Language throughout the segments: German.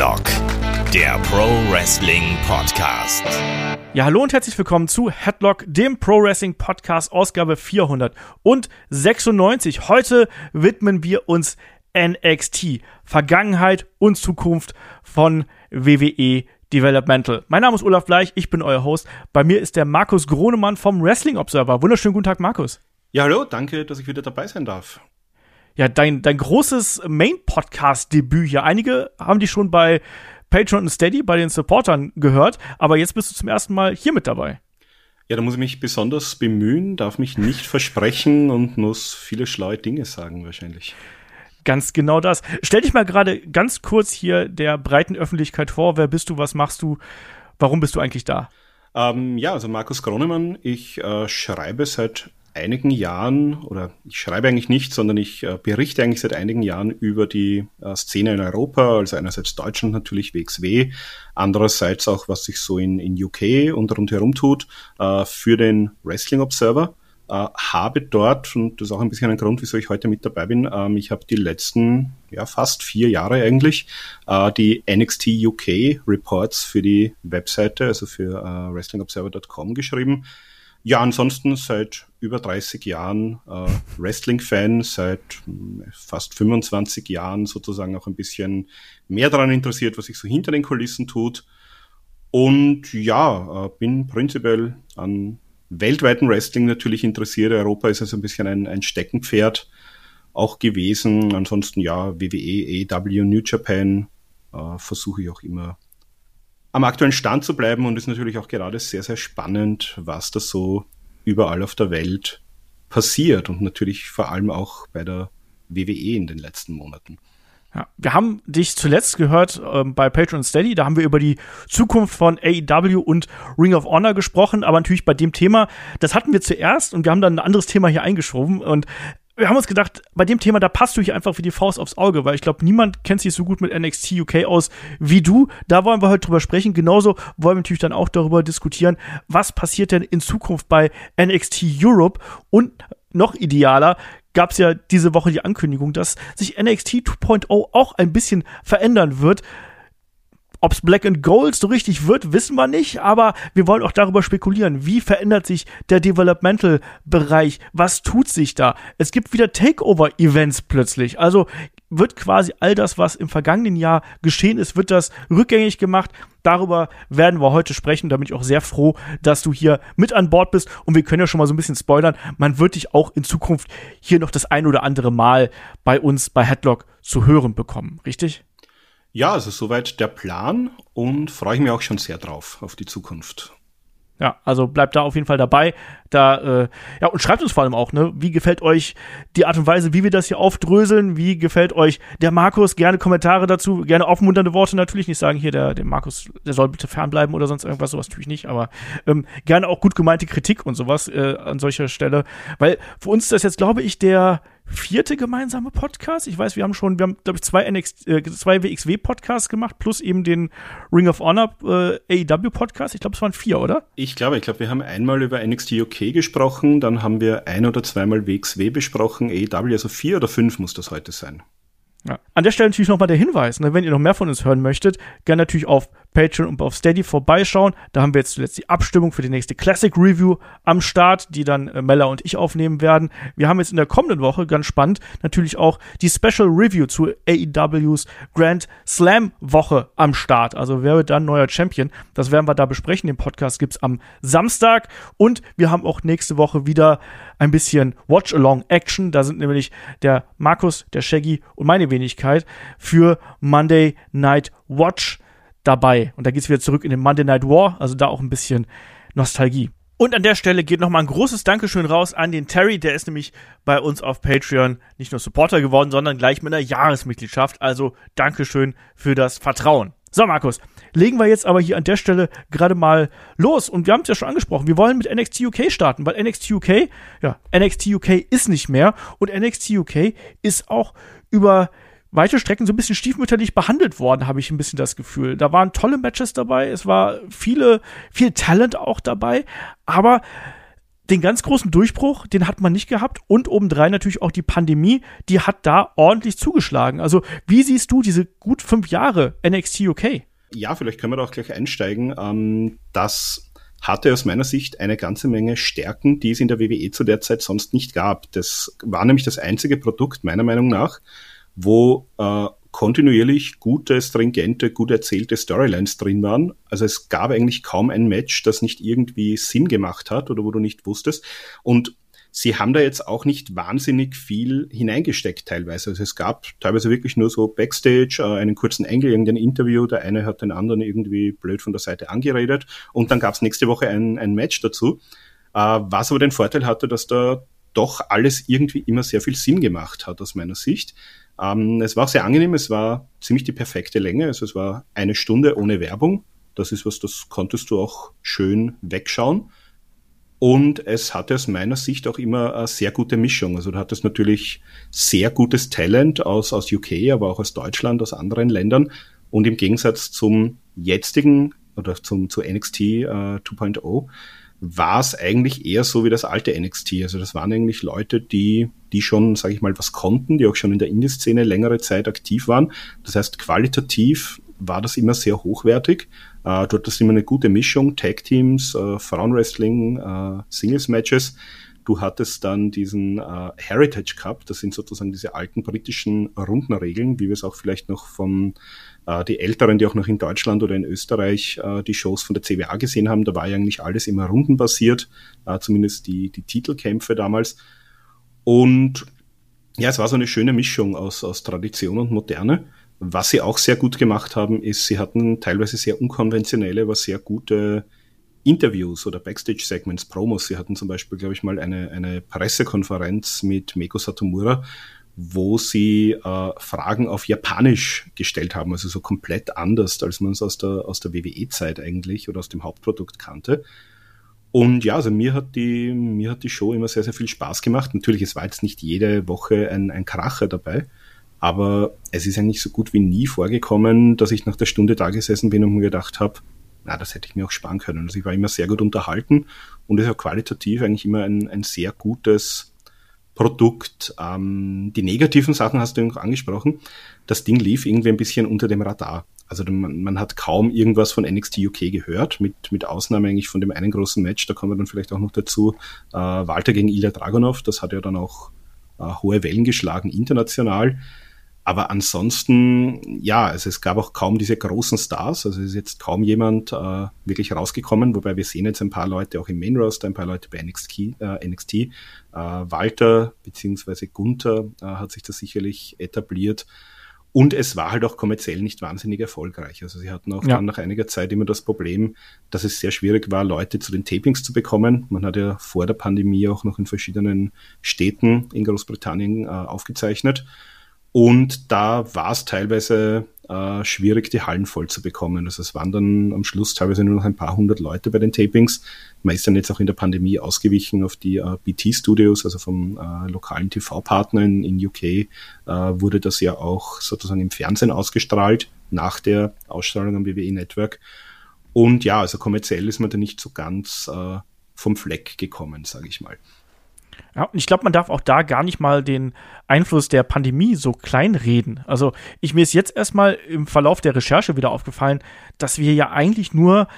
Headlock, der Pro Wrestling Podcast. Ja, hallo und herzlich willkommen zu Headlock, dem Pro Wrestling Podcast, Ausgabe 496. Heute widmen wir uns NXT, Vergangenheit und Zukunft von WWE Developmental. Mein Name ist Olaf Bleich, ich bin euer Host. Bei mir ist der Markus Gronemann vom Wrestling Observer. Wunderschönen guten Tag, Markus. Ja, hallo, danke, dass ich wieder dabei sein darf. Ja, dein, dein großes Main-Podcast-Debüt hier. Einige haben dich schon bei Patreon und Steady bei den Supportern gehört, aber jetzt bist du zum ersten Mal hier mit dabei. Ja, da muss ich mich besonders bemühen, darf mich nicht versprechen und muss viele schlaue Dinge sagen wahrscheinlich. Ganz genau das. Stell dich mal gerade ganz kurz hier der breiten Öffentlichkeit vor. Wer bist du? Was machst du? Warum bist du eigentlich da? Ähm, ja, also Markus Gronemann. Ich äh, schreibe seit einigen Jahren, oder ich schreibe eigentlich nicht, sondern ich äh, berichte eigentlich seit einigen Jahren über die äh, Szene in Europa, also einerseits Deutschland natürlich, WXW, andererseits auch, was sich so in, in UK und rundherum tut, äh, für den Wrestling Observer. Äh, habe dort, und das ist auch ein bisschen ein Grund, wieso ich heute mit dabei bin, ähm, ich habe die letzten, ja, fast vier Jahre eigentlich, äh, die NXT UK Reports für die Webseite, also für äh, WrestlingObserver.com geschrieben. Ja, ansonsten seit über 30 Jahren äh, Wrestling-Fan, seit hm, fast 25 Jahren sozusagen auch ein bisschen mehr daran interessiert, was sich so hinter den Kulissen tut. Und ja, äh, bin prinzipiell an weltweiten Wrestling natürlich interessiert. Europa ist also ein bisschen ein, ein Steckenpferd auch gewesen. Ansonsten ja, WWE, AEW, New Japan äh, versuche ich auch immer am aktuellen Stand zu bleiben und ist natürlich auch gerade sehr, sehr spannend, was da so überall auf der Welt passiert und natürlich vor allem auch bei der WWE in den letzten Monaten. Ja, wir haben dich zuletzt gehört ähm, bei Patreon Steady, da haben wir über die Zukunft von AEW und Ring of Honor gesprochen, aber natürlich bei dem Thema, das hatten wir zuerst und wir haben dann ein anderes Thema hier eingeschoben und wir haben uns gedacht, bei dem Thema, da passt du hier einfach wie die Faust aufs Auge, weil ich glaube, niemand kennt sich so gut mit NXT UK aus wie du. Da wollen wir heute drüber sprechen. Genauso wollen wir natürlich dann auch darüber diskutieren, was passiert denn in Zukunft bei NXT Europe und noch idealer, gab es ja diese Woche die Ankündigung, dass sich NXT 2.0 auch ein bisschen verändern wird. Ob's Black and Gold so richtig wird, wissen wir nicht, aber wir wollen auch darüber spekulieren. Wie verändert sich der Developmental-Bereich? Was tut sich da? Es gibt wieder Takeover-Events plötzlich. Also wird quasi all das, was im vergangenen Jahr geschehen ist, wird das rückgängig gemacht. Darüber werden wir heute sprechen. Da bin ich auch sehr froh, dass du hier mit an Bord bist. Und wir können ja schon mal so ein bisschen spoilern. Man wird dich auch in Zukunft hier noch das ein oder andere Mal bei uns bei Headlock zu hören bekommen. Richtig? Ja, also soweit der Plan und freue ich mich auch schon sehr drauf auf die Zukunft. Ja, also bleibt da auf jeden Fall dabei. Da, äh, ja, und schreibt uns vor allem auch, ne, wie gefällt euch die Art und Weise, wie wir das hier aufdröseln? Wie gefällt euch der Markus? Gerne Kommentare dazu, gerne aufmunternde Worte natürlich. Nicht sagen hier, der, der Markus, der soll bitte fernbleiben oder sonst irgendwas, sowas natürlich nicht, aber ähm, gerne auch gut gemeinte Kritik und sowas äh, an solcher Stelle. Weil für uns ist das jetzt, glaube ich, der vierte gemeinsame Podcast. Ich weiß, wir haben schon, wir haben, glaube ich, zwei, NX, äh, zwei WXW-Podcasts gemacht, plus eben den Ring of Honor äh, AEW-Podcast. Ich glaube, es waren vier, oder? Ich glaube, ich glaube, wir haben einmal über NXT UK gesprochen, dann haben wir ein oder zweimal WXW besprochen, AEW, also vier oder fünf muss das heute sein. Ja. An der Stelle natürlich nochmal der Hinweis, ne, wenn ihr noch mehr von uns hören möchtet, gerne natürlich auf Patreon und auf Steady vorbeischauen. Da haben wir jetzt zuletzt die Abstimmung für die nächste Classic Review am Start, die dann äh, Mella und ich aufnehmen werden. Wir haben jetzt in der kommenden Woche, ganz spannend, natürlich auch die Special Review zu AEWs Grand Slam Woche am Start. Also wer wird dann neuer Champion? Das werden wir da besprechen. Den Podcast gibt's am Samstag und wir haben auch nächste Woche wieder ein bisschen Watch-Along-Action. Da sind nämlich der Markus, der Shaggy und meine Wenigkeit für Monday Night Watch dabei. Und da geht's wieder zurück in den Monday Night War, also da auch ein bisschen Nostalgie. Und an der Stelle geht nochmal ein großes Dankeschön raus an den Terry, der ist nämlich bei uns auf Patreon nicht nur Supporter geworden, sondern gleich mit einer Jahresmitgliedschaft. Also Dankeschön für das Vertrauen. So, Markus, legen wir jetzt aber hier an der Stelle gerade mal los. Und wir haben es ja schon angesprochen, wir wollen mit NXT UK starten, weil NXT UK, ja, NXT UK ist nicht mehr und NXT UK ist auch über weite Strecken so ein bisschen stiefmütterlich behandelt worden, habe ich ein bisschen das Gefühl. Da waren tolle Matches dabei, es war viele, viel Talent auch dabei, aber den ganz großen Durchbruch, den hat man nicht gehabt und obendrein natürlich auch die Pandemie, die hat da ordentlich zugeschlagen. Also wie siehst du diese gut fünf Jahre NXT UK? Ja, vielleicht können wir da auch gleich einsteigen. Ähm, das hatte aus meiner Sicht eine ganze Menge Stärken, die es in der WWE zu der Zeit sonst nicht gab. Das war nämlich das einzige Produkt, meiner Meinung nach, wo äh, kontinuierlich gute, stringente, gut erzählte Storylines drin waren. Also es gab eigentlich kaum ein Match, das nicht irgendwie Sinn gemacht hat oder wo du nicht wusstest. Und sie haben da jetzt auch nicht wahnsinnig viel hineingesteckt teilweise. Also es gab teilweise wirklich nur so Backstage, äh, einen kurzen Engel, irgendein Interview, der eine hat den anderen irgendwie blöd von der Seite angeredet und dann gab es nächste Woche ein, ein Match dazu. Äh, was aber den Vorteil hatte, dass da doch alles irgendwie immer sehr viel Sinn gemacht hat aus meiner Sicht. Ähm, es war sehr angenehm, es war ziemlich die perfekte Länge, also es war eine Stunde ohne Werbung. Das ist was, das konntest du auch schön wegschauen. Und es hatte aus meiner Sicht auch immer eine sehr gute Mischung. Also du hattest natürlich sehr gutes Talent aus, aus UK, aber auch aus Deutschland, aus anderen Ländern. Und im Gegensatz zum jetzigen oder zum, zu NXT äh, 2.0 war es eigentlich eher so wie das alte NXT. Also das waren eigentlich Leute, die, die schon, sage ich mal, was konnten, die auch schon in der Indie-Szene längere Zeit aktiv waren. Das heißt, qualitativ war das immer sehr hochwertig. Äh, du hattest immer eine gute Mischung, Tag-Teams, äh, Frauenwrestling, äh, Singles-Matches. Du hattest dann diesen äh, Heritage Cup, das sind sozusagen diese alten britischen Rundenregeln, wie wir es auch vielleicht noch vom äh, die Älteren, die auch noch in Deutschland oder in Österreich äh, die Shows von der CWA gesehen haben, da war ja eigentlich alles immer rundenbasiert, äh, zumindest die, die Titelkämpfe damals. Und ja, es war so eine schöne Mischung aus, aus Tradition und Moderne. Was sie auch sehr gut gemacht haben, ist, sie hatten teilweise sehr unkonventionelle, aber sehr gute Interviews oder Backstage-Segments, Promos. Sie hatten zum Beispiel, glaube ich, mal eine, eine Pressekonferenz mit Meko Satomura, wo sie äh, Fragen auf Japanisch gestellt haben, also so komplett anders, als man es aus der, aus der WWE-Zeit eigentlich oder aus dem Hauptprodukt kannte. Und ja, also mir hat die, mir hat die Show immer sehr, sehr viel Spaß gemacht. Natürlich, es war jetzt nicht jede Woche ein, ein Kracher dabei, aber es ist eigentlich so gut wie nie vorgekommen, dass ich nach der Stunde da gesessen bin und mir gedacht habe, na, das hätte ich mir auch sparen können. Also ich war immer sehr gut unterhalten und ist auch qualitativ eigentlich immer ein, ein sehr gutes Produkt. Ähm, die negativen Sachen hast du noch angesprochen. Das Ding lief irgendwie ein bisschen unter dem Radar. Also man, man hat kaum irgendwas von NXT UK gehört, mit, mit Ausnahme eigentlich von dem einen großen Match. Da kommen wir dann vielleicht auch noch dazu. Äh, Walter gegen Ilya Dragunov, das hat ja dann auch äh, hohe Wellen geschlagen international. Aber ansonsten, ja, also es gab auch kaum diese großen Stars. Also es ist jetzt kaum jemand äh, wirklich rausgekommen, wobei wir sehen jetzt ein paar Leute auch im Main Roster, ein paar Leute bei NXT. Äh, NXT. Äh, Walter beziehungsweise Gunther äh, hat sich da sicherlich etabliert. Und es war halt auch kommerziell nicht wahnsinnig erfolgreich. Also sie hatten auch ja. dann nach einiger Zeit immer das Problem, dass es sehr schwierig war, Leute zu den Tapings zu bekommen. Man hat ja vor der Pandemie auch noch in verschiedenen Städten in Großbritannien äh, aufgezeichnet. Und da war es teilweise äh, schwierig, die Hallen voll zu bekommen. Also es waren dann am Schluss teilweise nur noch ein paar hundert Leute bei den Tapings. Man ist dann jetzt auch in der Pandemie ausgewichen auf die äh, BT-Studios, also vom äh, lokalen TV-Partner in, in UK, äh, wurde das ja auch sozusagen im Fernsehen ausgestrahlt, nach der Ausstrahlung am WWE Network. Und ja, also kommerziell ist man da nicht so ganz äh, vom Fleck gekommen, sage ich mal. Ja, und ich glaube, man darf auch da gar nicht mal den Einfluss der Pandemie so kleinreden. Also, ich mir ist jetzt erstmal im Verlauf der Recherche wieder aufgefallen, dass wir ja eigentlich nur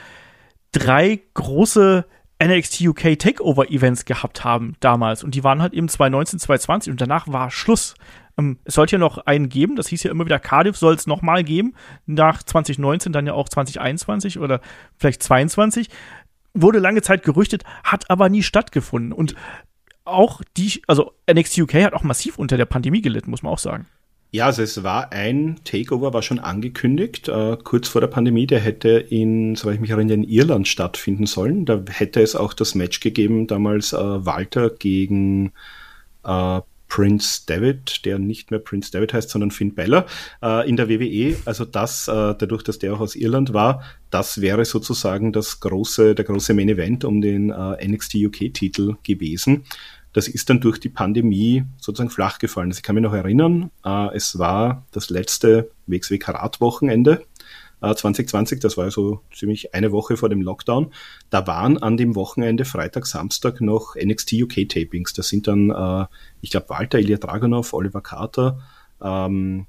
drei große NXT UK Takeover Events gehabt haben damals. Und die waren halt eben 2019, 2020 und danach war Schluss. Ähm, es sollte ja noch einen geben, das hieß ja immer wieder, Cardiff soll es nochmal geben. Nach 2019 dann ja auch 2021 oder vielleicht 22 wurde lange Zeit gerüchtet, hat aber nie stattgefunden. Und auch die, also NXT UK hat auch massiv unter der Pandemie gelitten, muss man auch sagen. Ja, also es war ein Takeover, war schon angekündigt, äh, kurz vor der Pandemie. Der hätte in, soweit ich mich erinnere, in Irland stattfinden sollen. Da hätte es auch das Match gegeben, damals äh, Walter gegen äh, Prince David, der nicht mehr Prince David heißt, sondern Finn Bella äh, in der WWE. Also das, äh, dadurch, dass der auch aus Irland war, das wäre sozusagen das große, der große Main Event um den äh, NXT UK-Titel gewesen. Das ist dann durch die Pandemie sozusagen flach gefallen. Also ich kann mich noch erinnern, äh, es war das letzte WXW Karat-Wochenende 2020, das war so ziemlich eine Woche vor dem Lockdown, da waren an dem Wochenende Freitag, Samstag noch NXT UK Tapings. Da sind dann, äh, ich glaube, Walter, Ilya Dragunov, Oliver Carter, ähm,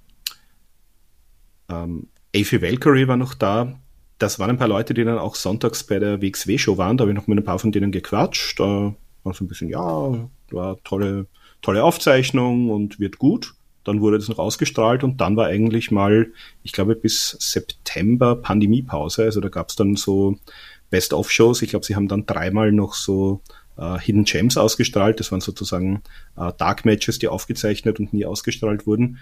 ähm, Avi Valkyrie war noch da. Das waren ein paar Leute, die dann auch sonntags bei der WXW-Show waren. Da habe ich noch mit ein paar von denen gequatscht. Da war so ein bisschen, ja, war tolle, tolle Aufzeichnung und wird gut. Dann wurde das noch ausgestrahlt und dann war eigentlich mal, ich glaube, bis September Pandemiepause. Also da gab es dann so Best-of-Shows. Ich glaube, sie haben dann dreimal noch so äh, Hidden Gems ausgestrahlt. Das waren sozusagen äh, Dark Matches, die aufgezeichnet und nie ausgestrahlt wurden.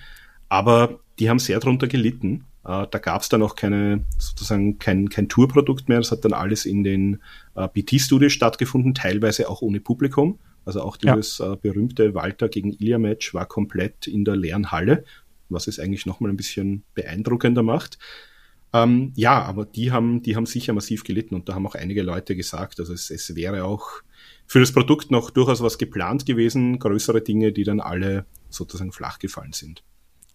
Aber die haben sehr darunter gelitten. Äh, da gab es dann auch keine, sozusagen kein, kein Tourprodukt mehr. Das hat dann alles in den äh, BT-Studios stattgefunden, teilweise auch ohne Publikum. Also auch dieses ja. äh, berühmte Walter gegen Ilya-Match war komplett in der leeren Halle, was es eigentlich nochmal ein bisschen beeindruckender macht. Ähm, ja, aber die haben, die haben sicher massiv gelitten und da haben auch einige Leute gesagt, also es, es wäre auch für das Produkt noch durchaus was geplant gewesen, größere Dinge, die dann alle sozusagen flach gefallen sind.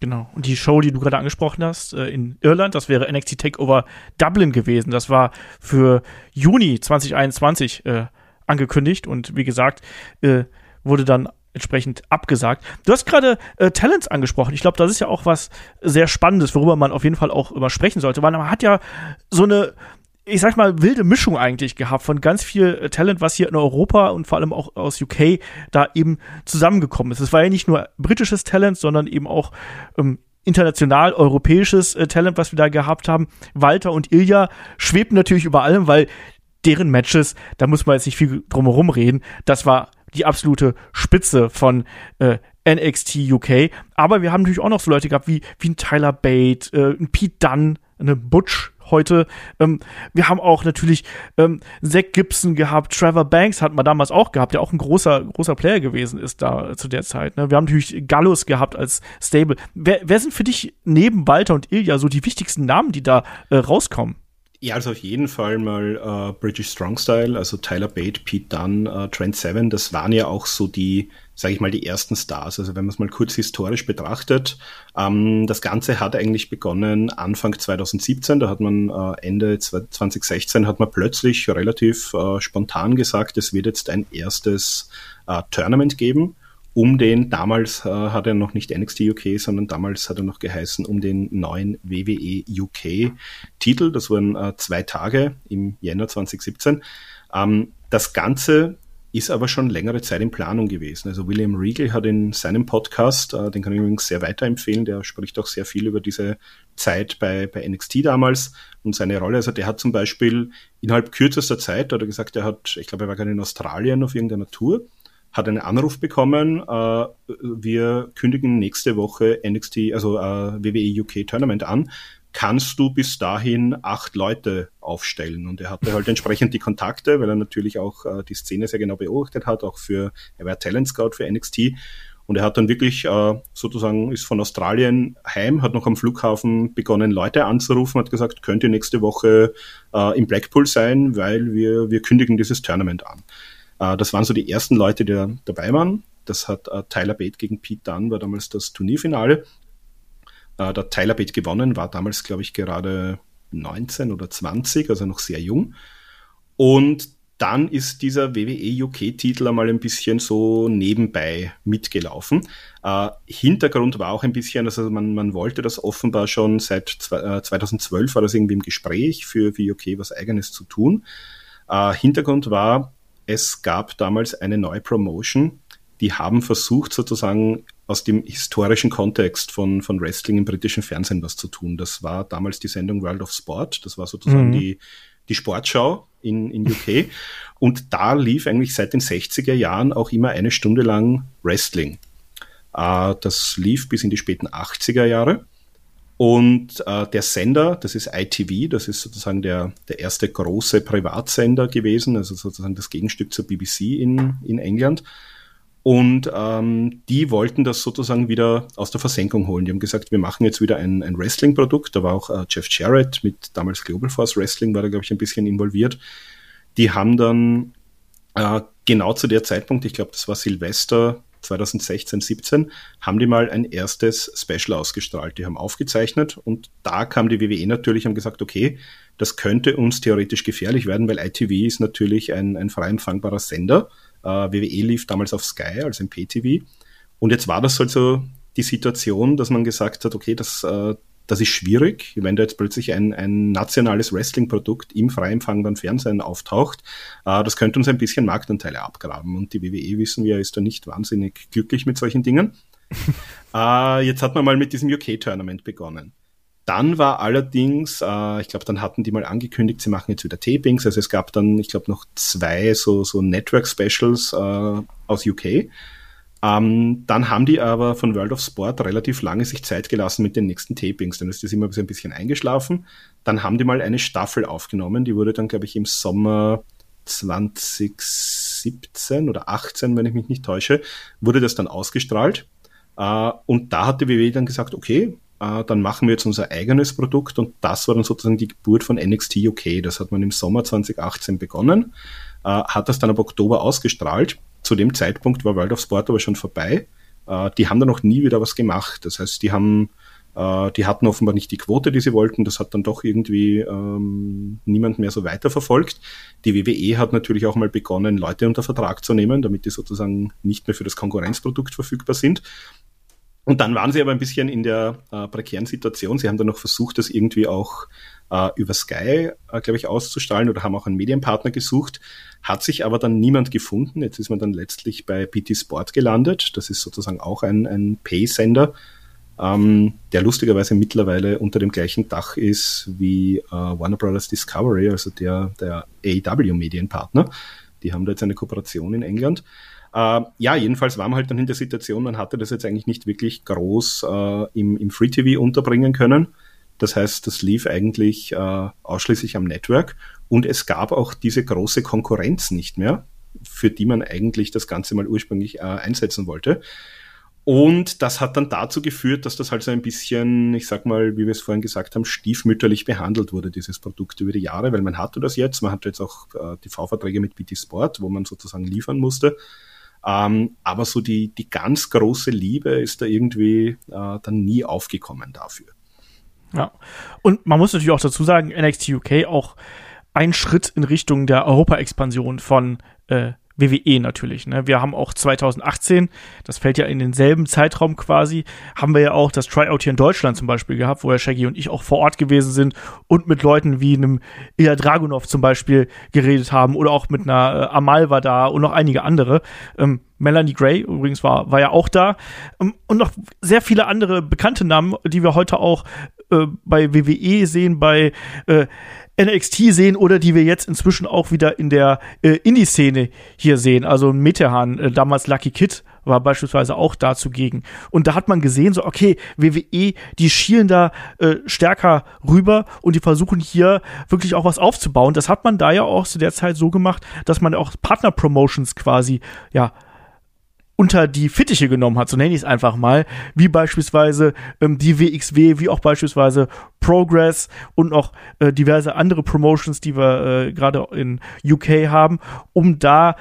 Genau. Und die Show, die du gerade angesprochen hast, äh, in Irland, das wäre NXT Takeover Dublin gewesen. Das war für Juni 2021 äh, angekündigt und wie gesagt, äh, wurde dann entsprechend abgesagt. Du hast gerade äh, Talents angesprochen. Ich glaube, das ist ja auch was sehr Spannendes, worüber man auf jeden Fall auch immer sprechen sollte, weil man hat ja so eine ich sag mal, wilde Mischung eigentlich gehabt von ganz viel äh, Talent, was hier in Europa und vor allem auch aus UK da eben zusammengekommen ist. Es war ja nicht nur britisches Talent, sondern eben auch ähm, international europäisches äh, Talent, was wir da gehabt haben. Walter und Ilja schwebten natürlich über allem, weil deren Matches, da muss man jetzt nicht viel drumherum reden, das war die absolute Spitze von äh, NXT UK. Aber wir haben natürlich auch noch so Leute gehabt wie, wie ein Tyler Bate, äh, ein Pete Dunn, eine Butch heute. Ähm, wir haben auch natürlich ähm, Zach Gibson gehabt, Trevor Banks hat man damals auch gehabt, der auch ein großer, großer Player gewesen ist da zu der Zeit. Ne? Wir haben natürlich Gallus gehabt als Stable. Wer, wer sind für dich neben Walter und Ilya so die wichtigsten Namen, die da äh, rauskommen? Ja, also auf jeden Fall mal äh, British Strong Style, also Tyler Bate, Pete Dunn, äh, Trent Seven, das waren ja auch so die sage ich mal, die ersten Stars. Also wenn man es mal kurz historisch betrachtet, ähm, das Ganze hat eigentlich begonnen Anfang 2017. Da hat man äh, Ende 2016 hat man plötzlich relativ äh, spontan gesagt, es wird jetzt ein erstes äh, Tournament geben um den, damals äh, hat er noch nicht NXT UK, sondern damals hat er noch geheißen, um den neuen WWE UK Titel. Das waren äh, zwei Tage im Jänner 2017. Ähm, das Ganze ist aber schon längere Zeit in Planung gewesen. Also William Regal hat in seinem Podcast, äh, den kann ich übrigens sehr weiterempfehlen, der spricht auch sehr viel über diese Zeit bei, bei NXT damals und seine Rolle. Also der hat zum Beispiel innerhalb kürzester Zeit, hat er gesagt, er hat, ich glaube, er war gerade in Australien auf irgendeiner Tour, hat einen Anruf bekommen, äh, wir kündigen nächste Woche NXT, also äh, WWE UK Tournament an kannst du bis dahin acht Leute aufstellen. Und er hatte halt entsprechend die Kontakte, weil er natürlich auch äh, die Szene sehr genau beobachtet hat, auch für, er war Talent Scout für NXT. Und er hat dann wirklich äh, sozusagen, ist von Australien heim, hat noch am Flughafen begonnen, Leute anzurufen, hat gesagt, könnt ihr nächste Woche äh, im Blackpool sein, weil wir, wir kündigen dieses Tournament an. Äh, das waren so die ersten Leute, die da dabei waren. Das hat äh, Tyler Bate gegen Pete Dunn, war damals das Turnierfinale. Äh, der Tyler Bate gewonnen, war damals, glaube ich, gerade 19 oder 20, also noch sehr jung. Und dann ist dieser WWE UK-Titel einmal ein bisschen so nebenbei mitgelaufen. Äh, Hintergrund war auch ein bisschen, also man, man wollte das offenbar schon seit äh, 2012 war das irgendwie im Gespräch für, für UK was eigenes zu tun. Äh, Hintergrund war, es gab damals eine neue Promotion, die haben versucht sozusagen aus dem historischen Kontext von, von Wrestling im britischen Fernsehen was zu tun. Das war damals die Sendung World of Sport. Das war sozusagen mhm. die, die Sportschau in, in UK. Und da lief eigentlich seit den 60er Jahren auch immer eine Stunde lang Wrestling. Äh, das lief bis in die späten 80er Jahre. Und äh, der Sender, das ist ITV, das ist sozusagen der, der erste große Privatsender gewesen, also sozusagen das Gegenstück zur BBC in, in England. Und ähm, die wollten das sozusagen wieder aus der Versenkung holen. Die haben gesagt, wir machen jetzt wieder ein, ein Wrestling-Produkt. Da war auch äh, Jeff Jarrett mit damals Global Force Wrestling, war da, glaube ich, ein bisschen involviert. Die haben dann äh, genau zu der Zeitpunkt, ich glaube, das war Silvester 2016, 17, haben die mal ein erstes Special ausgestrahlt. Die haben aufgezeichnet und da kam die WWE natürlich und gesagt, okay, das könnte uns theoretisch gefährlich werden, weil ITV ist natürlich ein, ein frei empfangbarer Sender. Äh, WWE lief damals auf Sky, also im PTV. Und jetzt war das also die Situation, dass man gesagt hat, okay, das, äh, das ist schwierig, wenn da jetzt plötzlich ein, ein nationales Wrestling-Produkt im frei empfangbaren Fernsehen auftaucht. Äh, das könnte uns ein bisschen Marktanteile abgraben. Und die WWE, wissen wir, ist da nicht wahnsinnig glücklich mit solchen Dingen. äh, jetzt hat man mal mit diesem UK-Tournament begonnen. Dann war allerdings, äh, ich glaube, dann hatten die mal angekündigt, sie machen jetzt wieder Tapings. Also es gab dann, ich glaube, noch zwei so, so Network-Specials äh, aus UK. Ähm, dann haben die aber von World of Sport relativ lange sich Zeit gelassen mit den nächsten Tapings. Dann ist das immer so ein bisschen eingeschlafen. Dann haben die mal eine Staffel aufgenommen. Die wurde dann, glaube ich, im Sommer 2017 oder 18, wenn ich mich nicht täusche, wurde das dann ausgestrahlt. Äh, und da hat die WWE dann gesagt, okay, äh, dann machen wir jetzt unser eigenes Produkt und das war dann sozusagen die Geburt von NXT UK. Das hat man im Sommer 2018 begonnen, äh, hat das dann ab Oktober ausgestrahlt zu dem Zeitpunkt war World of Sport aber schon vorbei. Äh, die haben da noch nie wieder was gemacht. Das heißt, die haben, äh, die hatten offenbar nicht die Quote, die sie wollten. Das hat dann doch irgendwie ähm, niemand mehr so weiterverfolgt. Die WWE hat natürlich auch mal begonnen, Leute unter Vertrag zu nehmen, damit die sozusagen nicht mehr für das Konkurrenzprodukt verfügbar sind. Und dann waren sie aber ein bisschen in der äh, prekären Situation. Sie haben dann noch versucht, das irgendwie auch äh, über Sky, äh, glaube ich, auszustrahlen oder haben auch einen Medienpartner gesucht, hat sich aber dann niemand gefunden. Jetzt ist man dann letztlich bei PT Sport gelandet. Das ist sozusagen auch ein, ein Pay-Sender, ähm, der lustigerweise mittlerweile unter dem gleichen Dach ist wie äh, Warner Brothers Discovery, also der, der AEW-Medienpartner. Die haben da jetzt eine Kooperation in England. Äh, ja, jedenfalls war man halt dann in der Situation, man hatte das jetzt eigentlich nicht wirklich groß äh, im, im Free TV unterbringen können. Das heißt, das lief eigentlich äh, ausschließlich am Network und es gab auch diese große Konkurrenz nicht mehr, für die man eigentlich das Ganze mal ursprünglich äh, einsetzen wollte. Und das hat dann dazu geführt, dass das halt so ein bisschen, ich sag mal, wie wir es vorhin gesagt haben, stiefmütterlich behandelt wurde, dieses Produkt über die Jahre, weil man hatte das jetzt, man hatte jetzt auch äh, TV-Verträge mit BT Sport, wo man sozusagen liefern musste. Ähm, aber so die, die ganz große Liebe ist da irgendwie äh, dann nie aufgekommen dafür. Ja. Und man muss natürlich auch dazu sagen, NXT UK auch ein Schritt in Richtung der Europa-Expansion von äh, WWE natürlich. Ne? Wir haben auch 2018, das fällt ja in denselben Zeitraum quasi, haben wir ja auch das Tryout hier in Deutschland zum Beispiel gehabt, wo ja Shaggy und ich auch vor Ort gewesen sind und mit Leuten wie einem Ilya Dragunov zum Beispiel geredet haben oder auch mit einer äh, Amal war da und noch einige andere. Ähm, Melanie Gray übrigens war, war ja auch da. Ähm, und noch sehr viele andere bekannte Namen, die wir heute auch äh, bei WWE sehen, bei äh, NXT sehen oder die wir jetzt inzwischen auch wieder in der äh, Indie-Szene hier sehen. Also Metehan, äh, damals Lucky Kid, war beispielsweise auch da zugegen. Und da hat man gesehen, so, okay, WWE, die schielen da äh, stärker rüber und die versuchen hier wirklich auch was aufzubauen. Das hat man da ja auch zu der Zeit so gemacht, dass man auch Partner-Promotions quasi, ja, unter die Fittiche genommen hat, so nenne ich es einfach mal, wie beispielsweise ähm, die WXW, wie auch beispielsweise Progress und noch äh, diverse andere Promotions, die wir äh, gerade in UK haben, um da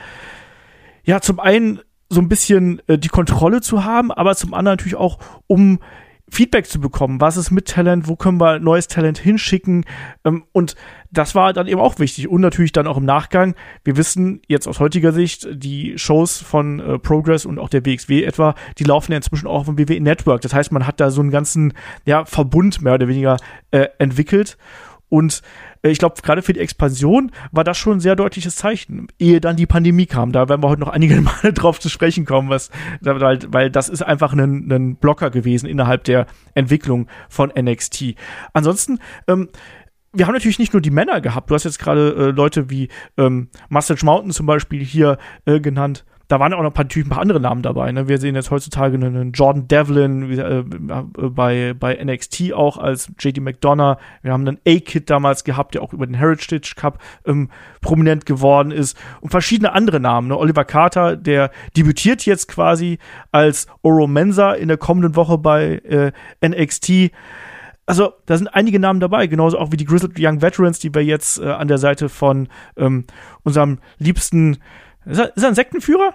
ja zum einen so ein bisschen äh, die Kontrolle zu haben, aber zum anderen natürlich auch um Feedback zu bekommen. Was ist mit Talent? Wo können wir neues Talent hinschicken? Ähm, und das war dann eben auch wichtig. Und natürlich dann auch im Nachgang. Wir wissen jetzt aus heutiger Sicht, die Shows von äh, Progress und auch der WXW etwa, die laufen ja inzwischen auch dem WWE Network. Das heißt, man hat da so einen ganzen ja, Verbund mehr oder weniger äh, entwickelt. Und äh, ich glaube, gerade für die Expansion war das schon ein sehr deutliches Zeichen, ehe dann die Pandemie kam. Da werden wir heute noch einige Male drauf zu sprechen kommen, was, weil, weil das ist einfach ein, ein Blocker gewesen innerhalb der Entwicklung von NXT. Ansonsten, ähm, wir haben natürlich nicht nur die Männer gehabt. Du hast jetzt gerade äh, Leute wie ähm, Mustache Mountain zum Beispiel hier äh, genannt da waren auch noch ein paar, natürlich ein paar andere Namen dabei. Ne? Wir sehen jetzt heutzutage einen Jordan Devlin äh, bei, bei NXT auch als JD McDonough. Wir haben einen A-Kid damals gehabt, der auch über den Heritage Cup ähm, prominent geworden ist. Und verschiedene andere Namen. Ne? Oliver Carter, der debütiert jetzt quasi als Oro Mensa in der kommenden Woche bei äh, NXT. Also, da sind einige Namen dabei, genauso auch wie die Grizzled Young Veterans, die wir jetzt äh, an der Seite von ähm, unserem liebsten ist er, ist er ein Sektenführer?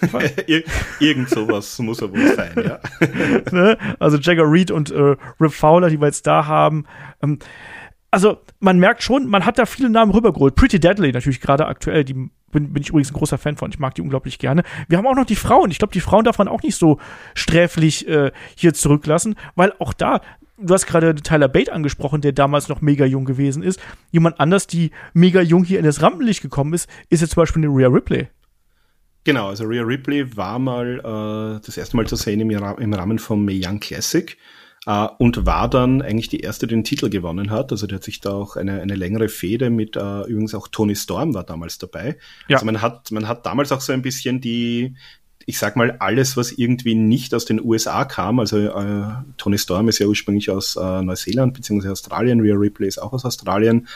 Ir irgend sowas muss er wohl sein, ja. ne? Also Jagger Reed und äh, Rip Fowler, die wir jetzt da haben. Ähm, also man merkt schon, man hat da viele Namen rübergeholt. Pretty Deadly natürlich gerade aktuell, die bin, bin ich übrigens ein großer Fan von. Ich mag die unglaublich gerne. Wir haben auch noch die Frauen. Ich glaube, die Frauen darf man auch nicht so sträflich äh, hier zurücklassen, weil auch da, du hast gerade Tyler Bate angesprochen, der damals noch mega jung gewesen ist. Jemand anders, die mega jung hier in das Rampenlicht gekommen ist, ist jetzt zum Beispiel eine Rhea Ripley. Genau, also Rhea Ripley war mal äh, das erste Mal zu sehen im, im Rahmen vom Mae Young Classic äh, und war dann eigentlich die erste, die den Titel gewonnen hat. Also der hat sich da auch eine, eine längere Fehde mit, äh, übrigens auch Tony Storm war damals dabei. Ja. Also man hat, man hat damals auch so ein bisschen die, ich sag mal, alles, was irgendwie nicht aus den USA kam, also äh, Tony Storm ist ja ursprünglich aus äh, Neuseeland bzw. Australien, Rhea Ripley ist auch aus Australien.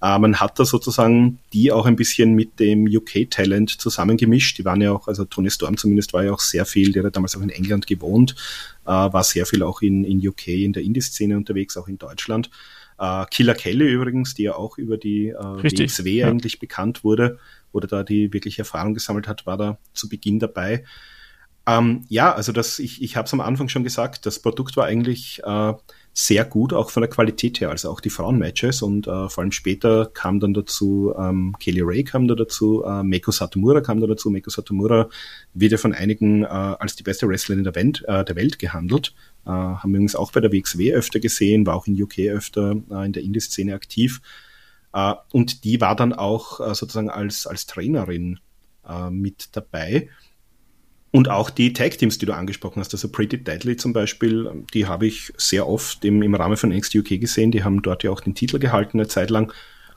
Äh, man hat da sozusagen die auch ein bisschen mit dem UK-Talent zusammengemischt. Die waren ja auch, also Tony Storm zumindest war ja auch sehr viel, der hat damals auch in England gewohnt, äh, war sehr viel auch in, in UK in der Indie-Szene unterwegs, auch in Deutschland. Äh, Killer Kelly übrigens, die ja auch über die äh, WXW ja. eigentlich bekannt wurde oder da die wirklich Erfahrung gesammelt hat, war da zu Beginn dabei. Ähm, ja, also das, ich, ich habe es am Anfang schon gesagt, das Produkt war eigentlich äh, sehr gut, auch von der Qualität her, also auch die Frauenmatches und äh, vor allem später kam dann dazu, ähm, Kelly Ray kam da dazu, äh, Meiko Satomura kam da dazu. Meiko Satomura wird ja von einigen äh, als die beste Wrestlerin der, Welt, äh, der Welt gehandelt. Äh, haben wir übrigens auch bei der WXW öfter gesehen, war auch in UK öfter äh, in der Indie-Szene aktiv. Äh, und die war dann auch äh, sozusagen als, als Trainerin äh, mit dabei. Und auch die Tag-Teams, die du angesprochen hast, also Pretty Deadly zum Beispiel, die habe ich sehr oft im, im Rahmen von NXT UK gesehen. Die haben dort ja auch den Titel gehalten eine Zeit lang.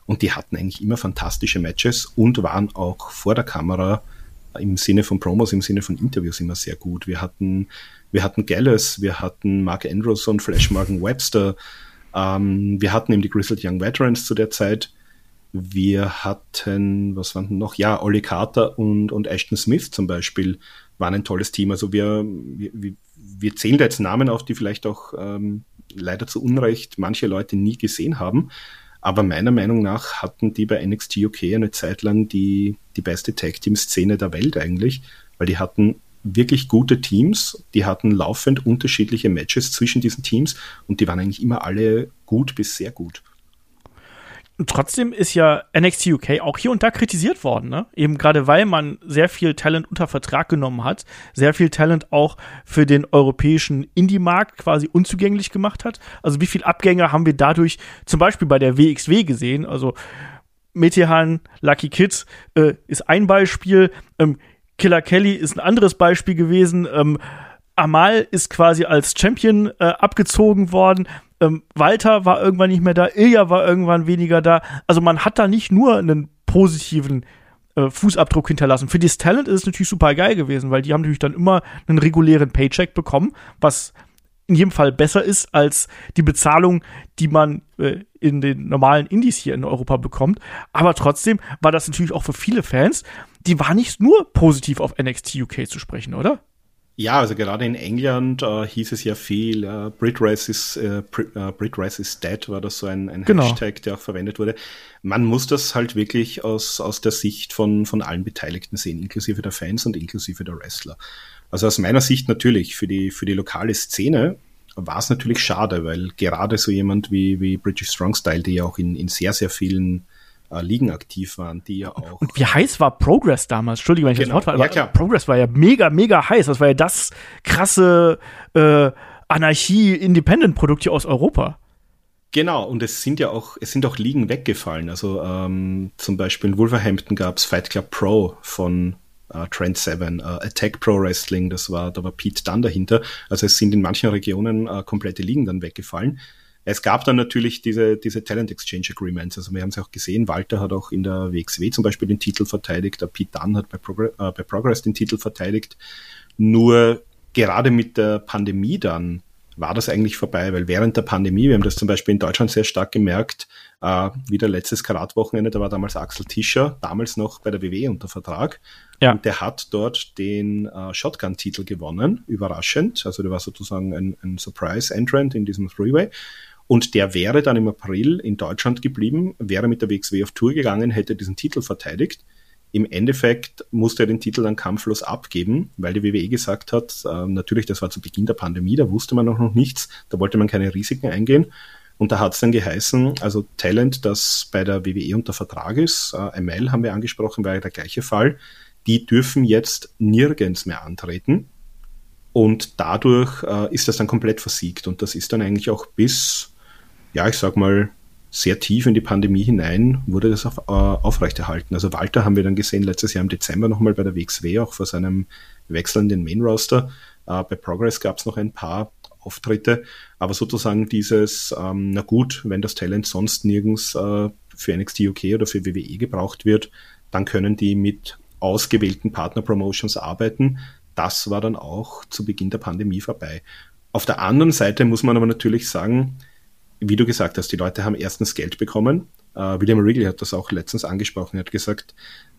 Und die hatten eigentlich immer fantastische Matches und waren auch vor der Kamera im Sinne von Promos, im Sinne von Interviews immer sehr gut. Wir hatten, wir hatten Gallus, wir hatten Mark Andrews und Flash Morgan Webster. Ähm, wir hatten eben die Grizzled Young Veterans zu der Zeit. Wir hatten, was waren noch? Ja, Ollie Carter und, und Ashton Smith zum Beispiel waren ein tolles Team. Also wir, wir, wir zählen da jetzt Namen auf, die vielleicht auch ähm, leider zu Unrecht manche Leute nie gesehen haben. Aber meiner Meinung nach hatten die bei NXT UK eine Zeit lang die, die beste Tag-Team-Szene der Welt eigentlich, weil die hatten wirklich gute Teams, die hatten laufend unterschiedliche Matches zwischen diesen Teams und die waren eigentlich immer alle gut bis sehr gut trotzdem ist ja NXT UK auch hier und da kritisiert worden, ne? Eben gerade weil man sehr viel Talent unter Vertrag genommen hat, sehr viel Talent auch für den europäischen Indie-Markt quasi unzugänglich gemacht hat. Also wie viel Abgänge haben wir dadurch zum Beispiel bei der WXW gesehen? Also Metehan, Lucky Kids äh, ist ein Beispiel, ähm, Killer Kelly ist ein anderes Beispiel gewesen. Ähm, Amal ist quasi als Champion äh, abgezogen worden. Ähm, Walter war irgendwann nicht mehr da, Ilja war irgendwann weniger da. Also man hat da nicht nur einen positiven äh, Fußabdruck hinterlassen. Für das Talent ist es natürlich super geil gewesen, weil die haben natürlich dann immer einen regulären Paycheck bekommen, was in jedem Fall besser ist als die Bezahlung, die man äh, in den normalen Indies hier in Europa bekommt. Aber trotzdem war das natürlich auch für viele Fans, die war nicht nur positiv auf NXT UK zu sprechen, oder? Ja, also gerade in England äh, hieß es ja viel, äh, Britrace is, äh, äh Britrace is dead, war das so ein, ein genau. Hashtag, der auch verwendet wurde. Man muss das halt wirklich aus, aus der Sicht von, von allen Beteiligten sehen, inklusive der Fans und inklusive der Wrestler. Also aus meiner Sicht natürlich, für die, für die lokale Szene war es natürlich schade, weil gerade so jemand wie, wie British Strong Style, die ja auch in, in sehr, sehr vielen äh, Ligen aktiv waren, die ja auch. Und wie heiß war Progress damals? Entschuldige, wenn ich genau. das Wort war, ja, klar. Progress war ja mega, mega heiß. Das war ja das krasse äh, Anarchie-Independent-Produkt hier aus Europa. Genau, und es sind ja auch, es sind auch Ligen weggefallen. Also ähm, zum Beispiel in Wolverhampton gab es Fight Club Pro von äh, Trend 7, äh, Attack Pro Wrestling, das war, da war Pete Dunn dahinter. Also es sind in manchen Regionen äh, komplette Ligen dann weggefallen. Es gab dann natürlich diese, diese Talent Exchange Agreements. Also wir haben es auch gesehen, Walter hat auch in der WXW zum Beispiel den Titel verteidigt, der Pete Dunn hat bei, Progress, äh, bei Progress den Titel verteidigt. Nur gerade mit der Pandemie dann war das eigentlich vorbei, weil während der Pandemie, wir haben das zum Beispiel in Deutschland sehr stark gemerkt, äh, wieder letztes Karatwochenende, da war damals Axel Tischer, damals noch bei der WW unter Vertrag. Ja. Und der hat dort den äh, Shotgun-Titel gewonnen, überraschend. Also der war sozusagen ein, ein Surprise-Entrant in diesem Freeway. Und der wäre dann im April in Deutschland geblieben, wäre mit der WXW auf Tour gegangen, hätte diesen Titel verteidigt. Im Endeffekt musste er den Titel dann kampflos abgeben, weil die WWE gesagt hat, äh, natürlich, das war zu Beginn der Pandemie, da wusste man auch noch nichts, da wollte man keine Risiken eingehen. Und da hat es dann geheißen, also Talent, das bei der WWE unter Vertrag ist, äh, ML haben wir angesprochen, war ja der gleiche Fall, die dürfen jetzt nirgends mehr antreten. Und dadurch äh, ist das dann komplett versiegt. Und das ist dann eigentlich auch bis, ja, ich sag mal, sehr tief in die Pandemie hinein wurde das auf, äh, aufrechterhalten. Also Walter haben wir dann gesehen letztes Jahr im Dezember nochmal bei der WXW, auch vor seinem Wechsel in den Main Roster. Äh, bei Progress gab es noch ein paar Auftritte, aber sozusagen dieses, ähm, na gut, wenn das Talent sonst nirgends äh, für NXT UK oder für WWE gebraucht wird, dann können die mit ausgewählten Partner-Promotions arbeiten. Das war dann auch zu Beginn der Pandemie vorbei. Auf der anderen Seite muss man aber natürlich sagen, wie du gesagt hast, die Leute haben erstens Geld bekommen. Uh, William Wrigley hat das auch letztens angesprochen. Er hat gesagt,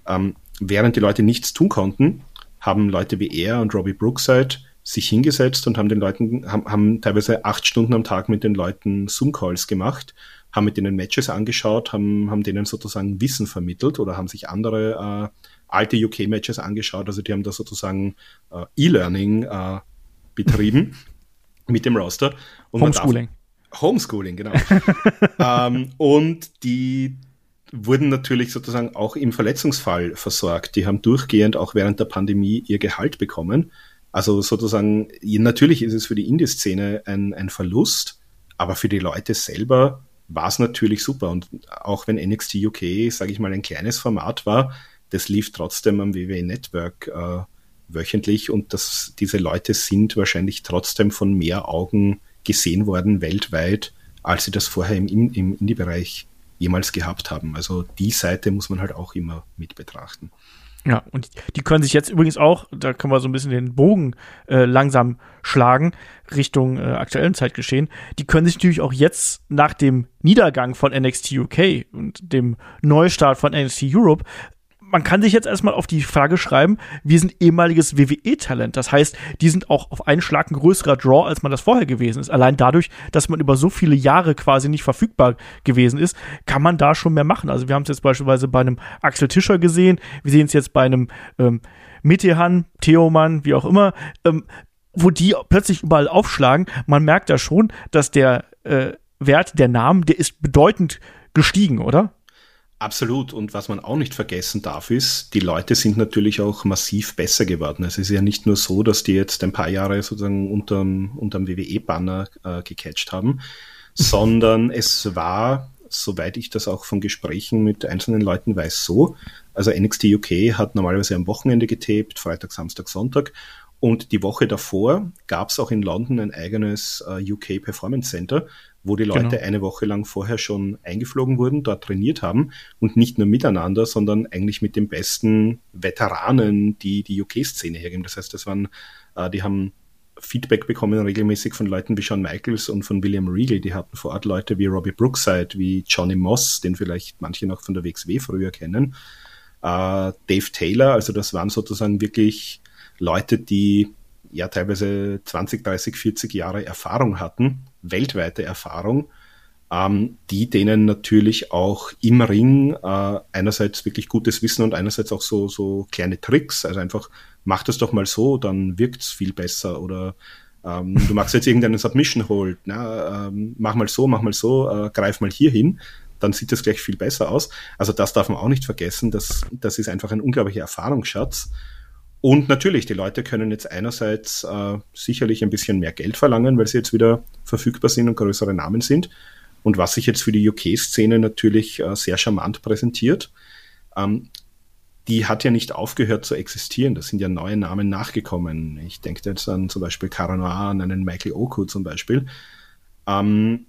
ähm, während die Leute nichts tun konnten, haben Leute wie er und Robbie Brookside sich hingesetzt und haben den Leuten, haben, haben teilweise acht Stunden am Tag mit den Leuten Zoom-Calls gemacht, haben mit denen Matches angeschaut, haben, haben denen sozusagen Wissen vermittelt oder haben sich andere äh, alte UK-Matches angeschaut. Also die haben da sozusagen äh, E-Learning äh, betrieben mit dem Roster. Und Homeschooling. Homeschooling, genau. ähm, und die wurden natürlich sozusagen auch im Verletzungsfall versorgt. Die haben durchgehend auch während der Pandemie ihr Gehalt bekommen. Also sozusagen, natürlich ist es für die Indie-Szene ein, ein Verlust, aber für die Leute selber war es natürlich super. Und auch wenn NXT UK, sage ich mal, ein kleines Format war, das lief trotzdem am WWE Network äh, wöchentlich und das, diese Leute sind wahrscheinlich trotzdem von mehr Augen gesehen worden weltweit, als sie das vorher im, im Indie-Bereich jemals gehabt haben. Also die Seite muss man halt auch immer mit betrachten. Ja, und die können sich jetzt übrigens auch, da können wir so ein bisschen den Bogen äh, langsam schlagen, Richtung äh, aktuellen Zeitgeschehen, die können sich natürlich auch jetzt nach dem Niedergang von NXT UK und dem Neustart von NXT Europe man kann sich jetzt erstmal auf die Frage schreiben, wir sind ehemaliges WWE-Talent. Das heißt, die sind auch auf einen Schlag ein größerer Draw, als man das vorher gewesen ist. Allein dadurch, dass man über so viele Jahre quasi nicht verfügbar gewesen ist, kann man da schon mehr machen. Also wir haben es jetzt beispielsweise bei einem Axel Tischer gesehen, wir sehen es jetzt bei einem ähm, Metehan, Theoman, wie auch immer, ähm, wo die plötzlich überall aufschlagen. Man merkt da schon, dass der äh, Wert der Namen, der ist bedeutend gestiegen, oder? Absolut. Und was man auch nicht vergessen darf, ist, die Leute sind natürlich auch massiv besser geworden. Es ist ja nicht nur so, dass die jetzt ein paar Jahre sozusagen unterm, unterm WWE-Banner äh, gecatcht haben, sondern es war, soweit ich das auch von Gesprächen mit einzelnen Leuten weiß, so. Also NXT UK hat normalerweise am Wochenende getaped, Freitag, Samstag, Sonntag. Und die Woche davor gab es auch in London ein eigenes äh, UK Performance Center, wo die Leute genau. eine Woche lang vorher schon eingeflogen wurden, dort trainiert haben und nicht nur miteinander, sondern eigentlich mit den besten Veteranen, die die UK-Szene hergeben. Das heißt, das waren, äh, die haben Feedback bekommen regelmäßig von Leuten wie Shawn Michaels und von William Regal. Die hatten vor Ort Leute wie Robbie Brookside, wie Johnny Moss, den vielleicht manche noch von der WXW früher kennen. Äh, Dave Taylor, also das waren sozusagen wirklich Leute, die ja teilweise 20, 30, 40 Jahre Erfahrung hatten weltweite Erfahrung, ähm, die denen natürlich auch im Ring äh, einerseits wirklich gutes Wissen und einerseits auch so, so kleine Tricks, also einfach mach das doch mal so, dann wirkt's viel besser oder ähm, du machst jetzt irgendeinen Submission Hold, na, ähm, mach mal so, mach mal so, äh, greif mal hier hin, dann sieht das gleich viel besser aus. Also das darf man auch nicht vergessen, das, das ist einfach ein unglaublicher Erfahrungsschatz. Und natürlich, die Leute können jetzt einerseits äh, sicherlich ein bisschen mehr Geld verlangen, weil sie jetzt wieder verfügbar sind und größere Namen sind. Und was sich jetzt für die UK-Szene natürlich äh, sehr charmant präsentiert, ähm, die hat ja nicht aufgehört zu existieren. Da sind ja neue Namen nachgekommen. Ich denke jetzt an zum Beispiel Cara Noir, an einen Michael Oku zum Beispiel. Ähm,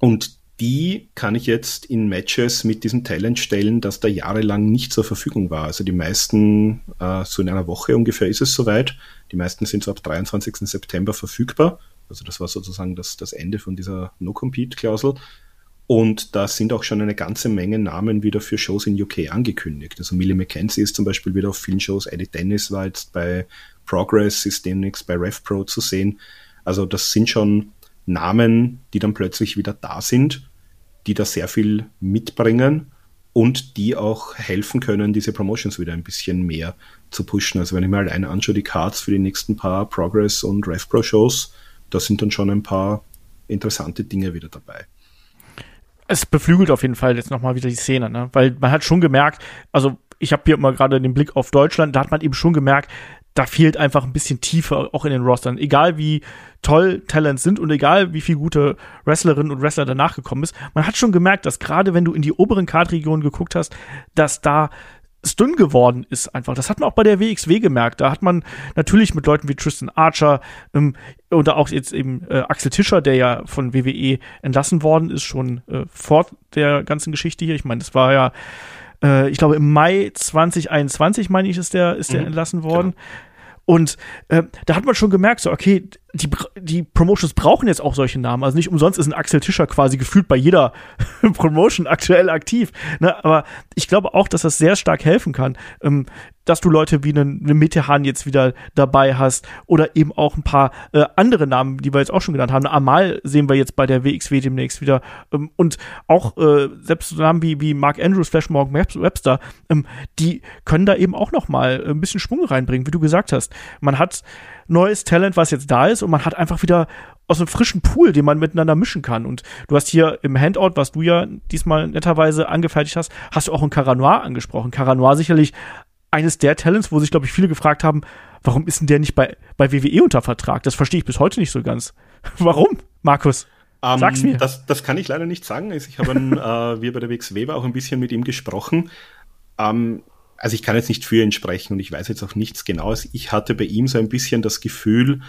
und die kann ich jetzt in Matches mit diesem Talent stellen, das da jahrelang nicht zur Verfügung war. Also die meisten, äh, so in einer Woche ungefähr ist es soweit. Die meisten sind so ab 23. September verfügbar. Also das war sozusagen das, das Ende von dieser No-Compete-Klausel. Und da sind auch schon eine ganze Menge Namen wieder für Shows in UK angekündigt. Also Millie McKenzie ist zum Beispiel wieder auf vielen Shows. Eddie Dennis war jetzt bei Progress, ist demnächst bei RevPro zu sehen. Also das sind schon Namen, die dann plötzlich wieder da sind die da sehr viel mitbringen und die auch helfen können, diese Promotions wieder ein bisschen mehr zu pushen. Also wenn ich mir alleine anschaue, die Cards für die nächsten paar Progress- und RevPro-Shows, da sind dann schon ein paar interessante Dinge wieder dabei. Es beflügelt auf jeden Fall jetzt nochmal wieder die Szene, ne? weil man hat schon gemerkt, also ich habe hier immer gerade den Blick auf Deutschland, da hat man eben schon gemerkt, da fehlt einfach ein bisschen Tiefe auch in den Rostern. Egal wie toll Talents sind und egal wie viele gute Wrestlerinnen und Wrestler danach gekommen ist, man hat schon gemerkt, dass gerade wenn du in die oberen Cardregionen geguckt hast, dass da es dünn geworden ist einfach. Das hat man auch bei der WXW gemerkt. Da hat man natürlich mit Leuten wie Tristan Archer ähm, oder auch jetzt eben äh, Axel Tischer, der ja von WWE entlassen worden ist, schon äh, vor der ganzen Geschichte hier. Ich meine, das war ja äh, ich glaube, im Mai 2021, meine ich, ist der, ist der mhm, entlassen worden. Genau. Und äh, da hat man schon gemerkt, so, okay, die, die Promotions brauchen jetzt auch solche Namen. Also nicht umsonst ist ein Axel Tischer quasi gefühlt bei jeder Promotion aktuell aktiv. Ne? Aber ich glaube auch, dass das sehr stark helfen kann, ähm, dass du Leute wie einen, einen Metehan jetzt wieder dabei hast oder eben auch ein paar äh, andere Namen, die wir jetzt auch schon genannt haben. Amal sehen wir jetzt bei der WXW demnächst wieder. Ähm, und auch äh, selbst Namen wie, wie Mark Andrews, Flash Morgan Webster, ähm, die können da eben auch noch mal ein bisschen Schwung reinbringen, wie du gesagt hast. Man hat neues Talent, was jetzt da ist und man hat einfach wieder aus einem frischen Pool, den man miteinander mischen kann. Und du hast hier im Handout, was du ja diesmal netterweise angefertigt hast, hast du auch ein Caranoir angesprochen. Caranoir sicherlich eines der Talents, wo sich, glaube ich, viele gefragt haben, warum ist denn der nicht bei, bei WWE unter Vertrag? Das verstehe ich bis heute nicht so ganz. warum, Markus? Ähm, Sag's mir. Das, das kann ich leider nicht sagen. Ich habe, äh, wir bei der WXW auch ein bisschen mit ihm gesprochen. Ähm, also ich kann jetzt nicht für ihn sprechen und ich weiß jetzt auch nichts Genaues. Ich hatte bei ihm so ein bisschen das Gefühl,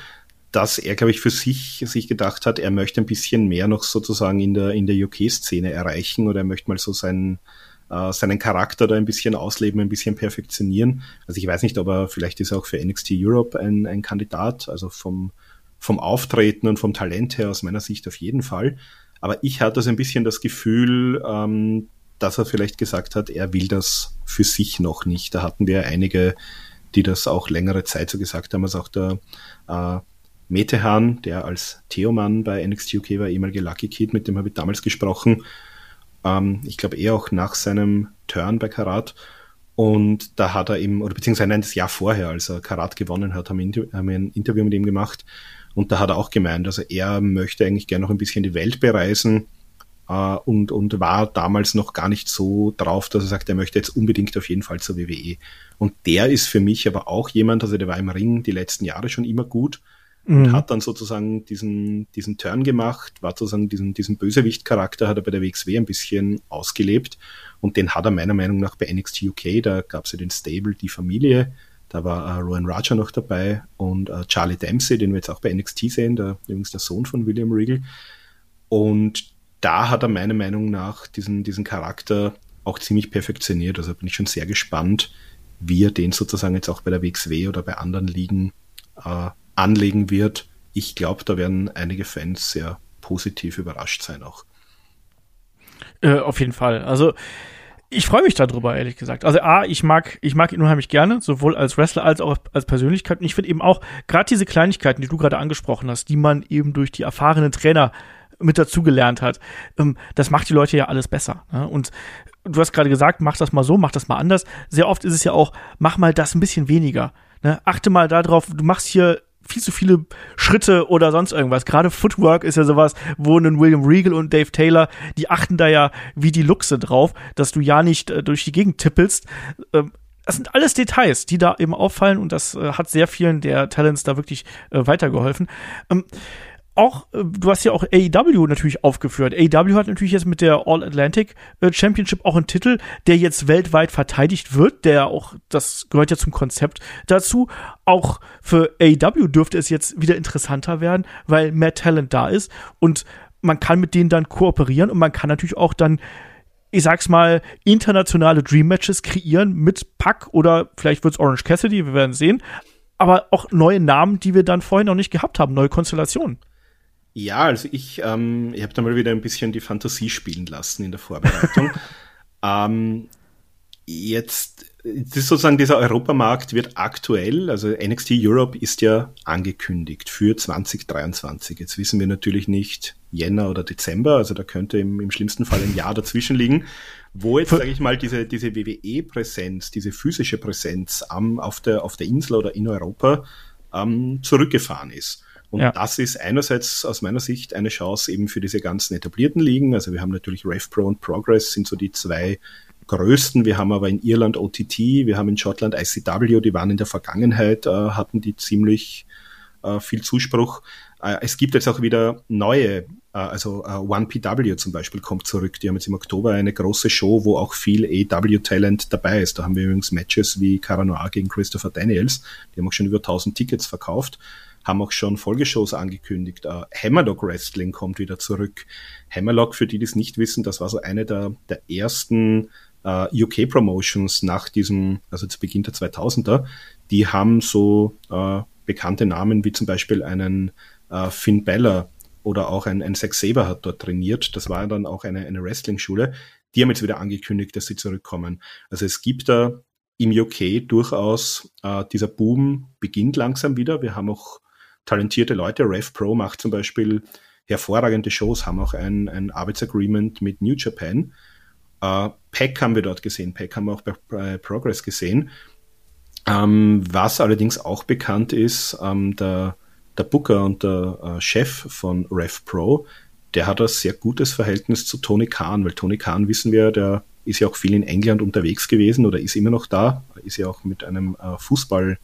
dass er, glaube ich, für sich sich gedacht hat, er möchte ein bisschen mehr noch sozusagen in der, in der UK-Szene erreichen oder er möchte mal so seinen, äh, seinen Charakter da ein bisschen ausleben, ein bisschen perfektionieren. Also ich weiß nicht, ob er vielleicht ist er auch für NXT Europe ein, ein Kandidat, also vom, vom Auftreten und vom Talent her aus meiner Sicht auf jeden Fall. Aber ich hatte so ein bisschen das Gefühl, ähm, dass er vielleicht gesagt hat, er will das für sich noch nicht. Da hatten wir einige, die das auch längere Zeit so gesagt haben, also auch der äh, Metehan, der als Theoman bei NXT UK war, ehemalige Lucky Kid, mit dem habe ich damals gesprochen. Ähm, ich glaube eher auch nach seinem Turn bei Karat. Und da hat er eben, oder beziehungsweise nein, das Jahr vorher, als er Karat gewonnen hat, haben wir ein Interview mit ihm gemacht. Und da hat er auch gemeint, also er möchte eigentlich gerne noch ein bisschen die Welt bereisen äh, und, und war damals noch gar nicht so drauf, dass er sagt, er möchte jetzt unbedingt auf jeden Fall zur WWE. Und der ist für mich aber auch jemand, also der war im Ring die letzten Jahre schon immer gut und mhm. hat dann sozusagen diesen, diesen Turn gemacht, war sozusagen diesen, diesen Bösewicht-Charakter hat er bei der WXW ein bisschen ausgelebt und den hat er meiner Meinung nach bei NXT UK, da gab es ja den Stable, die Familie, da war äh, Rowan Raja noch dabei und äh, Charlie Dempsey, den wir jetzt auch bei NXT sehen, der, übrigens der Sohn von William Regal. Und da hat er meiner Meinung nach diesen, diesen Charakter auch ziemlich perfektioniert. Also bin ich schon sehr gespannt, wie er den sozusagen jetzt auch bei der WXW oder bei anderen Ligen äh, anlegen wird. Ich glaube, da werden einige Fans sehr positiv überrascht sein auch. Äh, auf jeden Fall. Also ich freue mich darüber, ehrlich gesagt. Also A, ich mag, ich mag ihn unheimlich gerne, sowohl als Wrestler als auch als Persönlichkeit. Und ich finde eben auch, gerade diese Kleinigkeiten, die du gerade angesprochen hast, die man eben durch die erfahrenen Trainer mit dazugelernt hat. Ähm, das macht die Leute ja alles besser. Ne? Und du hast gerade gesagt, mach das mal so, mach das mal anders. Sehr oft ist es ja auch, mach mal das ein bisschen weniger. Ne? Achte mal darauf, du machst hier viel zu viele Schritte oder sonst irgendwas. Gerade Footwork ist ja sowas, wo ein William Regal und Dave Taylor, die achten da ja wie die Luchse drauf, dass du ja nicht äh, durch die Gegend tippelst. Ähm, das sind alles Details, die da eben auffallen und das äh, hat sehr vielen der Talents da wirklich äh, weitergeholfen. Auch, äh, du hast ja auch AEW natürlich aufgeführt. AEW hat natürlich jetzt mit der All Atlantic äh, Championship auch einen Titel, der jetzt weltweit verteidigt wird, der auch, das gehört ja zum Konzept dazu. Auch für AEW dürfte es jetzt wieder interessanter werden, weil mehr Talent da ist und man kann mit denen dann kooperieren und man kann natürlich auch dann ich sag's mal, internationale Dream Matches kreieren mit Pack oder vielleicht wird's Orange Cassidy, wir werden sehen. Aber auch neue Namen, die wir dann vorher noch nicht gehabt haben, neue Konstellationen. Ja, also ich, ähm, ich habe da mal wieder ein bisschen die Fantasie spielen lassen in der Vorbereitung. ähm, jetzt, das ist sozusagen dieser Europamarkt wird aktuell, also NXT Europe ist ja angekündigt für 2023. Jetzt wissen wir natürlich nicht Jänner oder Dezember, also da könnte im, im schlimmsten Fall ein Jahr dazwischen liegen. Wo jetzt, sage ich mal, diese, diese WWE-Präsenz, diese physische Präsenz am, auf, der, auf der Insel oder in Europa ähm, zurückgefahren ist. Und ja. das ist einerseits aus meiner Sicht eine Chance eben für diese ganzen etablierten Ligen. Also wir haben natürlich RevPro und Progress sind so die zwei größten. Wir haben aber in Irland OTT, wir haben in Schottland ICW, die waren in der Vergangenheit, äh, hatten die ziemlich äh, viel Zuspruch. Äh, es gibt jetzt auch wieder neue, äh, also äh, One PW zum Beispiel kommt zurück. Die haben jetzt im Oktober eine große Show, wo auch viel AW-Talent dabei ist. Da haben wir übrigens Matches wie Cara Noir gegen Christopher Daniels. Die haben auch schon über 1000 Tickets verkauft haben auch schon Folgeshows angekündigt. Uh, Hammerlock Wrestling kommt wieder zurück. Hammerlock, für die, die es nicht wissen, das war so eine der, der ersten uh, äh, UK Promotions nach diesem, also zu Beginn der 2000er. Die haben so uh, bekannte Namen wie zum Beispiel einen Finn Beller oder auch ein, ein Zack Saber hat dort trainiert. Das war dann auch eine, eine Wrestling-Schule. Die haben jetzt wieder angekündigt, dass sie zurückkommen. Also es gibt da im UK durchaus äh, dieser Boom beginnt langsam wieder. Wir haben auch talentierte Leute. Rev Pro macht zum Beispiel hervorragende Shows, haben auch ein, ein Arbeitsagreement mit New Japan. Äh, Pack haben wir dort gesehen, Pack haben wir auch bei, Progress gesehen. Ähm, was allerdings auch bekannt ist, ähm, der, der Booker und der äh, Chef von Rev Pro, der hat ein sehr gutes Verhältnis zu Tony Khan, weil Tony Khan wissen wir, der ist ja auch viel in England unterwegs gewesen oder ist immer noch da, ist ja auch mit einem äh, Fußball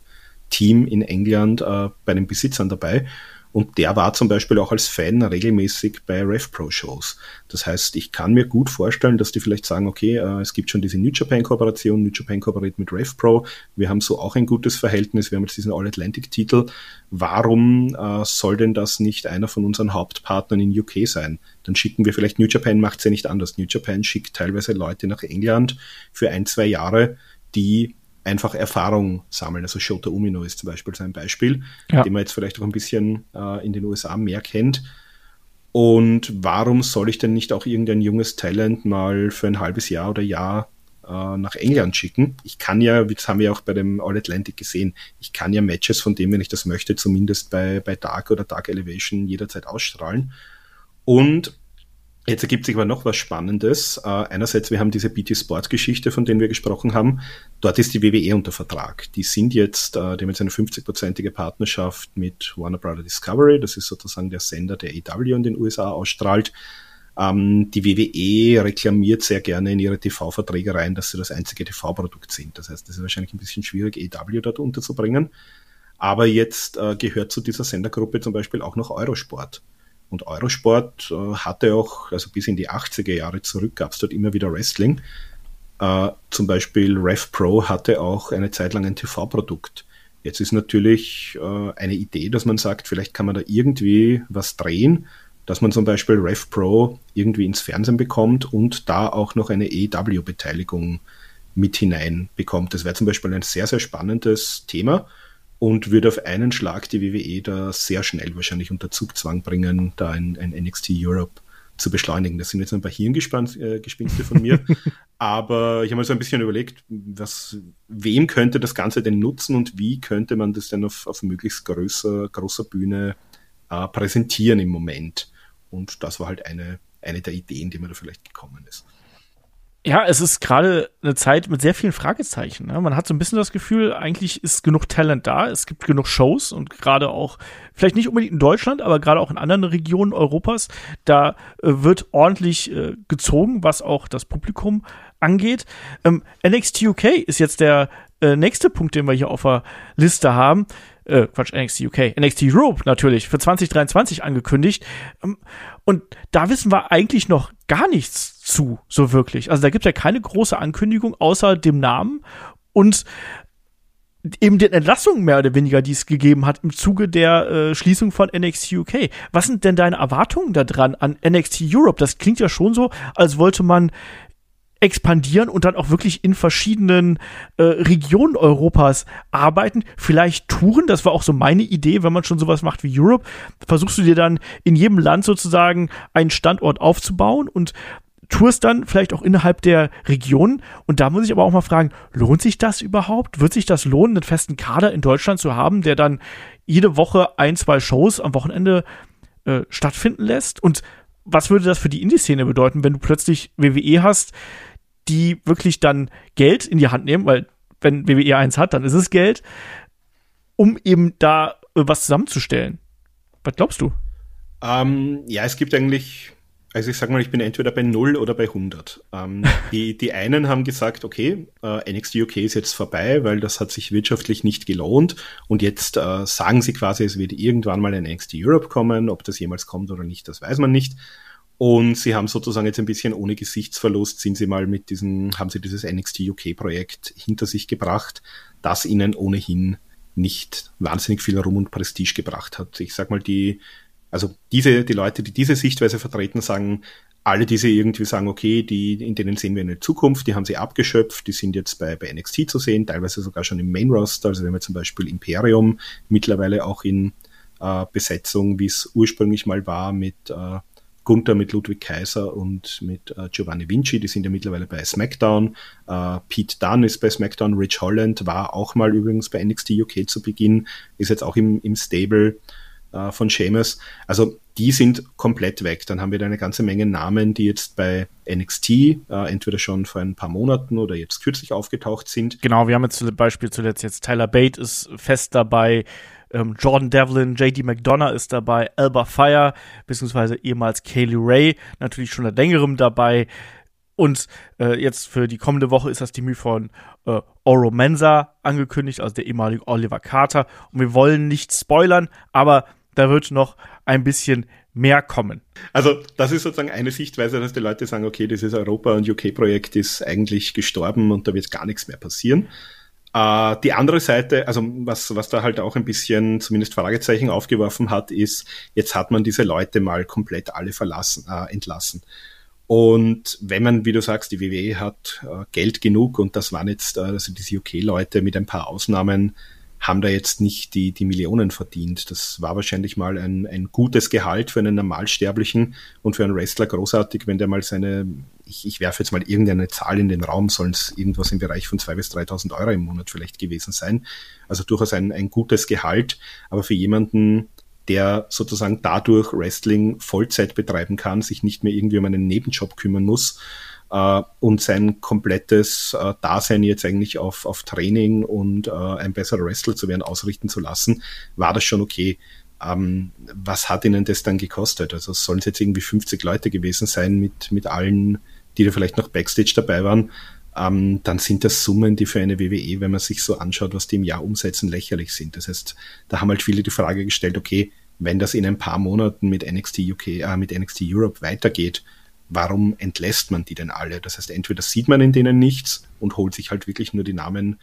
Team in England äh, bei den Besitzern dabei. Und der war zum Beispiel auch als Fan regelmäßig bei RevPro-Shows. Das heißt, ich kann mir gut vorstellen, dass die vielleicht sagen, okay, äh, es gibt schon diese New Japan-Kooperation, New Japan kooperiert mit RevPro, wir haben so auch ein gutes Verhältnis, wir haben jetzt diesen All-Atlantic-Titel. Warum äh, soll denn das nicht einer von unseren Hauptpartnern in UK sein? Dann schicken wir vielleicht, New Japan macht es ja nicht anders. New Japan schickt teilweise Leute nach England für ein, zwei Jahre, die einfach Erfahrung sammeln. Also Shota Umino ist zum Beispiel so ein Beispiel, ja. den man jetzt vielleicht auch ein bisschen äh, in den USA mehr kennt. Und warum soll ich denn nicht auch irgendein junges Talent mal für ein halbes Jahr oder Jahr äh, nach England schicken? Ich kann ja, das haben wir auch bei dem All Atlantic gesehen, ich kann ja Matches von dem, wenn ich das möchte, zumindest bei, bei Dark oder Dark Elevation jederzeit ausstrahlen. Und Jetzt ergibt sich aber noch was Spannendes. Äh, einerseits, wir haben diese BT Sport Geschichte, von der wir gesprochen haben. Dort ist die WWE unter Vertrag. Die sind jetzt, äh, die haben jetzt eine 50-prozentige Partnerschaft mit Warner Brother Discovery. Das ist sozusagen der Sender, der EW in den USA ausstrahlt. Ähm, die WWE reklamiert sehr gerne in ihre TV-Verträge rein, dass sie das einzige TV-Produkt sind. Das heißt, es ist wahrscheinlich ein bisschen schwierig, EW dort unterzubringen. Aber jetzt äh, gehört zu dieser Sendergruppe zum Beispiel auch noch Eurosport. Und Eurosport äh, hatte auch, also bis in die 80er Jahre zurück, gab es dort immer wieder Wrestling. Äh, zum Beispiel Rev Pro hatte auch eine Zeit lang ein TV-Produkt. Jetzt ist natürlich äh, eine Idee, dass man sagt, vielleicht kann man da irgendwie was drehen, dass man zum Beispiel Rev Pro irgendwie ins Fernsehen bekommt und da auch noch eine EW-Beteiligung mit hinein bekommt. Das wäre zum Beispiel ein sehr, sehr spannendes Thema und würde auf einen Schlag die WWE da sehr schnell wahrscheinlich unter Zugzwang bringen, da ein, ein NXT Europe zu beschleunigen. Das sind jetzt ein paar Hirngespinste von mir. Aber ich habe mir so ein bisschen überlegt, was, wem könnte das Ganze denn nutzen und wie könnte man das denn auf, auf möglichst größer, großer Bühne äh, präsentieren im Moment. Und das war halt eine, eine der Ideen, die mir da vielleicht gekommen ist ja, es ist gerade eine Zeit mit sehr vielen Fragezeichen. Ne? Man hat so ein bisschen das Gefühl, eigentlich ist genug Talent da, es gibt genug Shows und gerade auch, vielleicht nicht unbedingt in Deutschland, aber gerade auch in anderen Regionen Europas, da äh, wird ordentlich äh, gezogen, was auch das Publikum angeht. Ähm, NXT UK ist jetzt der äh, nächste Punkt, den wir hier auf der Liste haben. Äh, Quatsch, NXT UK, NXT Europe natürlich für 2023 angekündigt. Ähm, und da wissen wir eigentlich noch gar nichts zu, so wirklich. Also da gibt es ja keine große Ankündigung außer dem Namen und eben den Entlassungen mehr oder weniger, die es gegeben hat im Zuge der äh, Schließung von NXT UK. Was sind denn deine Erwartungen da dran an NXT Europe? Das klingt ja schon so, als wollte man expandieren und dann auch wirklich in verschiedenen äh, Regionen Europas arbeiten, vielleicht touren, das war auch so meine Idee, wenn man schon sowas macht wie Europe, versuchst du dir dann in jedem Land sozusagen einen Standort aufzubauen und tourst dann vielleicht auch innerhalb der Region. Und da muss ich aber auch mal fragen, lohnt sich das überhaupt? Wird sich das lohnen, einen festen Kader in Deutschland zu haben, der dann jede Woche ein, zwei Shows am Wochenende äh, stattfinden lässt? Und was würde das für die Indie-Szene bedeuten, wenn du plötzlich WWE hast, die wirklich dann Geld in die Hand nehmen, weil wenn WWE eins hat, dann ist es Geld, um eben da äh, was zusammenzustellen. Was glaubst du? Ähm, ja, es gibt eigentlich also ich sag mal, ich bin entweder bei 0 oder bei 100. Ähm, die, die einen haben gesagt, okay, äh, NXT UK ist jetzt vorbei, weil das hat sich wirtschaftlich nicht gelohnt und jetzt äh, sagen sie quasi, es wird irgendwann mal ein NXT Europe kommen, ob das jemals kommt oder nicht, das weiß man nicht. Und sie haben sozusagen jetzt ein bisschen ohne Gesichtsverlust sind sie mal mit diesem, haben sie dieses NXT UK Projekt hinter sich gebracht, das ihnen ohnehin nicht wahnsinnig viel Ruhm und Prestige gebracht hat. Ich sag mal, die also diese, die Leute, die diese Sichtweise vertreten, sagen, alle diese irgendwie sagen, okay, die, in denen sehen wir eine Zukunft, die haben sie abgeschöpft, die sind jetzt bei, bei NXT zu sehen, teilweise sogar schon im Main Roster, also wenn wir zum Beispiel Imperium mittlerweile auch in äh, Besetzung, wie es ursprünglich mal war, mit äh, Gunther, mit Ludwig Kaiser und mit äh, Giovanni Vinci, die sind ja mittlerweile bei SmackDown. Äh, Pete Dunne ist bei SmackDown, Rich Holland war auch mal übrigens bei NXT UK zu Beginn, ist jetzt auch im, im Stable äh, von Seamus. Also die sind komplett weg. Dann haben wir da eine ganze Menge Namen, die jetzt bei NXT äh, entweder schon vor ein paar Monaten oder jetzt kürzlich aufgetaucht sind. Genau, wir haben jetzt zum Beispiel zuletzt jetzt Tyler Bate ist fest dabei. Ähm, Jordan Devlin, JD McDonough ist dabei, Alba Fire, beziehungsweise ehemals Kaylee Ray, natürlich schon seit längerem dabei. Und äh, jetzt für die kommende Woche ist das Debüt von äh, Oro Mensa angekündigt, also der ehemalige Oliver Carter. Und wir wollen nicht spoilern, aber da wird noch ein bisschen mehr kommen. Also das ist sozusagen eine Sichtweise, dass die Leute sagen, okay, dieses Europa- und UK-Projekt ist eigentlich gestorben und da wird gar nichts mehr passieren. Äh, die andere Seite, also was, was da halt auch ein bisschen zumindest Fragezeichen aufgeworfen hat, ist, jetzt hat man diese Leute mal komplett alle verlassen, äh, entlassen. Und wenn man, wie du sagst, die WWE hat äh, Geld genug und das waren jetzt, äh, also diese UK-Leute mit ein paar Ausnahmen, haben da jetzt nicht die, die Millionen verdient. Das war wahrscheinlich mal ein, ein gutes Gehalt für einen Normalsterblichen und für einen Wrestler großartig, wenn der mal seine, ich, ich werfe jetzt mal irgendeine Zahl in den Raum, sollen es irgendwas im Bereich von 2.000 bis 3.000 Euro im Monat vielleicht gewesen sein. Also durchaus ein, ein gutes Gehalt, aber für jemanden, der sozusagen dadurch Wrestling Vollzeit betreiben kann, sich nicht mehr irgendwie um einen Nebenjob kümmern muss, äh, und sein komplettes äh, Dasein jetzt eigentlich auf, auf Training und äh, ein besserer Wrestler zu werden ausrichten zu lassen, war das schon okay. Ähm, was hat ihnen das dann gekostet? Also sollen es jetzt irgendwie 50 Leute gewesen sein mit, mit allen, die da vielleicht noch Backstage dabei waren. Ähm, dann sind das Summen, die für eine WWE, wenn man sich so anschaut, was die im Jahr umsetzen, lächerlich sind. Das heißt, da haben halt viele die Frage gestellt, okay, wenn das in ein paar Monaten mit NXT UK, äh, mit NXT Europe weitergeht, warum entlässt man die denn alle? Das heißt, entweder sieht man in denen nichts und holt sich halt wirklich nur die Namen,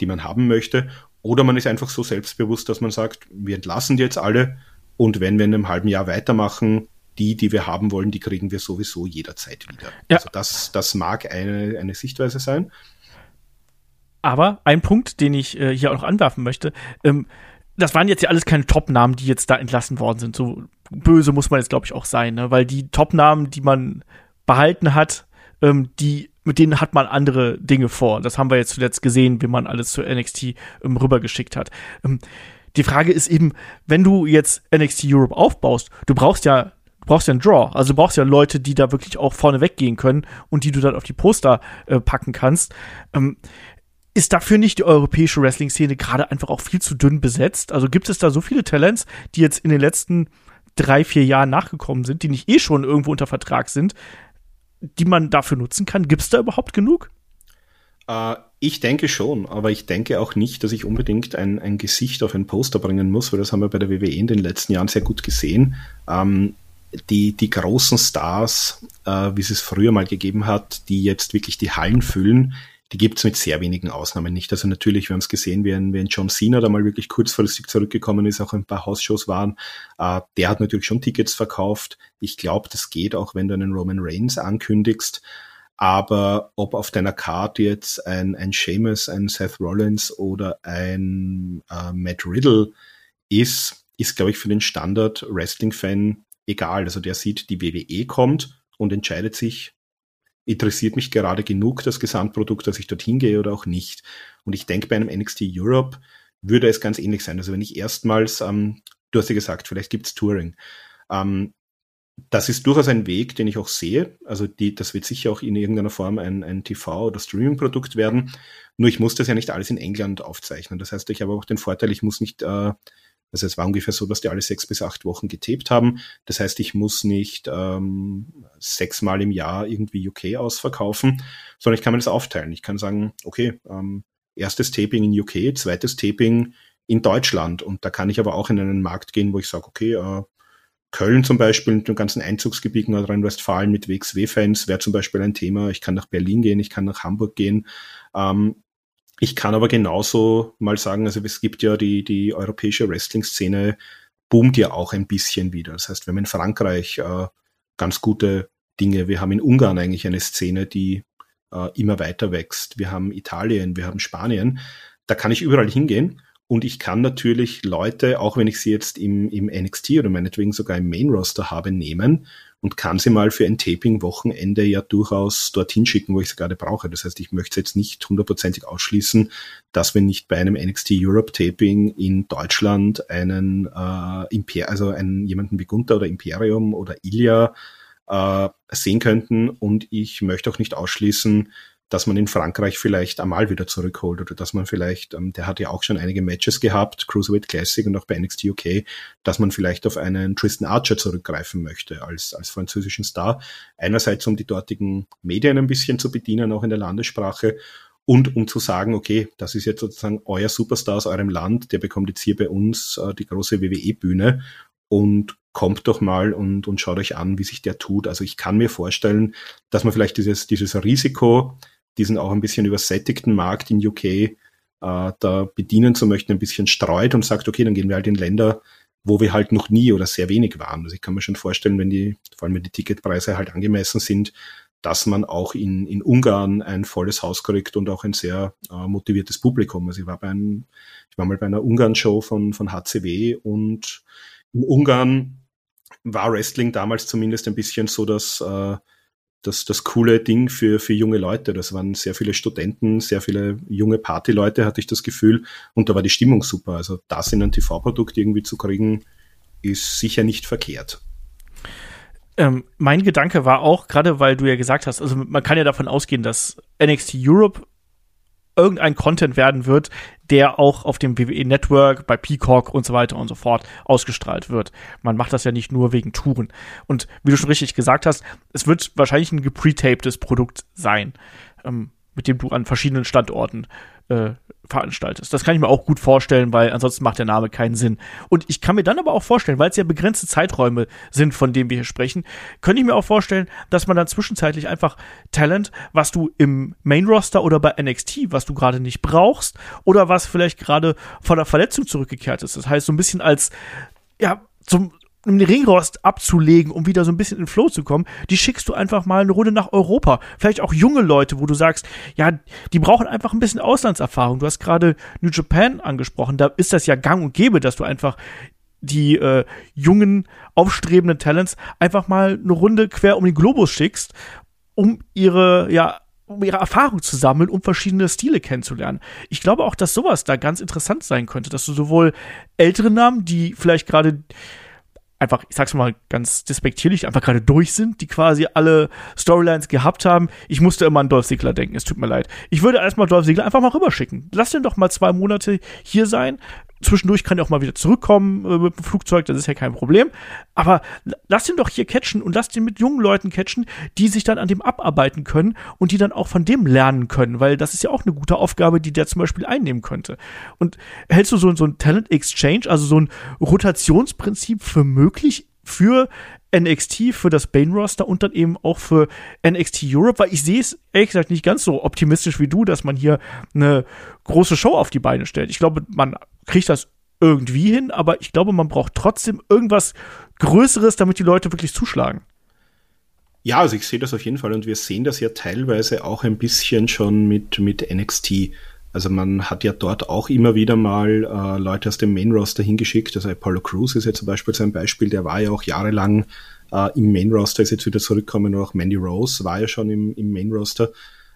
die man haben möchte, oder man ist einfach so selbstbewusst, dass man sagt, wir entlassen die jetzt alle und wenn wir in einem halben Jahr weitermachen, die, die wir haben wollen, die kriegen wir sowieso jederzeit wieder. Ja. Also das, das mag eine, eine Sichtweise sein. Aber ein Punkt, den ich äh, hier auch noch anwerfen möchte, ähm, das waren jetzt ja alles keine Top-Namen, die jetzt da entlassen worden sind. So böse muss man jetzt, glaube ich, auch sein, ne? weil die Top-Namen, die man behalten hat, ähm, die, mit denen hat man andere Dinge vor. Das haben wir jetzt zuletzt gesehen, wie man alles zu NXT ähm, rübergeschickt hat. Ähm, die Frage ist eben, wenn du jetzt NXT Europe aufbaust, du brauchst ja du brauchst ja einen Draw. Also du brauchst ja Leute, die da wirklich auch vorne weggehen können und die du dann auf die Poster äh, packen kannst. Ähm, ist dafür nicht die europäische Wrestling-Szene gerade einfach auch viel zu dünn besetzt? Also gibt es da so viele Talents, die jetzt in den letzten drei, vier Jahren nachgekommen sind, die nicht eh schon irgendwo unter Vertrag sind, die man dafür nutzen kann? Gibt es da überhaupt genug? Äh, ich denke schon, aber ich denke auch nicht, dass ich unbedingt ein, ein Gesicht auf ein Poster bringen muss, weil das haben wir bei der WWE in den letzten Jahren sehr gut gesehen. Ähm, die, die großen Stars, äh, wie es es früher mal gegeben hat, die jetzt wirklich die Hallen füllen, die gibt's mit sehr wenigen Ausnahmen nicht. Also natürlich, wir haben es gesehen, wie ein, wie ein John Cena da mal wirklich kurzfristig zurückgekommen ist, auch ein paar Hausshows waren. Äh, der hat natürlich schon Tickets verkauft. Ich glaube, das geht auch, wenn du einen Roman Reigns ankündigst. Aber ob auf deiner Karte jetzt ein, ein Seamus, ein Seth Rollins oder ein äh, Matt Riddle ist, ist, glaube ich, für den Standard-Wrestling-Fan egal. Also der sieht, die WWE kommt und entscheidet sich, interessiert mich gerade genug das Gesamtprodukt, dass ich dorthin gehe oder auch nicht. Und ich denke, bei einem NXT Europe würde es ganz ähnlich sein. Also wenn ich erstmal, ähm, du hast ja gesagt, vielleicht gibt's Touring. Ähm, das ist durchaus ein Weg, den ich auch sehe. Also die, das wird sicher auch in irgendeiner Form ein, ein TV- oder Streaming-Produkt werden. Nur ich muss das ja nicht alles in England aufzeichnen. Das heißt, ich habe auch den Vorteil, ich muss nicht, äh, also es war ungefähr so, dass die alle sechs bis acht Wochen getaped haben. Das heißt, ich muss nicht ähm, sechsmal im Jahr irgendwie UK ausverkaufen, sondern ich kann mir das aufteilen. Ich kann sagen, okay, ähm, erstes Taping in UK, zweites Taping in Deutschland. Und da kann ich aber auch in einen Markt gehen, wo ich sage, okay, äh, Köln zum Beispiel mit dem ganzen Einzugsgebiet Nordrhein-Westfalen mit WXW-Fans wäre zum Beispiel ein Thema. Ich kann nach Berlin gehen, ich kann nach Hamburg gehen. Ähm, ich kann aber genauso mal sagen, also es gibt ja die, die europäische Wrestling-Szene boomt ja auch ein bisschen wieder. Das heißt, wir haben in Frankreich äh, ganz gute Dinge. Wir haben in Ungarn eigentlich eine Szene, die äh, immer weiter wächst. Wir haben Italien, wir haben Spanien. Da kann ich überall hingehen und ich kann natürlich Leute, auch wenn ich sie jetzt im, im NXT oder meinetwegen sogar im Main Roster habe, nehmen und kann sie mal für ein Taping-Wochenende ja durchaus dorthin schicken, wo ich sie gerade brauche. Das heißt, ich möchte jetzt nicht hundertprozentig ausschließen, dass wir nicht bei einem NXT Europe Taping in Deutschland einen äh, Imper also einen jemanden wie Gunther oder Imperium oder Ilya äh, sehen könnten. Und ich möchte auch nicht ausschließen, dass man in Frankreich vielleicht einmal wieder zurückholt oder dass man vielleicht, ähm, der hat ja auch schon einige Matches gehabt, Cruiserweight Classic und auch bei NXT UK, dass man vielleicht auf einen Tristan Archer zurückgreifen möchte als, als französischen Star. Einerseits, um die dortigen Medien ein bisschen zu bedienen, auch in der Landessprache und um zu sagen, okay, das ist jetzt sozusagen euer Superstar aus eurem Land, der bekommt jetzt hier bei uns äh, die große WWE-Bühne und kommt doch mal und, und schaut euch an, wie sich der tut. Also ich kann mir vorstellen, dass man vielleicht dieses, dieses Risiko diesen auch ein bisschen übersättigten Markt in UK äh, da bedienen zu möchten, ein bisschen streut und sagt, okay, dann gehen wir halt in Länder, wo wir halt noch nie oder sehr wenig waren. Also ich kann mir schon vorstellen, wenn die, vor allem wenn die Ticketpreise halt angemessen sind, dass man auch in, in Ungarn ein volles Haus kriegt und auch ein sehr äh, motiviertes Publikum. Also ich war bei einem, ich war mal bei einer Ungarn-Show von, von HCW und in Ungarn war Wrestling damals zumindest ein bisschen so, dass äh, das, das coole Ding für, für junge Leute. Das waren sehr viele Studenten, sehr viele junge Partyleute, hatte ich das Gefühl. Und da war die Stimmung super. Also das in ein TV-Produkt irgendwie zu kriegen, ist sicher nicht verkehrt. Ähm, mein Gedanke war auch, gerade weil du ja gesagt hast, also man kann ja davon ausgehen, dass NXT Europe irgendein Content werden wird, der auch auf dem WWE Network, bei Peacock und so weiter und so fort ausgestrahlt wird. Man macht das ja nicht nur wegen Touren. Und wie du schon richtig gesagt hast, es wird wahrscheinlich ein gepretaptes Produkt sein, ähm, mit dem du an verschiedenen Standorten äh, veranstaltest. Das kann ich mir auch gut vorstellen, weil ansonsten macht der Name keinen Sinn. Und ich kann mir dann aber auch vorstellen, weil es ja begrenzte Zeiträume sind, von denen wir hier sprechen, könnte ich mir auch vorstellen, dass man dann zwischenzeitlich einfach Talent, was du im Main Roster oder bei NXT, was du gerade nicht brauchst oder was vielleicht gerade von der Verletzung zurückgekehrt ist. Das heißt, so ein bisschen als ja, zum um den Ringrost abzulegen, um wieder so ein bisschen in den Flow zu kommen, die schickst du einfach mal eine Runde nach Europa. Vielleicht auch junge Leute, wo du sagst, ja, die brauchen einfach ein bisschen Auslandserfahrung. Du hast gerade New Japan angesprochen, da ist das ja gang und gäbe, dass du einfach die äh, jungen, aufstrebenden Talents einfach mal eine Runde quer um den Globus schickst, um ihre, ja, um ihre Erfahrung zu sammeln, um verschiedene Stile kennenzulernen. Ich glaube auch, dass sowas da ganz interessant sein könnte, dass du sowohl ältere Namen, die vielleicht gerade einfach, ich sag's mal ganz despektierlich, einfach gerade durch sind, die quasi alle Storylines gehabt haben. Ich musste immer an Dolph Ziggler denken, es tut mir leid. Ich würde erstmal Dolph Ziggler einfach mal rüberschicken. Lass den doch mal zwei Monate hier sein, Zwischendurch kann er auch mal wieder zurückkommen äh, mit dem Flugzeug, das ist ja kein Problem. Aber lass ihn doch hier catchen und lass ihn mit jungen Leuten catchen, die sich dann an dem abarbeiten können und die dann auch von dem lernen können, weil das ist ja auch eine gute Aufgabe, die der zum Beispiel einnehmen könnte. Und hältst du so, so ein Talent Exchange, also so ein Rotationsprinzip für möglich für NXT, für das Bane-Roster und dann eben auch für NXT Europe, weil ich sehe es ehrlich gesagt nicht ganz so optimistisch wie du, dass man hier eine große Show auf die Beine stellt. Ich glaube, man kriegt das irgendwie hin, aber ich glaube, man braucht trotzdem irgendwas Größeres, damit die Leute wirklich zuschlagen. Ja, also ich sehe das auf jeden Fall und wir sehen das ja teilweise auch ein bisschen schon mit, mit NXT. Also man hat ja dort auch immer wieder mal äh, Leute aus dem Main Roster hingeschickt. Also Apollo Crews ist ja zum Beispiel so ein Beispiel, der war ja auch jahrelang äh, im Main Roster, ist jetzt wieder zurückgekommen. Auch Mandy Rose war ja schon im, im Main Roster.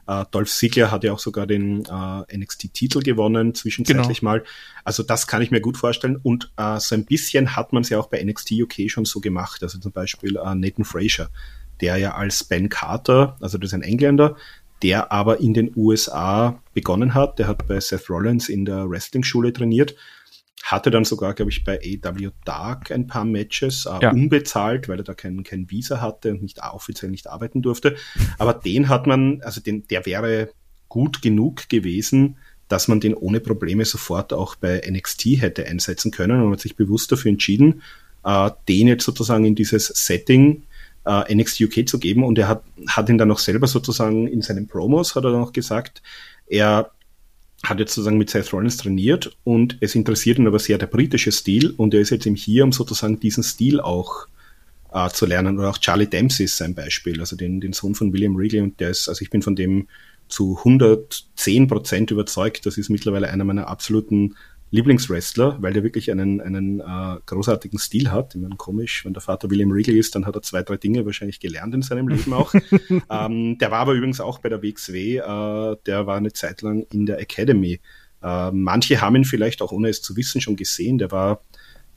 Äh, Dolph Ziggler hat ja auch sogar den äh, NXT-Titel gewonnen, zwischenzeitlich genau. mal. Also das kann ich mir gut vorstellen. Und äh, so ein bisschen hat man es ja auch bei NXT UK schon so gemacht. Also zum Beispiel äh, Nathan Frazier, der ja als Ben Carter, also das ist ein Engländer, der aber in den USA begonnen hat. Der hat bei Seth Rollins in der Wrestling-Schule trainiert hatte dann sogar, glaube ich, bei AW Dark ein paar Matches, äh, ja. unbezahlt, weil er da kein, kein Visa hatte und nicht offiziell nicht arbeiten durfte. Aber den hat man, also den, der wäre gut genug gewesen, dass man den ohne Probleme sofort auch bei NXT hätte einsetzen können und man hat sich bewusst dafür entschieden, äh, den jetzt sozusagen in dieses Setting äh, NXT UK zu geben und er hat, hat ihn dann auch selber sozusagen in seinen Promos, hat er dann auch gesagt, er hat jetzt sozusagen mit Seth Rollins trainiert und es interessiert ihn aber sehr der britische Stil und er ist jetzt eben hier, um sozusagen diesen Stil auch äh, zu lernen. Oder auch Charlie Dempsey ist sein Beispiel, also den, den Sohn von William Wrigley und der ist, also ich bin von dem zu 110 Prozent überzeugt. Das ist mittlerweile einer meiner absoluten Lieblingswrestler, weil der wirklich einen, einen äh, großartigen Stil hat. Ich meine, komisch, wenn der Vater William Wrigley ist, dann hat er zwei, drei Dinge wahrscheinlich gelernt in seinem Leben auch. ähm, der war aber übrigens auch bei der WXW, äh, der war eine Zeit lang in der Academy. Äh, manche haben ihn vielleicht auch ohne es zu wissen schon gesehen. Der war,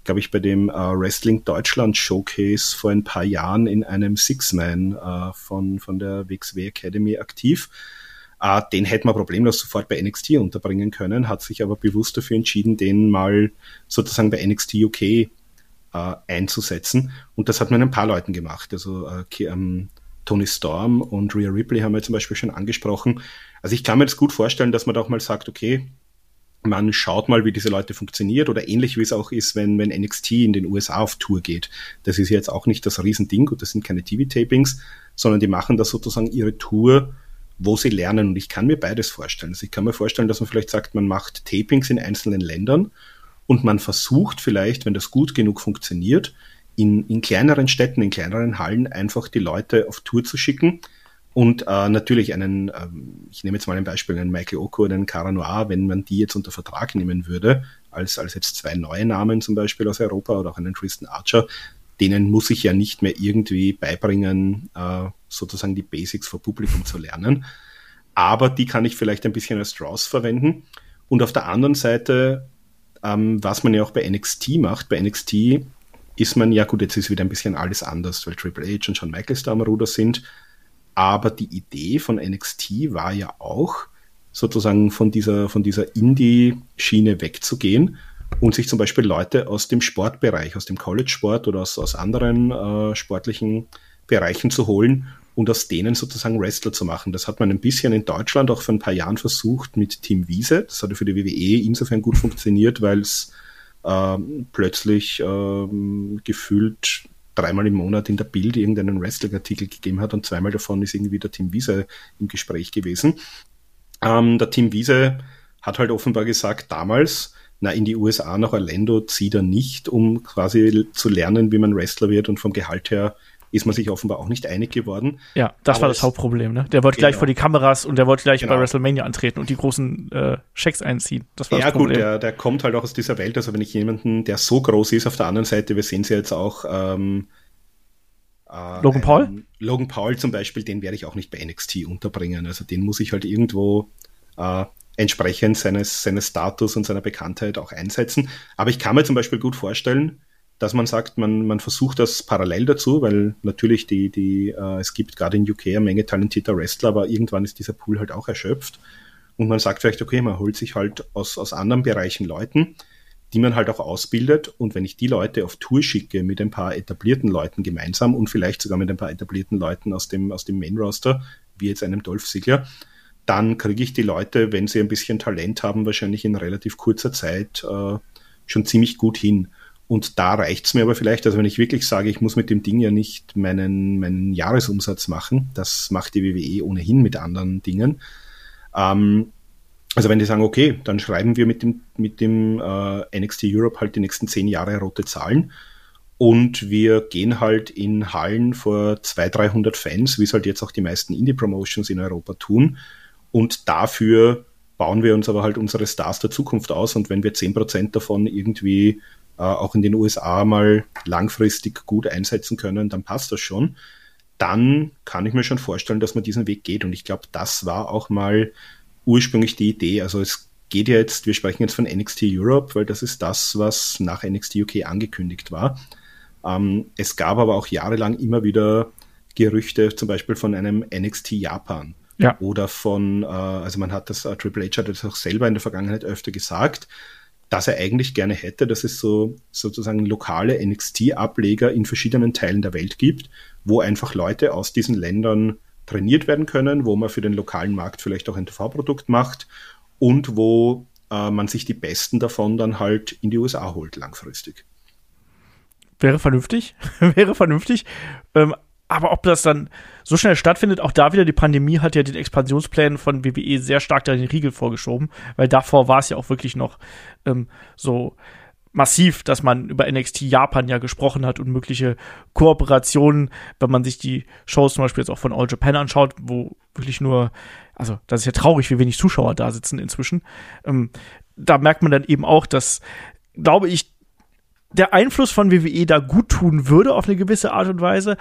glaube ich, bei dem äh, Wrestling Deutschland Showcase vor ein paar Jahren in einem Six-Man äh, von, von der WXW Academy aktiv. Uh, den hätte man problemlos sofort bei NXT unterbringen können, hat sich aber bewusst dafür entschieden, den mal sozusagen bei NXT UK äh, einzusetzen. Und das hat man ein paar Leuten gemacht. Also uh, ähm, Tony Storm und Rhea Ripley haben wir zum Beispiel schon angesprochen. Also ich kann mir das gut vorstellen, dass man da auch mal sagt, okay, man schaut mal, wie diese Leute funktioniert oder ähnlich wie es auch ist, wenn, wenn NXT in den USA auf Tour geht. Das ist jetzt auch nicht das Riesending und das sind keine TV-Tapings, sondern die machen da sozusagen ihre Tour wo sie lernen. Und ich kann mir beides vorstellen. Also ich kann mir vorstellen, dass man vielleicht sagt, man macht Tapings in einzelnen Ländern und man versucht vielleicht, wenn das gut genug funktioniert, in, in kleineren Städten, in kleineren Hallen einfach die Leute auf Tour zu schicken. Und äh, natürlich einen, äh, ich nehme jetzt mal ein Beispiel, einen Michael Oko oder einen Cara Noir, wenn man die jetzt unter Vertrag nehmen würde, als, als jetzt zwei neue Namen zum Beispiel aus Europa oder auch einen Tristan Archer, denen muss ich ja nicht mehr irgendwie beibringen, äh, sozusagen die Basics vor Publikum zu lernen. Aber die kann ich vielleicht ein bisschen als Draws verwenden. Und auf der anderen Seite, ähm, was man ja auch bei NXT macht, bei NXT ist man, ja gut, jetzt ist wieder ein bisschen alles anders, weil Triple H und Shawn Michaels da am Ruder sind. Aber die Idee von NXT war ja auch, sozusagen von dieser, von dieser Indie-Schiene wegzugehen und sich zum Beispiel Leute aus dem Sportbereich, aus dem College-Sport oder aus, aus anderen äh, sportlichen Bereichen zu holen und aus denen sozusagen Wrestler zu machen. Das hat man ein bisschen in Deutschland auch vor ein paar Jahren versucht mit Team Wiese. Das hatte für die WWE insofern gut funktioniert, weil es äh, plötzlich äh, gefühlt dreimal im Monat in der Bild irgendeinen Wrestling-Artikel gegeben hat und zweimal davon ist irgendwie der Team Wiese im Gespräch gewesen. Ähm, der Team Wiese hat halt offenbar gesagt, damals, na, in die USA nach Orlando zieht er nicht, um quasi zu lernen, wie man Wrestler wird und vom Gehalt her ist man sich offenbar auch nicht einig geworden. Ja, das Aber war das Hauptproblem. Ne? Der wollte genau. gleich vor die Kameras und der wollte gleich genau. bei WrestleMania antreten und die großen äh, Schecks einziehen. Das war ja, das Problem. gut, der, der kommt halt auch aus dieser Welt. Also wenn ich jemanden, der so groß ist, auf der anderen Seite, wir sehen sie jetzt auch. Ähm, äh, Logan Paul? Logan Paul zum Beispiel, den werde ich auch nicht bei NXT unterbringen. Also den muss ich halt irgendwo äh, entsprechend seines, seines Status und seiner Bekanntheit auch einsetzen. Aber ich kann mir zum Beispiel gut vorstellen, dass man sagt, man, man versucht das parallel dazu, weil natürlich die, die, äh, es gibt gerade in UK eine Menge talentierter Wrestler, aber irgendwann ist dieser Pool halt auch erschöpft. Und man sagt vielleicht, okay, man holt sich halt aus, aus anderen Bereichen Leuten, die man halt auch ausbildet. Und wenn ich die Leute auf Tour schicke mit ein paar etablierten Leuten gemeinsam und vielleicht sogar mit ein paar etablierten Leuten aus dem, aus dem Main Roster, wie jetzt einem Dolph Ziggler, dann kriege ich die Leute, wenn sie ein bisschen Talent haben, wahrscheinlich in relativ kurzer Zeit äh, schon ziemlich gut hin. Und da reicht's mir aber vielleicht, also wenn ich wirklich sage, ich muss mit dem Ding ja nicht meinen, meinen Jahresumsatz machen, das macht die WWE ohnehin mit anderen Dingen. Ähm, also wenn die sagen, okay, dann schreiben wir mit dem, mit dem äh, NXT Europe halt die nächsten zehn Jahre rote Zahlen und wir gehen halt in Hallen vor 200, 300 Fans, wie es halt jetzt auch die meisten Indie-Promotions in Europa tun und dafür bauen wir uns aber halt unsere Stars der Zukunft aus. Und wenn wir zehn Prozent davon irgendwie äh, auch in den USA mal langfristig gut einsetzen können, dann passt das schon. dann kann ich mir schon vorstellen, dass man diesen Weg geht. Und ich glaube, das war auch mal ursprünglich die Idee. Also es geht ja jetzt, wir sprechen jetzt von NXT Europe, weil das ist das, was nach NXT UK angekündigt war. Ähm, es gab aber auch jahrelang immer wieder Gerüchte, zum Beispiel von einem NXT Japan. Ja. Oder von, äh, also man hat das, äh, Triple H hat das auch selber in der Vergangenheit öfter gesagt, dass er eigentlich gerne hätte, dass es so sozusagen lokale NXT-Ableger in verschiedenen Teilen der Welt gibt, wo einfach Leute aus diesen Ländern trainiert werden können, wo man für den lokalen Markt vielleicht auch ein TV-Produkt macht und wo äh, man sich die Besten davon dann halt in die USA holt langfristig. Wäre vernünftig, wäre vernünftig. Ähm, aber ob das dann so schnell stattfindet, auch da wieder, die Pandemie hat ja den Expansionsplänen von WWE sehr stark da den Riegel vorgeschoben, weil davor war es ja auch wirklich noch ähm, so massiv, dass man über NXT Japan ja gesprochen hat und mögliche Kooperationen, wenn man sich die Shows zum Beispiel jetzt auch von All Japan anschaut, wo wirklich nur, also das ist ja traurig, wie wenig Zuschauer da sitzen inzwischen. Ähm, da merkt man dann eben auch, dass, glaube ich, der Einfluss von WWE da gut tun würde auf eine gewisse Art und Weise,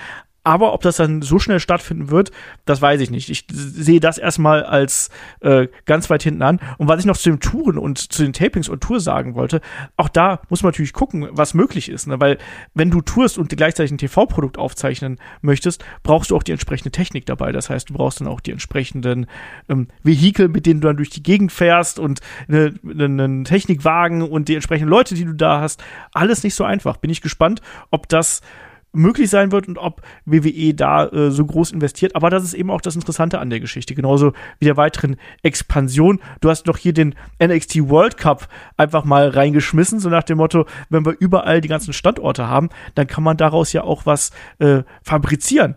aber ob das dann so schnell stattfinden wird, das weiß ich nicht. Ich sehe das erstmal als äh, ganz weit hinten an. Und was ich noch zu den Touren und zu den Tapings und Tours sagen wollte, auch da muss man natürlich gucken, was möglich ist. Ne? Weil wenn du tourst und gleichzeitig ein TV-Produkt aufzeichnen möchtest, brauchst du auch die entsprechende Technik dabei. Das heißt, du brauchst dann auch die entsprechenden ähm, Vehikel, mit denen du dann durch die Gegend fährst und einen ne, Technikwagen und die entsprechenden Leute, die du da hast. Alles nicht so einfach. Bin ich gespannt, ob das möglich sein wird und ob WWE da äh, so groß investiert. Aber das ist eben auch das Interessante an der Geschichte. Genauso wie der weiteren Expansion. Du hast noch hier den NXT World Cup einfach mal reingeschmissen, so nach dem Motto, wenn wir überall die ganzen Standorte haben, dann kann man daraus ja auch was äh, fabrizieren.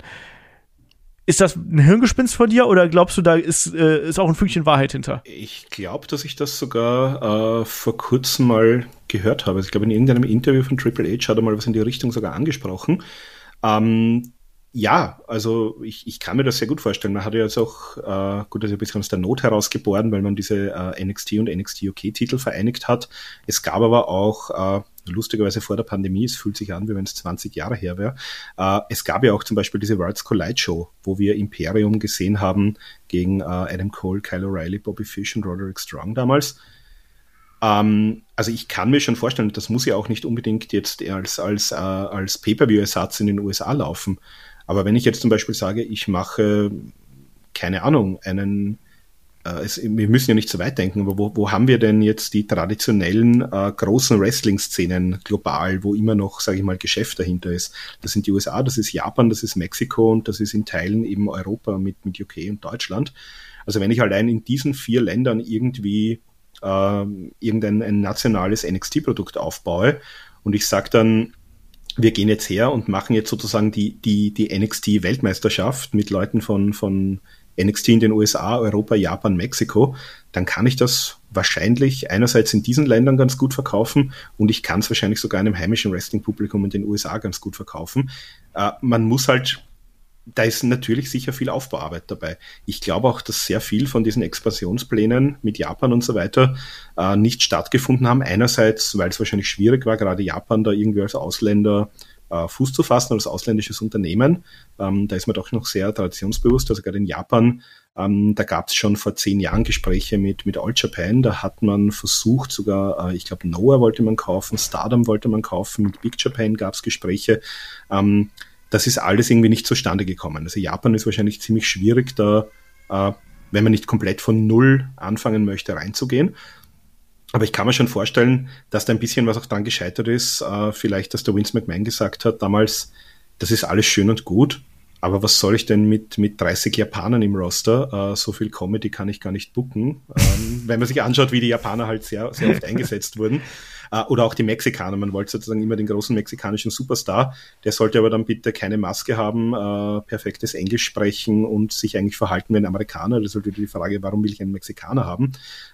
Ist das ein Hirngespinst von dir oder glaubst du, da ist, äh, ist auch ein Fünkchen Wahrheit hinter? Ich glaube, dass ich das sogar äh, vor kurzem mal gehört habe. Also ich glaube, in irgendeinem Interview von Triple H hat er mal was in die Richtung sogar angesprochen. Ähm, ja, also ich, ich kann mir das sehr gut vorstellen. Man hat ja jetzt auch, äh, gut, das ist ein bisschen aus der Not herausgeboren, weil man diese äh, NXT und NXT UK-Titel vereinigt hat. Es gab aber auch äh, lustigerweise vor der Pandemie, es fühlt sich an, wie wenn es 20 Jahre her wäre. Äh, es gab ja auch zum Beispiel diese Worlds Collide Show, wo wir Imperium gesehen haben gegen äh, Adam Cole, Kyle O'Reilly, Bobby Fish und Roderick Strong damals. Ähm, also ich kann mir schon vorstellen, das muss ja auch nicht unbedingt jetzt als, als, äh, als Pay-Per-View-Ersatz in den USA laufen. Aber wenn ich jetzt zum Beispiel sage, ich mache, keine Ahnung, einen es, wir müssen ja nicht so weit denken, aber wo, wo haben wir denn jetzt die traditionellen äh, großen Wrestling-Szenen global, wo immer noch, sage ich mal, Geschäft dahinter ist? Das sind die USA, das ist Japan, das ist Mexiko und das ist in Teilen eben Europa mit, mit UK und Deutschland. Also wenn ich allein in diesen vier Ländern irgendwie äh, irgendein ein nationales NXT-Produkt aufbaue und ich sage dann, wir gehen jetzt her und machen jetzt sozusagen die, die, die NXT-Weltmeisterschaft mit Leuten von, von NXT in den USA, Europa, Japan, Mexiko, dann kann ich das wahrscheinlich einerseits in diesen Ländern ganz gut verkaufen und ich kann es wahrscheinlich sogar einem heimischen Wrestling-Publikum in den USA ganz gut verkaufen. Äh, man muss halt da ist natürlich sicher viel Aufbauarbeit dabei. Ich glaube auch, dass sehr viel von diesen Expansionsplänen mit Japan und so weiter äh, nicht stattgefunden haben. Einerseits, weil es wahrscheinlich schwierig war, gerade Japan da irgendwie als Ausländer äh, Fuß zu fassen als ausländisches Unternehmen. Ähm, da ist man doch noch sehr traditionsbewusst. Also gerade in Japan, ähm, da gab es schon vor zehn Jahren Gespräche mit, mit All Japan. Da hat man versucht, sogar, äh, ich glaube, Noah wollte man kaufen, Stardom wollte man kaufen, mit Big Japan gab es Gespräche. Ähm, das ist alles irgendwie nicht zustande gekommen. Also Japan ist wahrscheinlich ziemlich schwierig, da, äh, wenn man nicht komplett von Null anfangen möchte, reinzugehen. Aber ich kann mir schon vorstellen, dass da ein bisschen was auch dran gescheitert ist. Äh, vielleicht, dass der Vince McMahon gesagt hat damals, das ist alles schön und gut, aber was soll ich denn mit, mit 30 Japanern im Roster? Äh, so viel Comedy kann ich gar nicht booken. Ähm, wenn man sich anschaut, wie die Japaner halt sehr, sehr oft eingesetzt wurden. Äh, oder auch die Mexikaner. Man wollte sozusagen immer den großen mexikanischen Superstar. Der sollte aber dann bitte keine Maske haben, äh, perfektes Englisch sprechen und sich eigentlich verhalten wie ein Amerikaner. Das ist halt die Frage, warum will ich einen Mexikaner haben?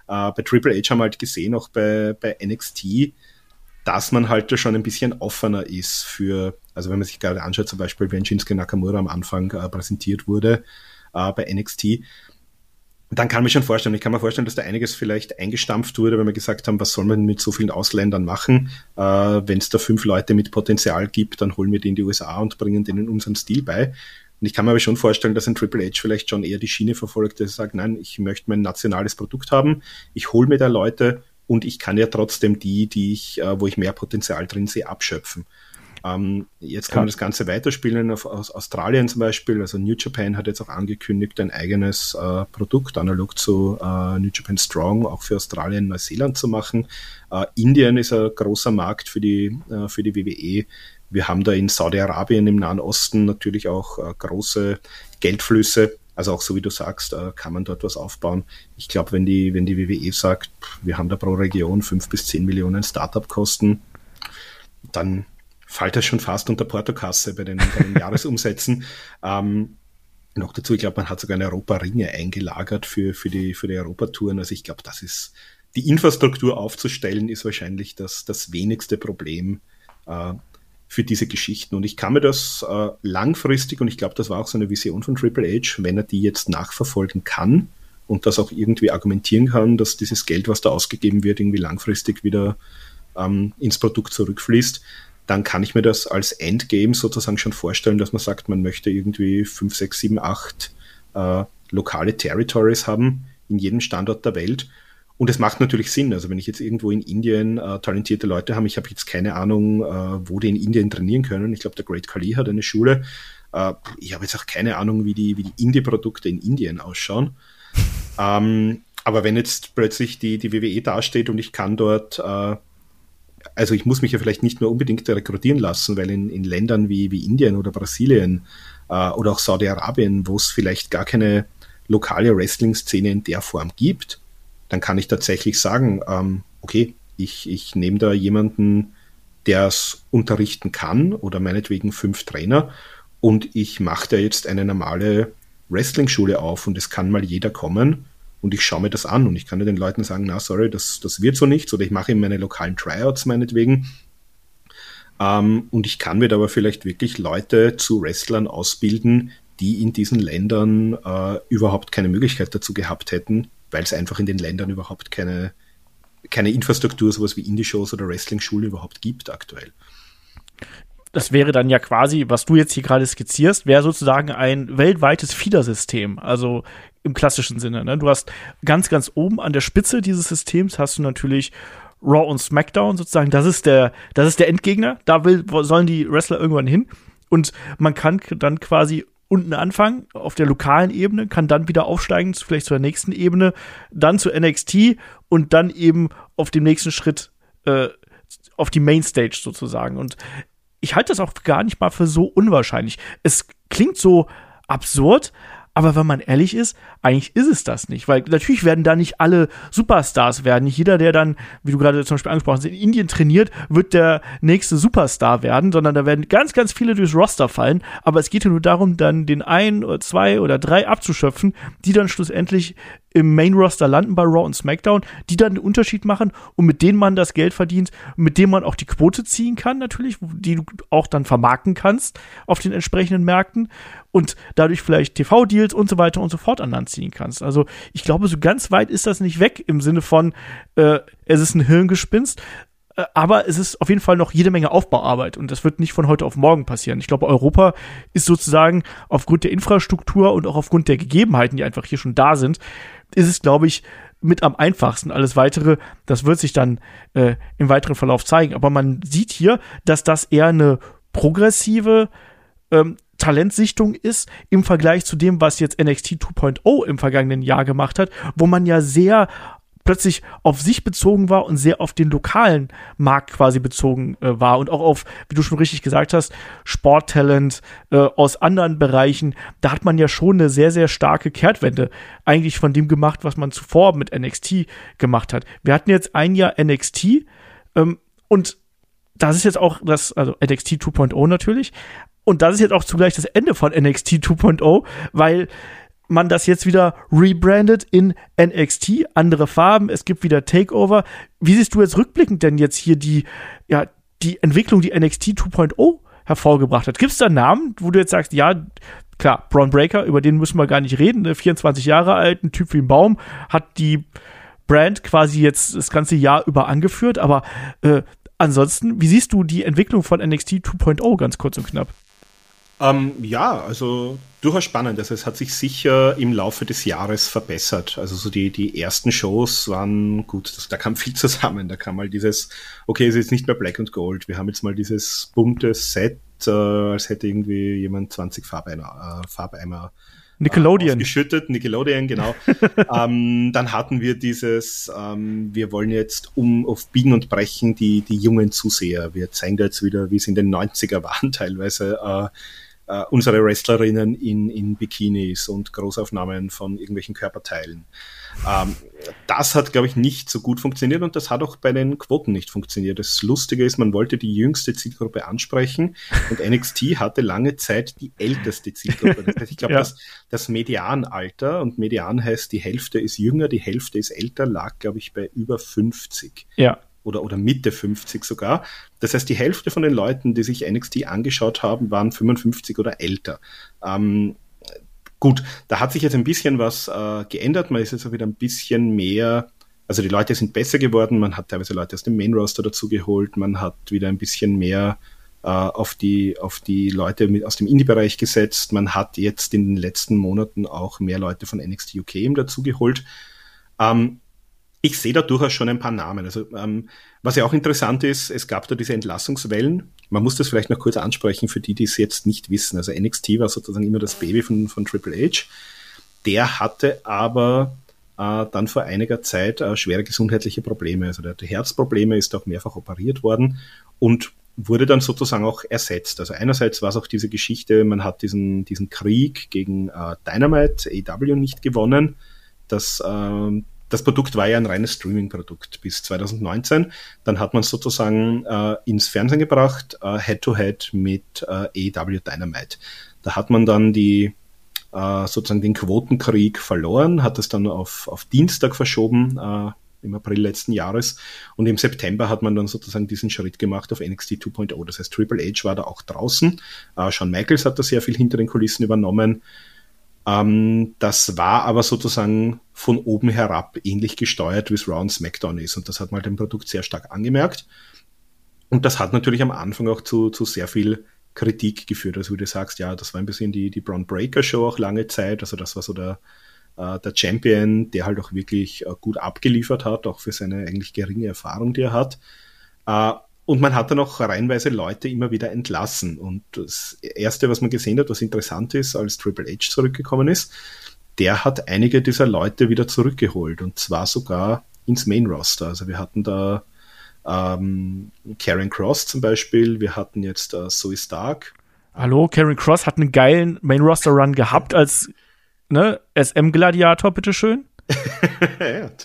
Äh, bei Triple H haben wir halt gesehen, auch bei, bei NXT, dass man halt da schon ein bisschen offener ist für, also wenn man sich gerade anschaut, zum Beispiel, wenn Shinsuke Nakamura am Anfang äh, präsentiert wurde äh, bei NXT, dann kann man schon vorstellen, ich kann mir vorstellen, dass da einiges vielleicht eingestampft wurde, wenn wir gesagt haben, was soll man mit so vielen Ausländern machen? Äh, wenn es da fünf Leute mit Potenzial gibt, dann holen wir die in die USA und bringen denen unseren Stil bei. Und ich kann mir aber schon vorstellen, dass ein Triple H vielleicht schon eher die Schiene verfolgt, dass er sagt, nein, ich möchte mein nationales Produkt haben, ich hole mir da Leute und ich kann ja trotzdem die, die ich, äh, wo ich mehr Potenzial drin sehe, abschöpfen. Ähm, jetzt kann man das Ganze weiterspielen auf, aus Australien zum Beispiel. Also New Japan hat jetzt auch angekündigt, ein eigenes äh, Produkt analog zu äh, New Japan Strong auch für Australien, Neuseeland zu machen. Äh, Indien ist ein großer Markt für die, äh, für die WWE. Wir haben da in Saudi-Arabien im Nahen Osten natürlich auch äh, große Geldflüsse. Also auch so wie du sagst, äh, kann man dort was aufbauen. Ich glaube, wenn die, wenn die WWE sagt, wir haben da pro Region fünf bis zehn Millionen Startup-Kosten, dann fällt das schon fast unter Portokasse bei den, bei den Jahresumsätzen. Ähm, noch dazu, ich glaube, man hat sogar eine Europa-Ringe eingelagert für, für die, für die Europatouren. Also ich glaube, das ist, die Infrastruktur aufzustellen, ist wahrscheinlich das, das wenigste Problem äh, für diese Geschichten. Und ich kann mir das äh, langfristig, und ich glaube, das war auch so eine Vision von Triple H, wenn er die jetzt nachverfolgen kann und das auch irgendwie argumentieren kann, dass dieses Geld, was da ausgegeben wird, irgendwie langfristig wieder ähm, ins Produkt zurückfließt, dann kann ich mir das als Endgame sozusagen schon vorstellen, dass man sagt, man möchte irgendwie 5, 6, 7, 8 äh, lokale Territories haben in jedem Standort der Welt. Und es macht natürlich Sinn. Also wenn ich jetzt irgendwo in Indien äh, talentierte Leute habe, ich habe jetzt keine Ahnung, äh, wo die in Indien trainieren können. Ich glaube, der Great Kali hat eine Schule. Äh, ich habe jetzt auch keine Ahnung, wie die, wie die Indie-Produkte in Indien ausschauen. Ähm, aber wenn jetzt plötzlich die, die WWE dasteht und ich kann dort äh, also ich muss mich ja vielleicht nicht nur unbedingt rekrutieren lassen, weil in, in Ländern wie, wie Indien oder Brasilien äh, oder auch Saudi-Arabien, wo es vielleicht gar keine lokale Wrestling-Szene in der Form gibt, dann kann ich tatsächlich sagen, ähm, okay, ich, ich nehme da jemanden, der es unterrichten kann oder meinetwegen fünf Trainer und ich mache da jetzt eine normale Wrestling-Schule auf und es kann mal jeder kommen und ich schaue mir das an und ich kann ja den Leuten sagen, na sorry, das, das wird so nichts oder ich mache eben meine lokalen Tryouts meinetwegen. Ähm, und ich kann mir aber vielleicht wirklich Leute zu Wrestlern ausbilden, die in diesen Ländern äh, überhaupt keine Möglichkeit dazu gehabt hätten, weil es einfach in den Ländern überhaupt keine, keine Infrastruktur, sowas wie Indie-Shows oder Wrestling-Schulen überhaupt gibt aktuell das wäre dann ja quasi, was du jetzt hier gerade skizzierst, wäre sozusagen ein weltweites Fiedersystem. Also im klassischen Sinne. Ne? Du hast ganz, ganz oben an der Spitze dieses Systems hast du natürlich Raw und SmackDown sozusagen. Das ist der, das ist der Endgegner. Da will, sollen die Wrestler irgendwann hin. Und man kann dann quasi unten anfangen, auf der lokalen Ebene, kann dann wieder aufsteigen, vielleicht zur nächsten Ebene, dann zu NXT und dann eben auf dem nächsten Schritt äh, auf die Mainstage sozusagen. Und ich halte das auch gar nicht mal für so unwahrscheinlich. Es klingt so absurd, aber wenn man ehrlich ist, eigentlich ist es das nicht, weil natürlich werden da nicht alle Superstars werden. Nicht jeder, der dann, wie du gerade zum Beispiel angesprochen hast, in Indien trainiert, wird der nächste Superstar werden, sondern da werden ganz, ganz viele durchs Roster fallen. Aber es geht ja nur darum, dann den einen oder zwei oder drei abzuschöpfen, die dann schlussendlich im Main Roster landen bei Raw und SmackDown, die dann den Unterschied machen und mit denen man das Geld verdient, mit dem man auch die Quote ziehen kann, natürlich, die du auch dann vermarkten kannst auf den entsprechenden Märkten und dadurch vielleicht TV-Deals und so weiter und so fort an Land ziehen kannst. Also ich glaube, so ganz weit ist das nicht weg im Sinne von, äh, es ist ein Hirngespinst, äh, aber es ist auf jeden Fall noch jede Menge Aufbauarbeit und das wird nicht von heute auf morgen passieren. Ich glaube, Europa ist sozusagen aufgrund der Infrastruktur und auch aufgrund der Gegebenheiten, die einfach hier schon da sind, ist es, glaube ich, mit am einfachsten. Alles weitere, das wird sich dann äh, im weiteren Verlauf zeigen. Aber man sieht hier, dass das eher eine progressive ähm, Talentsichtung ist im Vergleich zu dem, was jetzt NXT 2.0 im vergangenen Jahr gemacht hat, wo man ja sehr plötzlich auf sich bezogen war und sehr auf den lokalen Markt quasi bezogen äh, war und auch auf, wie du schon richtig gesagt hast, Sporttalent äh, aus anderen Bereichen. Da hat man ja schon eine sehr, sehr starke Kehrtwende eigentlich von dem gemacht, was man zuvor mit NXT gemacht hat. Wir hatten jetzt ein Jahr NXT ähm, und das ist jetzt auch das, also NXT 2.0 natürlich. Und das ist jetzt auch zugleich das Ende von NXT 2.0, weil man das jetzt wieder rebrandet in NXT, andere Farben, es gibt wieder Takeover. Wie siehst du jetzt rückblickend denn jetzt hier die, ja, die Entwicklung, die NXT 2.0 hervorgebracht hat? Gibt es da Namen, wo du jetzt sagst, ja, klar, Braun Breaker, über den müssen wir gar nicht reden, ne? 24 Jahre alt, ein Typ wie ein Baum, hat die Brand quasi jetzt das ganze Jahr über angeführt, aber äh, ansonsten, wie siehst du die Entwicklung von NXT 2.0 ganz kurz und knapp? Ähm, ja, also durchaus spannend. Also es hat sich sicher im Laufe des Jahres verbessert. Also so die, die ersten Shows waren gut, das, da kam viel zusammen. Da kam mal dieses, okay, es ist nicht mehr Black und Gold. Wir haben jetzt mal dieses bunte Set, äh, als hätte irgendwie jemand 20 Farbeimer, äh, Farbeimer Nickelodeon. Äh, geschüttet, Nickelodeon, genau. ähm, dann hatten wir dieses, ähm, wir wollen jetzt um auf Biegen und Brechen die, die jungen Zuseher. Wir zeigen da jetzt wieder, wie es in den 90er waren teilweise. Äh, äh, unsere Wrestlerinnen in, in Bikinis und Großaufnahmen von irgendwelchen Körperteilen. Ähm, das hat, glaube ich, nicht so gut funktioniert und das hat auch bei den Quoten nicht funktioniert. Das Lustige ist, man wollte die jüngste Zielgruppe ansprechen und NXT hatte lange Zeit die älteste Zielgruppe. Das heißt, ich glaube, ja. das, das Medianalter und Median heißt, die Hälfte ist jünger, die Hälfte ist älter, lag, glaube ich, bei über 50. Ja oder, oder Mitte 50 sogar. Das heißt, die Hälfte von den Leuten, die sich NXT angeschaut haben, waren 55 oder älter. Ähm, gut, da hat sich jetzt ein bisschen was äh, geändert. Man ist jetzt auch wieder ein bisschen mehr also die Leute sind besser geworden, man hat teilweise Leute aus dem Main Roster dazugeholt, man hat wieder ein bisschen mehr äh, auf, die, auf die Leute mit, aus dem Indie-Bereich gesetzt, man hat jetzt in den letzten Monaten auch mehr Leute von NXT UK dazugeholt. Ähm, ich sehe da durchaus schon ein paar Namen. Also ähm, was ja auch interessant ist, es gab da diese Entlassungswellen. Man muss das vielleicht noch kurz ansprechen für die, die es jetzt nicht wissen. Also NXT war sozusagen immer das Baby von, von Triple H. Der hatte aber äh, dann vor einiger Zeit äh, schwere gesundheitliche Probleme. Also der hatte Herzprobleme, ist auch mehrfach operiert worden und wurde dann sozusagen auch ersetzt. Also einerseits war es auch diese Geschichte, man hat diesen, diesen Krieg gegen äh, Dynamite, AW nicht gewonnen. Das äh, das Produkt war ja ein reines Streaming-Produkt bis 2019. Dann hat man es sozusagen äh, ins Fernsehen gebracht, äh, Head-to-Head -head mit äh, AEW Dynamite. Da hat man dann die äh, sozusagen den Quotenkrieg verloren, hat es dann auf, auf Dienstag verschoben, äh, im April letzten Jahres. Und im September hat man dann sozusagen diesen Schritt gemacht auf NXT 2.0. Das heißt, Triple H war da auch draußen. Äh, Shawn Michaels hat da sehr viel hinter den Kulissen übernommen. Ähm, das war aber sozusagen von oben herab ähnlich gesteuert, wie es Raw und SmackDown ist. Und das hat man halt dem Produkt sehr stark angemerkt. Und das hat natürlich am Anfang auch zu, zu sehr viel Kritik geführt. Also wie du sagst, ja, das war ein bisschen die, die Braun Breaker Show auch lange Zeit. Also das war so der, äh, der Champion, der halt auch wirklich äh, gut abgeliefert hat, auch für seine eigentlich geringe Erfahrung, die er hat. Äh, und man hat dann auch reihenweise Leute immer wieder entlassen. Und das Erste, was man gesehen hat, was interessant ist, als Triple H zurückgekommen ist, der hat einige dieser Leute wieder zurückgeholt. Und zwar sogar ins Main Roster. Also wir hatten da ähm, Karen Cross zum Beispiel, wir hatten jetzt äh, Zoe Stark. Hallo, Karen Cross hat einen geilen Main Roster Run gehabt als ne, SM Gladiator, bitteschön. ja.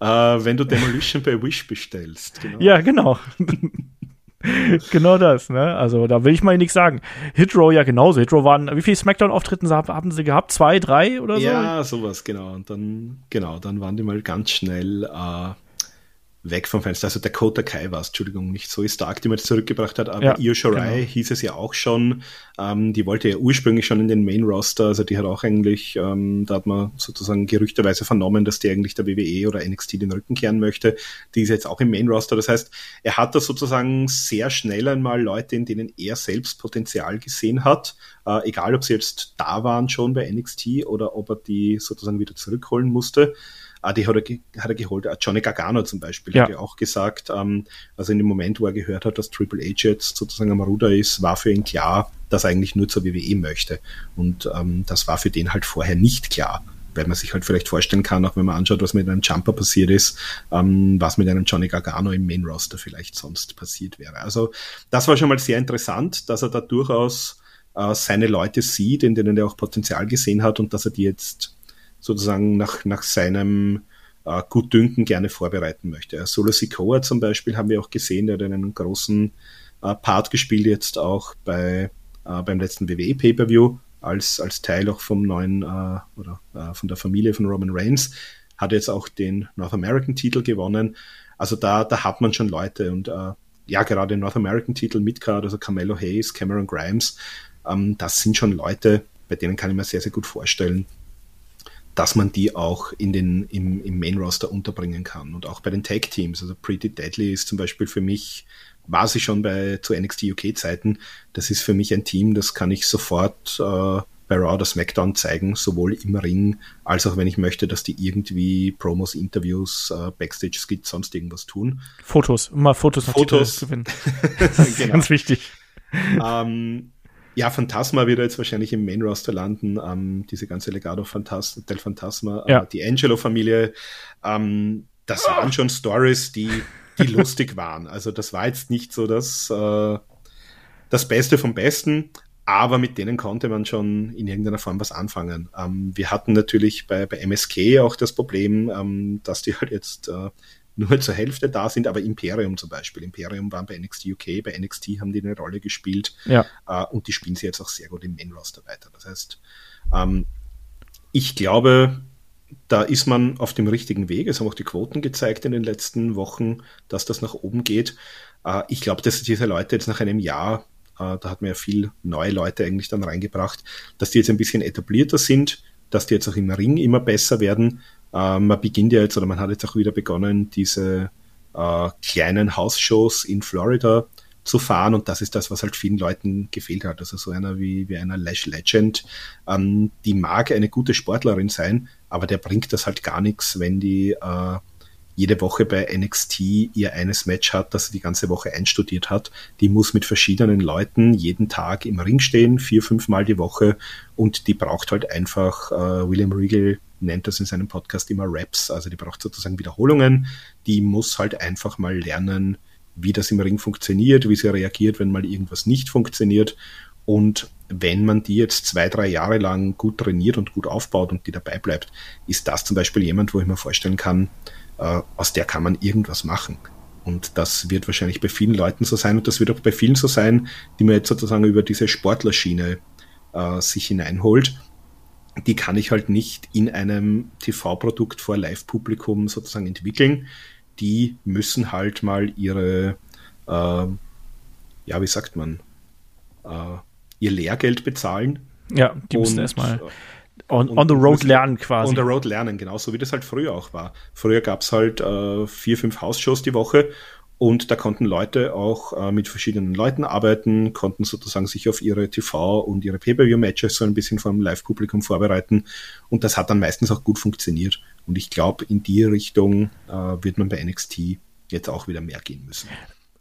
äh, wenn du Demolition bei Wish bestellst. Genau. Ja, genau. genau das, ne? Also da will ich mal nichts sagen. Hitrow ja genauso. Hitrow waren, wie viele Smackdown-Auftritten haben sie gehabt? Zwei, drei oder so? Ja, sowas, genau. Und dann, genau, dann waren die mal ganz schnell äh, weg vom Fenster. Also Dakota Kai war es, Entschuldigung, nicht so stark, die man zurückgebracht hat, aber ja, Io Shirai genau. hieß es ja auch schon. Ähm, die wollte ja ursprünglich schon in den Main Roster, also die hat auch eigentlich, ähm, da hat man sozusagen gerüchterweise vernommen, dass die eigentlich der WWE oder NXT den Rücken kehren möchte. Die ist jetzt auch im Main Roster. Das heißt, er hat da sozusagen sehr schnell einmal Leute, in denen er selbst Potenzial gesehen hat, äh, egal ob sie jetzt da waren schon bei NXT oder ob er die sozusagen wieder zurückholen musste. Ah, die hat er, hat er geholt. Ah, Johnny Gargano zum Beispiel ja. hat ja auch gesagt, ähm, also in dem Moment, wo er gehört hat, dass Triple H jetzt sozusagen am Ruder ist, war für ihn klar, dass er eigentlich nur zur WWE möchte. Und ähm, das war für den halt vorher nicht klar weil man sich halt vielleicht vorstellen kann, auch wenn man anschaut, was mit einem Jumper passiert ist, ähm, was mit einem Johnny Gargano im Main Roster vielleicht sonst passiert wäre. Also das war schon mal sehr interessant, dass er da durchaus äh, seine Leute sieht, in denen er auch Potenzial gesehen hat und dass er die jetzt sozusagen nach, nach seinem äh, Gutdünken gerne vorbereiten möchte. Solo Sikoa zum Beispiel haben wir auch gesehen, der hat einen großen äh, Part gespielt jetzt auch bei, äh, beim letzten WWE Pay-Per-View als, als Teil auch vom neuen äh, oder äh, von der Familie von Roman Reigns, hat jetzt auch den North American Titel gewonnen. Also da, da hat man schon Leute und äh, ja, gerade den North American Titel Midcard, also Carmelo Hayes, Cameron Grimes, ähm, das sind schon Leute, bei denen kann ich mir sehr, sehr gut vorstellen, dass man die auch in den, im, im Main Roster unterbringen kann. Und auch bei den Tag Teams. Also Pretty Deadly ist zum Beispiel für mich, war sie schon bei zu NXT UK Zeiten. Das ist für mich ein Team, das kann ich sofort äh, bei Raw oder SmackDown zeigen, sowohl im Ring als auch wenn ich möchte, dass die irgendwie Promos, Interviews, äh, Backstage-Skits, sonst irgendwas tun. Fotos, mal Fotos, Fotos gewinnen. das ist genau. ganz wichtig. Ähm, ja, Phantasma wird jetzt wahrscheinlich im Main Roster landen. Ähm, diese ganze Legado Phantas del Phantasma, äh, ja. die Angelo-Familie. Ähm, das oh. waren schon Stories, die, die lustig waren. Also das war jetzt nicht so das, äh, das Beste vom Besten, aber mit denen konnte man schon in irgendeiner Form was anfangen. Ähm, wir hatten natürlich bei, bei MSK auch das Problem, ähm, dass die halt jetzt äh, nur zur Hälfte da sind, aber Imperium zum Beispiel. Imperium waren bei NXT UK, bei NXT haben die eine Rolle gespielt ja. äh, und die spielen sie jetzt auch sehr gut im Main Roster weiter. Das heißt, ähm, ich glaube, da ist man auf dem richtigen Weg. Es haben auch die Quoten gezeigt in den letzten Wochen, dass das nach oben geht. Äh, ich glaube, dass diese Leute jetzt nach einem Jahr äh, da hat man ja viel neue Leute eigentlich dann reingebracht, dass die jetzt ein bisschen etablierter sind, dass die jetzt auch im Ring immer besser werden. Äh, man beginnt ja jetzt, oder man hat jetzt auch wieder begonnen, diese äh, kleinen Hausshows in Florida zu fahren und das ist das, was halt vielen Leuten gefehlt hat. Also so einer wie, wie einer Lash Legend, ähm, die mag eine gute Sportlerin sein, aber der bringt das halt gar nichts, wenn die äh, jede Woche bei NXT ihr eines Match hat, das sie die ganze Woche einstudiert hat. Die muss mit verschiedenen Leuten jeden Tag im Ring stehen, vier, fünf Mal die Woche und die braucht halt einfach, äh, William Regal nennt das in seinem Podcast immer Raps, also die braucht sozusagen Wiederholungen. Die muss halt einfach mal lernen, wie das im Ring funktioniert, wie sie reagiert, wenn mal irgendwas nicht funktioniert. Und wenn man die jetzt zwei, drei Jahre lang gut trainiert und gut aufbaut und die dabei bleibt, ist das zum Beispiel jemand, wo ich mir vorstellen kann, äh, aus der kann man irgendwas machen. Und das wird wahrscheinlich bei vielen Leuten so sein und das wird auch bei vielen so sein, die man jetzt sozusagen über diese Sportlerschiene äh, sich hineinholt. Die kann ich halt nicht in einem TV-Produkt vor Live-Publikum sozusagen entwickeln. Die müssen halt mal ihre, äh, ja, wie sagt man, äh, ihr Lehrgeld bezahlen. Ja, die müssen erstmal On, on the road lernen quasi. On the road lernen, genau, so wie das halt früher auch war. Früher gab's halt äh, vier, fünf Hausshows die Woche und da konnten Leute auch äh, mit verschiedenen Leuten arbeiten, konnten sozusagen sich auf ihre TV- und ihre Pay-Per-View-Matches so ein bisschen vom Live-Publikum vorbereiten und das hat dann meistens auch gut funktioniert. Und ich glaube, in die Richtung äh, wird man bei NXT jetzt auch wieder mehr gehen müssen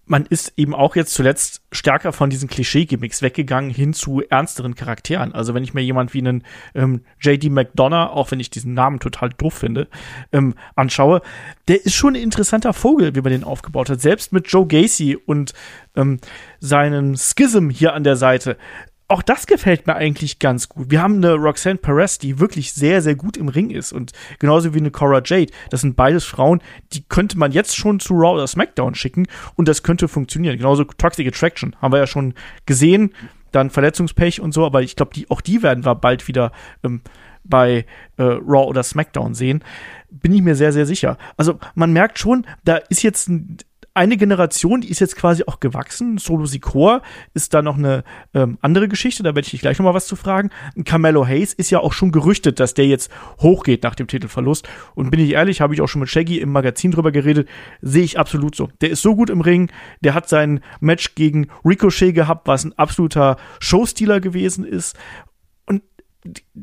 man ist eben auch jetzt zuletzt stärker von diesen Klischee-Gimmicks weggegangen hin zu ernsteren Charakteren. Also wenn ich mir jemand wie einen ähm, J.D. McDonough, auch wenn ich diesen Namen total doof finde, ähm, anschaue, der ist schon ein interessanter Vogel, wie man den aufgebaut hat. Selbst mit Joe Gacy und ähm, seinem Schism hier an der Seite auch das gefällt mir eigentlich ganz gut. Wir haben eine Roxanne Perez, die wirklich sehr, sehr gut im Ring ist. Und genauso wie eine Cora Jade. Das sind beides Frauen, die könnte man jetzt schon zu Raw oder SmackDown schicken. Und das könnte funktionieren. Genauso Toxic Attraction haben wir ja schon gesehen. Dann Verletzungspech und so. Aber ich glaube, die, auch die werden wir bald wieder ähm, bei äh, Raw oder SmackDown sehen. Bin ich mir sehr, sehr sicher. Also man merkt schon, da ist jetzt ein eine Generation, die ist jetzt quasi auch gewachsen. Solo Sikoa ist da noch eine ähm, andere Geschichte, da werde ich dich gleich noch mal was zu fragen. Carmelo Hayes ist ja auch schon gerüchtet, dass der jetzt hochgeht nach dem Titelverlust. Und bin ich ehrlich, habe ich auch schon mit Shaggy im Magazin drüber geredet, sehe ich absolut so. Der ist so gut im Ring, der hat sein Match gegen Ricochet gehabt, was ein absoluter Showstealer gewesen ist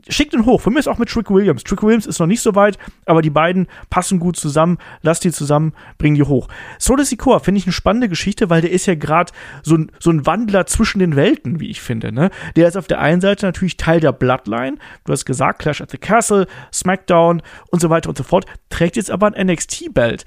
schickt ihn hoch. Für mich ist auch mit Trick Williams. Trick Williams ist noch nicht so weit, aber die beiden passen gut zusammen. Lass die zusammen, bring die hoch. Soda Sikoa finde ich eine spannende Geschichte, weil der ist ja gerade so ein, so ein Wandler zwischen den Welten, wie ich finde. Ne? Der ist auf der einen Seite natürlich Teil der Bloodline. Du hast gesagt, Clash at the Castle, SmackDown und so weiter und so fort. Trägt jetzt aber ein NXT-Belt.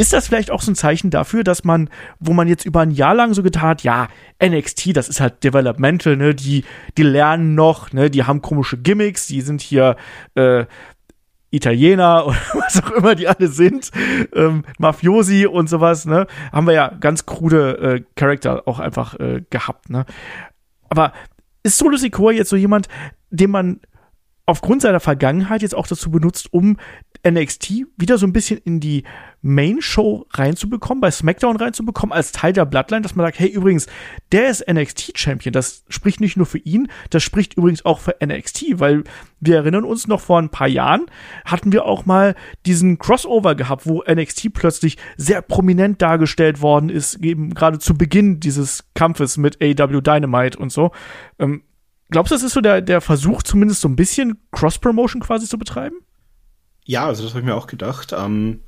Ist das vielleicht auch so ein Zeichen dafür, dass man, wo man jetzt über ein Jahr lang so getan hat, ja, NXT, das ist halt Developmental, ne, die, die lernen noch, ne, die haben komische Gimmicks, die sind hier, äh, Italiener oder was auch immer die alle sind, ähm, Mafiosi und sowas, ne, haben wir ja ganz krude äh, Charakter auch einfach äh, gehabt, ne. Aber ist Solo Sikoa jetzt so jemand, den man aufgrund seiner Vergangenheit jetzt auch dazu benutzt, um NXT wieder so ein bisschen in die Main Show reinzubekommen, bei SmackDown reinzubekommen, als Teil der Bloodline, dass man sagt, hey, übrigens, der ist NXT Champion. Das spricht nicht nur für ihn, das spricht übrigens auch für NXT, weil wir erinnern uns noch vor ein paar Jahren hatten wir auch mal diesen Crossover gehabt, wo NXT plötzlich sehr prominent dargestellt worden ist, eben gerade zu Beginn dieses Kampfes mit AW Dynamite und so. Ähm, glaubst du, das ist so der, der Versuch, zumindest so ein bisschen Cross-Promotion quasi zu betreiben? Ja, also das habe ich mir auch gedacht. Ähm,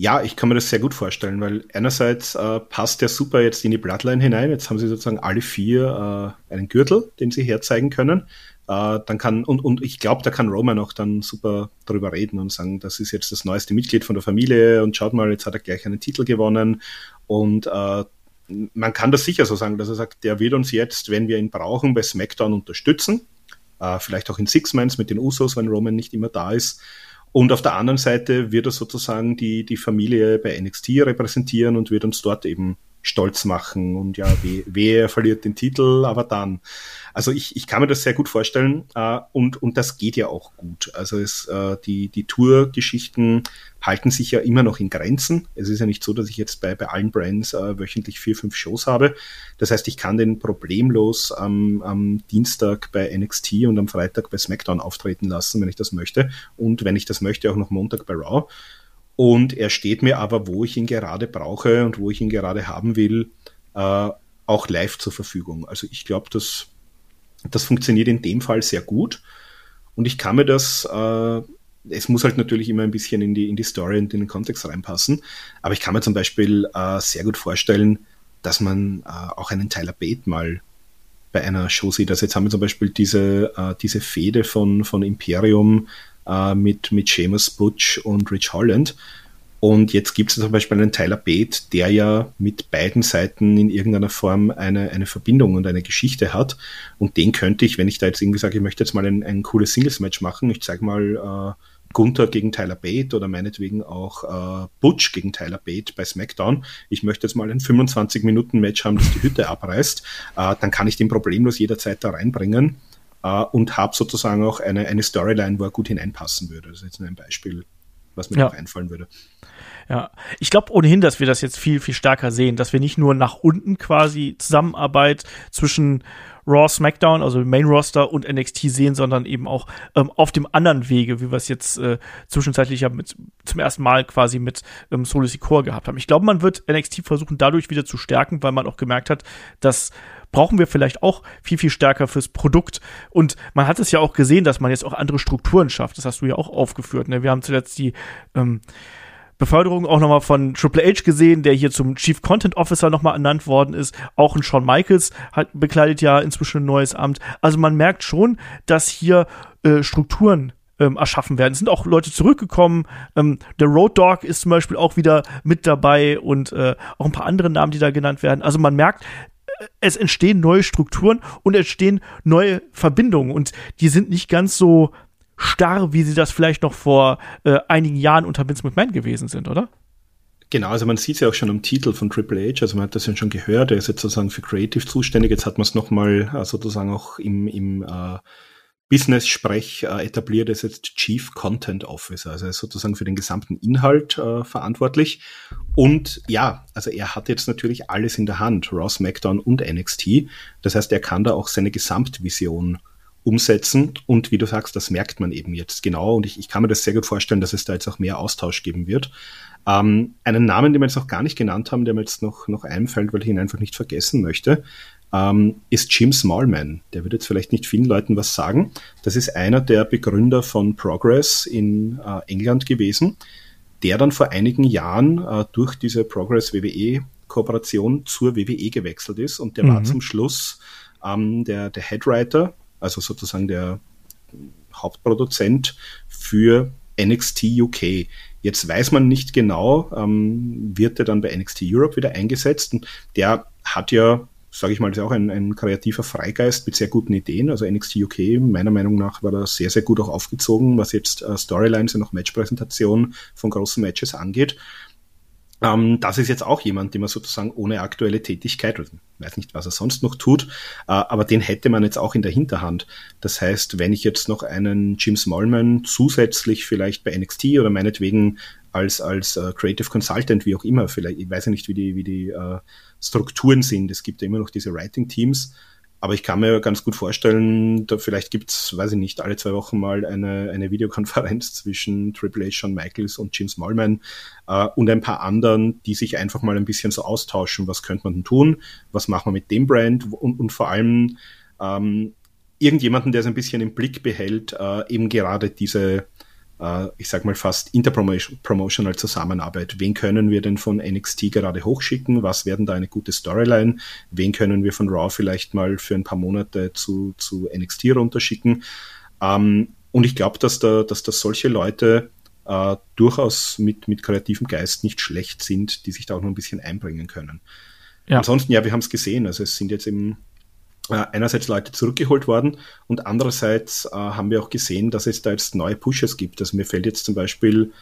ja, ich kann mir das sehr gut vorstellen, weil einerseits äh, passt der super jetzt in die Bloodline hinein. Jetzt haben sie sozusagen alle vier äh, einen Gürtel, den sie herzeigen können. Äh, dann kann, und, und ich glaube, da kann Roman auch dann super darüber reden und sagen, das ist jetzt das neueste Mitglied von der Familie und schaut mal, jetzt hat er gleich einen Titel gewonnen. Und äh, man kann das sicher so sagen, dass er sagt, der wird uns jetzt, wenn wir ihn brauchen, bei SmackDown unterstützen. Äh, vielleicht auch in Six Mans mit den Usos, wenn Roman nicht immer da ist. Und auf der anderen Seite wird er sozusagen die, die Familie bei NXT repräsentieren und wird uns dort eben stolz machen und ja, wer verliert den Titel, aber dann. Also ich, ich kann mir das sehr gut vorstellen äh, und, und das geht ja auch gut. Also es, äh, die, die Tour-Geschichten halten sich ja immer noch in Grenzen. Es ist ja nicht so, dass ich jetzt bei, bei allen Brands äh, wöchentlich vier, fünf Shows habe. Das heißt, ich kann den problemlos am, am Dienstag bei NXT und am Freitag bei SmackDown auftreten lassen, wenn ich das möchte. Und wenn ich das möchte, auch noch Montag bei Raw. Und er steht mir aber, wo ich ihn gerade brauche und wo ich ihn gerade haben will, äh, auch live zur Verfügung. Also ich glaube, das, das funktioniert in dem Fall sehr gut. Und ich kann mir das, äh, es muss halt natürlich immer ein bisschen in die, in die Story und in den Kontext reinpassen. Aber ich kann mir zum Beispiel äh, sehr gut vorstellen, dass man äh, auch einen Tyler Bate mal bei einer Show sieht. Also jetzt haben wir zum Beispiel diese, äh, diese Fehde von, von Imperium äh, mit, mit Seamus Butch und Rich Holland. Und jetzt gibt es zum Beispiel einen Tyler Bate, der ja mit beiden Seiten in irgendeiner Form eine, eine Verbindung und eine Geschichte hat. Und den könnte ich, wenn ich da jetzt irgendwie sage, ich möchte jetzt mal ein, ein cooles Singles-Match machen, ich zeige mal äh, Gunther gegen Tyler Bate oder meinetwegen auch äh, Butch gegen Tyler Bate bei SmackDown. Ich möchte jetzt mal ein 25-Minuten-Match haben, das die Hütte abreißt. Äh, dann kann ich den problemlos jederzeit da reinbringen äh, und habe sozusagen auch eine, eine Storyline, wo er gut hineinpassen würde. Das ist jetzt nur ein Beispiel, was mir ja. noch einfallen würde. Ja, ich glaube ohnehin, dass wir das jetzt viel, viel stärker sehen, dass wir nicht nur nach unten quasi Zusammenarbeit zwischen Raw, SmackDown, also Main Roster und NXT sehen, sondern eben auch ähm, auf dem anderen Wege, wie wir es jetzt äh, zwischenzeitlich ja mit, zum ersten Mal quasi mit ähm, Solo Secure gehabt haben. Ich glaube, man wird NXT versuchen, dadurch wieder zu stärken, weil man auch gemerkt hat, dass brauchen wir vielleicht auch viel, viel stärker fürs Produkt. Und man hat es ja auch gesehen, dass man jetzt auch andere Strukturen schafft. Das hast du ja auch aufgeführt. Ne? Wir haben zuletzt die ähm, Beförderung auch nochmal von Triple H gesehen, der hier zum Chief Content Officer nochmal ernannt worden ist. Auch ein Shawn Michaels hat, bekleidet ja inzwischen ein neues Amt. Also man merkt schon, dass hier äh, Strukturen ähm, erschaffen werden. Es sind auch Leute zurückgekommen. Ähm, der Road Dog ist zum Beispiel auch wieder mit dabei und äh, auch ein paar andere Namen, die da genannt werden. Also man merkt, äh, es entstehen neue Strukturen und entstehen neue Verbindungen und die sind nicht ganz so starr, wie sie das vielleicht noch vor äh, einigen Jahren unter Vince McMahon gewesen sind, oder? Genau, also man sieht es ja auch schon am Titel von Triple H, also man hat das ja schon gehört, er ist jetzt sozusagen für Creative zuständig, jetzt hat man es nochmal äh, sozusagen auch im, im äh, Business-Sprech äh, etabliert, er ist jetzt Chief Content Officer, also er ist sozusagen für den gesamten Inhalt äh, verantwortlich. Und ja, also er hat jetzt natürlich alles in der Hand, Raw, SmackDown und NXT. Das heißt, er kann da auch seine Gesamtvision umsetzen. Und wie du sagst, das merkt man eben jetzt genau. Und ich, ich kann mir das sehr gut vorstellen, dass es da jetzt auch mehr Austausch geben wird. Ähm, einen Namen, den wir jetzt noch gar nicht genannt haben, der mir jetzt noch, noch einfällt, weil ich ihn einfach nicht vergessen möchte, ähm, ist Jim Smallman. Der wird jetzt vielleicht nicht vielen Leuten was sagen. Das ist einer der Begründer von Progress in äh, England gewesen, der dann vor einigen Jahren äh, durch diese Progress WWE Kooperation zur WWE gewechselt ist und der mhm. war zum Schluss ähm, der, der Headwriter also sozusagen der Hauptproduzent für NXT UK. Jetzt weiß man nicht genau, ähm, wird er dann bei NXT Europe wieder eingesetzt. Und der hat ja, sage ich mal, ist auch ein, ein kreativer Freigeist mit sehr guten Ideen. Also NXT UK, meiner Meinung nach, war da sehr, sehr gut auch aufgezogen, was jetzt äh, Storylines und auch Matchpräsentation von großen Matches angeht. Ähm, das ist jetzt auch jemand, den man sozusagen ohne aktuelle Tätigkeit, also weiß nicht, was er sonst noch tut, äh, aber den hätte man jetzt auch in der Hinterhand. Das heißt, wenn ich jetzt noch einen Jim Smallman zusätzlich vielleicht bei NXT oder meinetwegen als, als uh, Creative Consultant, wie auch immer, vielleicht, ich weiß ja nicht, wie die, wie die uh, Strukturen sind. Es gibt ja immer noch diese Writing-Teams, aber ich kann mir ganz gut vorstellen, da vielleicht gibt's, weiß ich nicht, alle zwei Wochen mal eine, eine Videokonferenz zwischen Triple H, Shawn Michaels und Jim Smallman äh, und ein paar anderen, die sich einfach mal ein bisschen so austauschen, was könnte man denn tun, was machen wir mit dem Brand? Und, und vor allem ähm, irgendjemanden, der es ein bisschen im Blick behält, äh, eben gerade diese ich sag mal fast interpromotional Zusammenarbeit. Wen können wir denn von NXT gerade hochschicken? Was werden da eine gute Storyline? Wen können wir von Raw vielleicht mal für ein paar Monate zu, zu NXT runterschicken? Ähm, und ich glaube, dass da, dass da solche Leute äh, durchaus mit, mit kreativem Geist nicht schlecht sind, die sich da auch noch ein bisschen einbringen können. Ja. Ansonsten, ja, wir haben es gesehen. Also es sind jetzt eben äh, einerseits Leute zurückgeholt worden und andererseits äh, haben wir auch gesehen, dass es da jetzt neue Pushes gibt. Also mir fällt jetzt zum Beispiel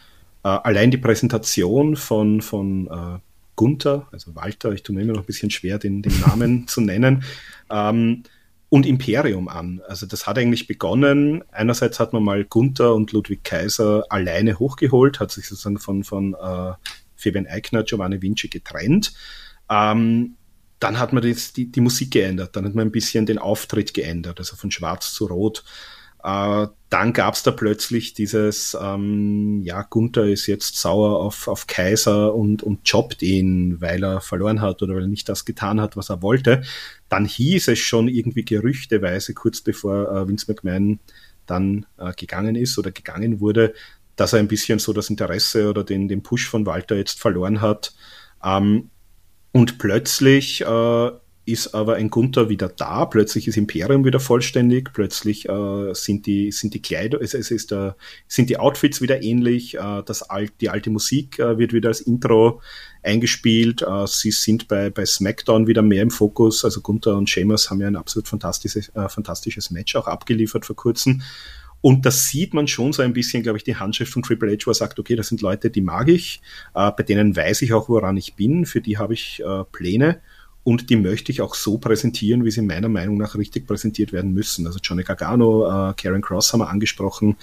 äh, allein die Präsentation von, von äh, Gunther, also Walter, ich tue mir immer noch ein bisschen schwer, den, den Namen zu nennen, ähm, und Imperium an. Also das hat eigentlich begonnen. Einerseits hat man mal Gunther und Ludwig Kaiser alleine hochgeholt, hat sich sozusagen von, von äh, Fabian Eichner, Giovanni Vinci getrennt. Ähm, dann hat man das, die, die Musik geändert, dann hat man ein bisschen den Auftritt geändert, also von schwarz zu rot. Äh, dann gab es da plötzlich dieses, ähm, ja, Gunther ist jetzt sauer auf, auf Kaiser und, und jobbt ihn, weil er verloren hat oder weil er nicht das getan hat, was er wollte. Dann hieß es schon irgendwie gerüchteweise, kurz bevor äh, Vince McMahon dann äh, gegangen ist oder gegangen wurde, dass er ein bisschen so das Interesse oder den, den Push von Walter jetzt verloren hat. Ähm, und plötzlich äh, ist aber ein Gunther wieder da, plötzlich ist Imperium wieder vollständig, plötzlich äh, sind die, sind die Kleider, es, es ist, äh, sind die Outfits wieder ähnlich, äh, das alt, die alte Musik äh, wird wieder als Intro eingespielt, äh, sie sind bei, bei SmackDown wieder mehr im Fokus, also Gunther und Sheamus haben ja ein absolut fantastisches, äh, fantastisches Match auch abgeliefert vor kurzem. Und das sieht man schon so ein bisschen, glaube ich, die Handschrift von Triple H, wo er sagt, okay, das sind Leute, die mag ich, äh, bei denen weiß ich auch, woran ich bin, für die habe ich äh, Pläne und die möchte ich auch so präsentieren, wie sie meiner Meinung nach richtig präsentiert werden müssen. Also Johnny Gargano, äh, Karen Cross haben wir angesprochen,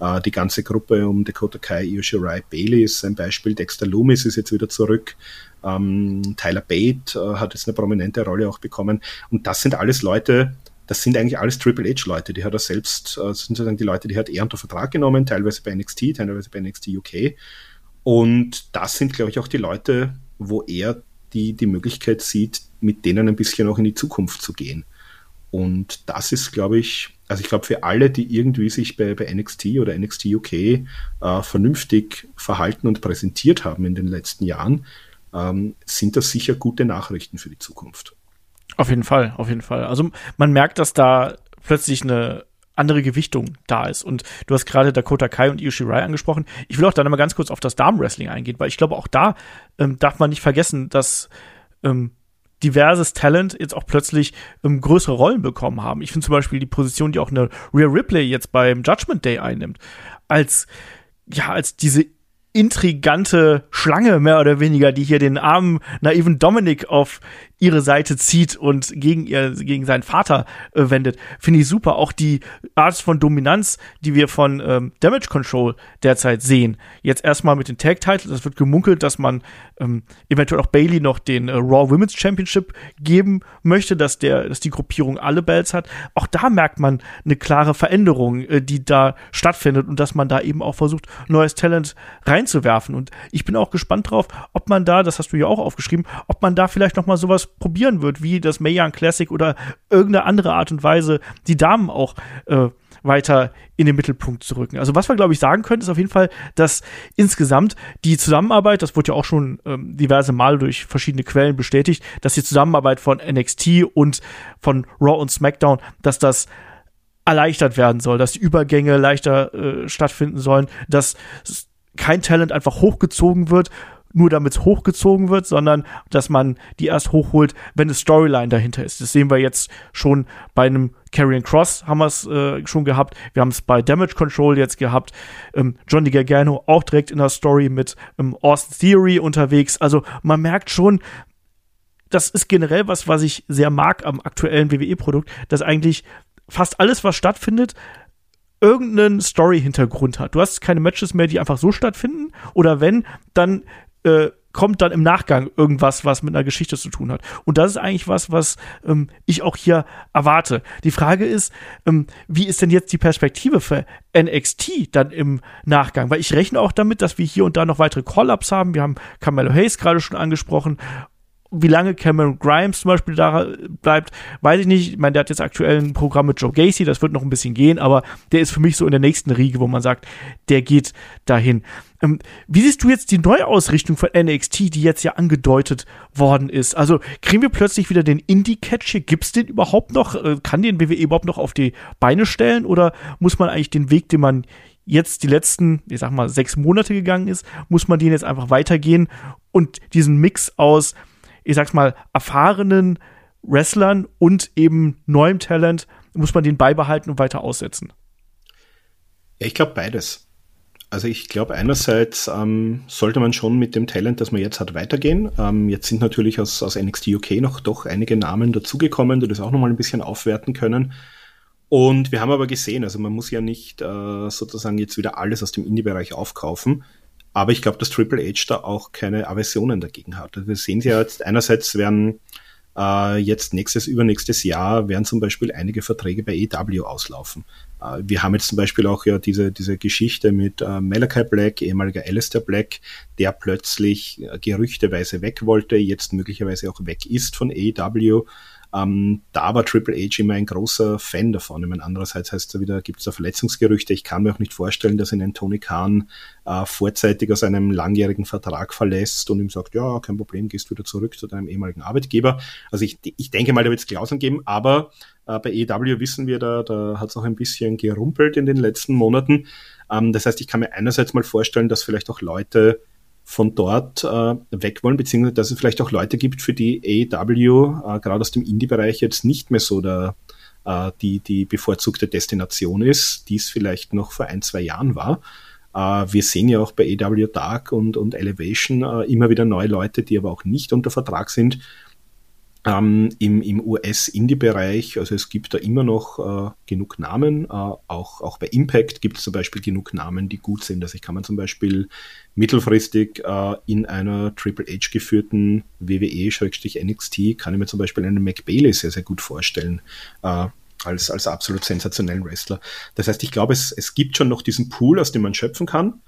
äh, die ganze Gruppe um Dakota Kai, Io Shirai, Bailey ist ein Beispiel, Dexter Loomis ist jetzt wieder zurück, ähm, Tyler Bate äh, hat jetzt eine prominente Rolle auch bekommen und das sind alles Leute, das sind eigentlich alles Triple H-Leute. Die hat er selbst, äh, sind sozusagen die Leute, die hat er unter Vertrag genommen, teilweise bei NXT, teilweise bei NXT UK. Und das sind, glaube ich, auch die Leute, wo er die, die Möglichkeit sieht, mit denen ein bisschen auch in die Zukunft zu gehen. Und das ist, glaube ich, also ich glaube, für alle, die irgendwie sich bei, bei NXT oder NXT UK äh, vernünftig verhalten und präsentiert haben in den letzten Jahren, ähm, sind das sicher gute Nachrichten für die Zukunft. Auf jeden Fall, auf jeden Fall. Also man merkt, dass da plötzlich eine andere Gewichtung da ist. Und du hast gerade Dakota Kai und Io Shirai angesprochen. Ich will auch dann mal ganz kurz auf das Damenwrestling eingehen, weil ich glaube, auch da ähm, darf man nicht vergessen, dass ähm, diverses Talent jetzt auch plötzlich ähm, größere Rollen bekommen haben. Ich finde zum Beispiel die Position, die auch eine Rhea Ripley jetzt beim Judgment Day einnimmt, als ja, als diese intrigante Schlange mehr oder weniger, die hier den armen, naiven Dominik auf ihre Seite zieht und gegen ihr, gegen seinen Vater äh, wendet, finde ich super. Auch die Art von Dominanz, die wir von ähm, Damage Control derzeit sehen. Jetzt erstmal mit den Tag Titles. Es wird gemunkelt, dass man ähm, eventuell auch Bailey noch den äh, Raw Women's Championship geben möchte, dass der, dass die Gruppierung alle Bells hat. Auch da merkt man eine klare Veränderung, äh, die da stattfindet und dass man da eben auch versucht, neues Talent reinzuwerfen. Und ich bin auch gespannt drauf, ob man da, das hast du ja auch aufgeschrieben, ob man da vielleicht noch mal sowas probieren wird, wie das Mayan Classic oder irgendeine andere Art und Weise, die Damen auch äh, weiter in den Mittelpunkt zu rücken. Also was wir, glaube ich, sagen können, ist auf jeden Fall, dass insgesamt die Zusammenarbeit, das wurde ja auch schon ähm, diverse Male durch verschiedene Quellen bestätigt, dass die Zusammenarbeit von NXT und von Raw und SmackDown, dass das erleichtert werden soll, dass die Übergänge leichter äh, stattfinden sollen, dass kein Talent einfach hochgezogen wird, nur damit es hochgezogen wird, sondern dass man die erst hochholt, wenn eine Storyline dahinter ist. Das sehen wir jetzt schon bei einem Carrion Cross haben wir es äh, schon gehabt. Wir haben es bei Damage Control jetzt gehabt. Ähm, Johnny Gargano auch direkt in der Story mit ähm, Austin Theory unterwegs. Also man merkt schon, das ist generell was, was ich sehr mag am aktuellen WWE-Produkt, dass eigentlich fast alles, was stattfindet, irgendeinen Story-Hintergrund hat. Du hast keine Matches mehr, die einfach so stattfinden. Oder wenn, dann äh, kommt dann im Nachgang irgendwas, was mit einer Geschichte zu tun hat. Und das ist eigentlich was, was ähm, ich auch hier erwarte. Die Frage ist, ähm, wie ist denn jetzt die Perspektive für NXT dann im Nachgang? Weil ich rechne auch damit, dass wir hier und da noch weitere Call-Ups haben. Wir haben Carmelo Hayes gerade schon angesprochen wie lange Cameron Grimes zum Beispiel da bleibt, weiß ich nicht. Ich meine, der hat jetzt aktuell ein Programm mit Joe Gacy, das wird noch ein bisschen gehen, aber der ist für mich so in der nächsten Riege, wo man sagt, der geht dahin. Ähm, wie siehst du jetzt die Neuausrichtung von NXT, die jetzt ja angedeutet worden ist? Also kriegen wir plötzlich wieder den Indie-Catch hier? Gibt's den überhaupt noch? Äh, kann den WWE überhaupt noch auf die Beine stellen? Oder muss man eigentlich den Weg, den man jetzt die letzten, ich sag mal, sechs Monate gegangen ist, muss man den jetzt einfach weitergehen und diesen Mix aus ich sag's mal, erfahrenen Wrestlern und eben neuem Talent muss man den beibehalten und weiter aussetzen? Ich glaube beides. Also ich glaube einerseits ähm, sollte man schon mit dem Talent, das man jetzt hat, weitergehen. Ähm, jetzt sind natürlich aus, aus NXT UK noch doch einige Namen dazugekommen, die das auch nochmal ein bisschen aufwerten können. Und wir haben aber gesehen, also man muss ja nicht äh, sozusagen jetzt wieder alles aus dem Indie-Bereich aufkaufen. Aber ich glaube, dass Triple H da auch keine Aversionen dagegen hat. Also wir sehen ja jetzt, einerseits werden äh, jetzt nächstes, übernächstes Jahr werden zum Beispiel einige Verträge bei EW auslaufen. Äh, wir haben jetzt zum Beispiel auch ja diese, diese Geschichte mit äh, Malachi Black, ehemaliger Alistair Black, der plötzlich äh, gerüchteweise weg wollte, jetzt möglicherweise auch weg ist von AEW. Ähm, da war Triple H immer ein großer Fan davon. Ich meine, andererseits heißt es wieder, gibt es da Verletzungsgerüchte. Ich kann mir auch nicht vorstellen, dass ihn ein Tony Khan äh, vorzeitig aus einem langjährigen Vertrag verlässt und ihm sagt, ja, kein Problem, gehst wieder zurück zu deinem ehemaligen Arbeitgeber. Also ich, ich denke mal, da wird es Klauseln geben, aber äh, bei EW wissen wir, da, da hat es auch ein bisschen gerumpelt in den letzten Monaten. Ähm, das heißt, ich kann mir einerseits mal vorstellen, dass vielleicht auch Leute von dort äh, weg wollen, beziehungsweise dass es vielleicht auch Leute gibt, für die AEW äh, gerade aus dem Indie-Bereich jetzt nicht mehr so der, äh, die, die bevorzugte Destination ist, die es vielleicht noch vor ein, zwei Jahren war. Äh, wir sehen ja auch bei AEW Dark und, und Elevation äh, immer wieder neue Leute, die aber auch nicht unter Vertrag sind, ähm, Im im US-Indie-Bereich, also es gibt da immer noch äh, genug Namen, äh, auch, auch bei Impact gibt es zum Beispiel genug Namen, die gut sind. Also ich kann man zum Beispiel mittelfristig äh, in einer Triple H geführten WWE-NXT, kann ich mir zum Beispiel einen Mac Bailey sehr, sehr gut vorstellen. Äh, als, als absolut sensationellen Wrestler. Das heißt, ich glaube, es, es gibt schon noch diesen Pool, aus dem man schöpfen kann.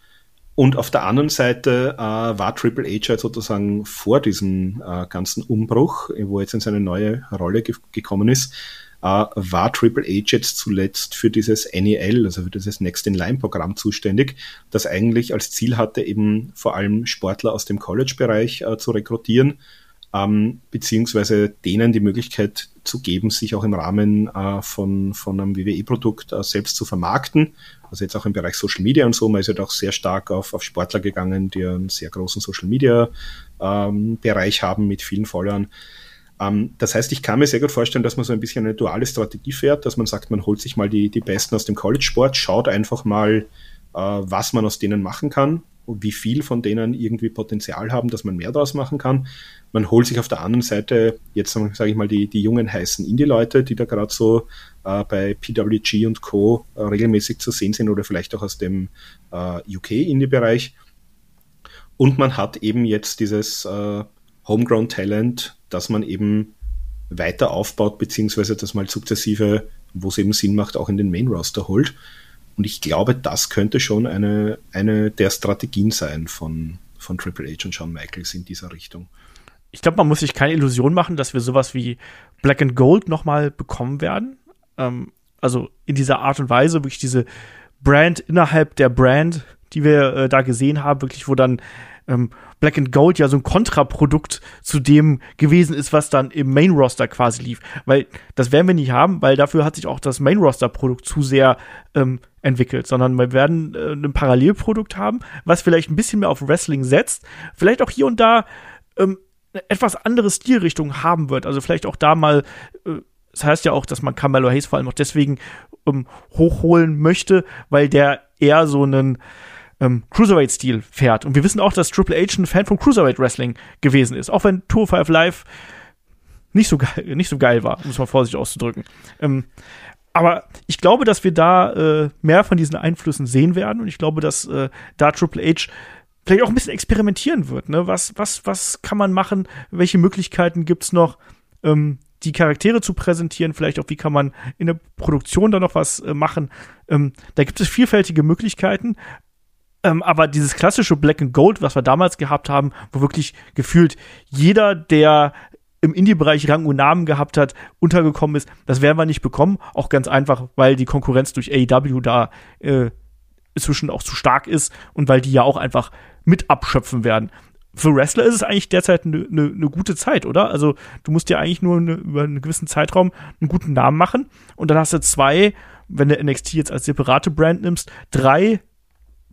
Und auf der anderen Seite äh, war Triple H halt sozusagen vor diesem äh, ganzen Umbruch, wo jetzt in seine neue Rolle ge gekommen ist, äh, war Triple H jetzt zuletzt für dieses NEL, also für dieses Next in Line Programm zuständig, das eigentlich als Ziel hatte, eben vor allem Sportler aus dem College-Bereich äh, zu rekrutieren, ähm, beziehungsweise denen die Möglichkeit zu geben, sich auch im Rahmen äh, von, von einem WWE-Produkt äh, selbst zu vermarkten. Also jetzt auch im Bereich Social Media und so, man ist ja halt doch sehr stark auf, auf Sportler gegangen, die einen sehr großen Social Media ähm, haben mit vielen Followern. Ähm, das heißt, ich kann mir sehr gut vorstellen, dass man so ein bisschen eine duale Strategie fährt, dass man sagt, man holt sich mal die, die Besten aus dem College-Sport, schaut einfach mal, äh, was man aus denen machen kann wie viel von denen irgendwie Potenzial haben, dass man mehr daraus machen kann. Man holt sich auf der anderen Seite jetzt, sage ich mal, die, die jungen heißen Indie-Leute, die da gerade so äh, bei PWG und Co. Äh, regelmäßig zu sehen sind oder vielleicht auch aus dem äh, UK-Indie-Bereich. Und man hat eben jetzt dieses äh, Homegrown-Talent, das man eben weiter aufbaut, beziehungsweise das mal sukzessive, wo es eben Sinn macht, auch in den Main-Roster holt. Und ich glaube, das könnte schon eine, eine der Strategien sein von, von Triple H und Shawn Michaels in dieser Richtung. Ich glaube, man muss sich keine Illusion machen, dass wir sowas wie Black and Gold nochmal bekommen werden. Ähm, also in dieser Art und Weise, wirklich diese Brand innerhalb der Brand, die wir äh, da gesehen haben, wirklich, wo dann ähm, Black and Gold ja so ein Kontraprodukt zu dem gewesen ist, was dann im Main Roster quasi lief. Weil das werden wir nicht haben, weil dafür hat sich auch das Main Roster Produkt zu sehr ähm, entwickelt, sondern wir werden äh, ein Parallelprodukt haben, was vielleicht ein bisschen mehr auf Wrestling setzt, vielleicht auch hier und da ähm, eine etwas andere Stilrichtung haben wird. Also vielleicht auch da mal, äh, das heißt ja auch, dass man Carmelo Hayes vor allem auch deswegen ähm, hochholen möchte, weil der eher so einen ähm, Cruiserweight-Stil fährt. Und wir wissen auch, dass Triple H ein Fan von Cruiserweight Wrestling gewesen ist, auch wenn Tour 5 Live nicht so geil, nicht so geil war, muss man vorsichtig auszudrücken. Ähm, aber ich glaube, dass wir da äh, mehr von diesen Einflüssen sehen werden und ich glaube, dass äh, da Triple H vielleicht auch ein bisschen experimentieren wird. Ne? Was, was, was kann man machen? Welche Möglichkeiten gibt's noch, ähm, die Charaktere zu präsentieren? Vielleicht auch, wie kann man in der Produktion da noch was äh, machen? Ähm, da gibt es vielfältige Möglichkeiten. Ähm, aber dieses klassische Black and Gold, was wir damals gehabt haben, wo wirklich gefühlt jeder, der im Indie-Bereich Rang und Namen gehabt hat, untergekommen ist, das werden wir nicht bekommen. Auch ganz einfach, weil die Konkurrenz durch AEW da äh, inzwischen auch zu stark ist und weil die ja auch einfach mit abschöpfen werden. Für Wrestler ist es eigentlich derzeit eine ne, ne gute Zeit, oder? Also du musst dir eigentlich nur ne, über einen gewissen Zeitraum einen guten Namen machen und dann hast du zwei, wenn du NXT jetzt als separate Brand nimmst, drei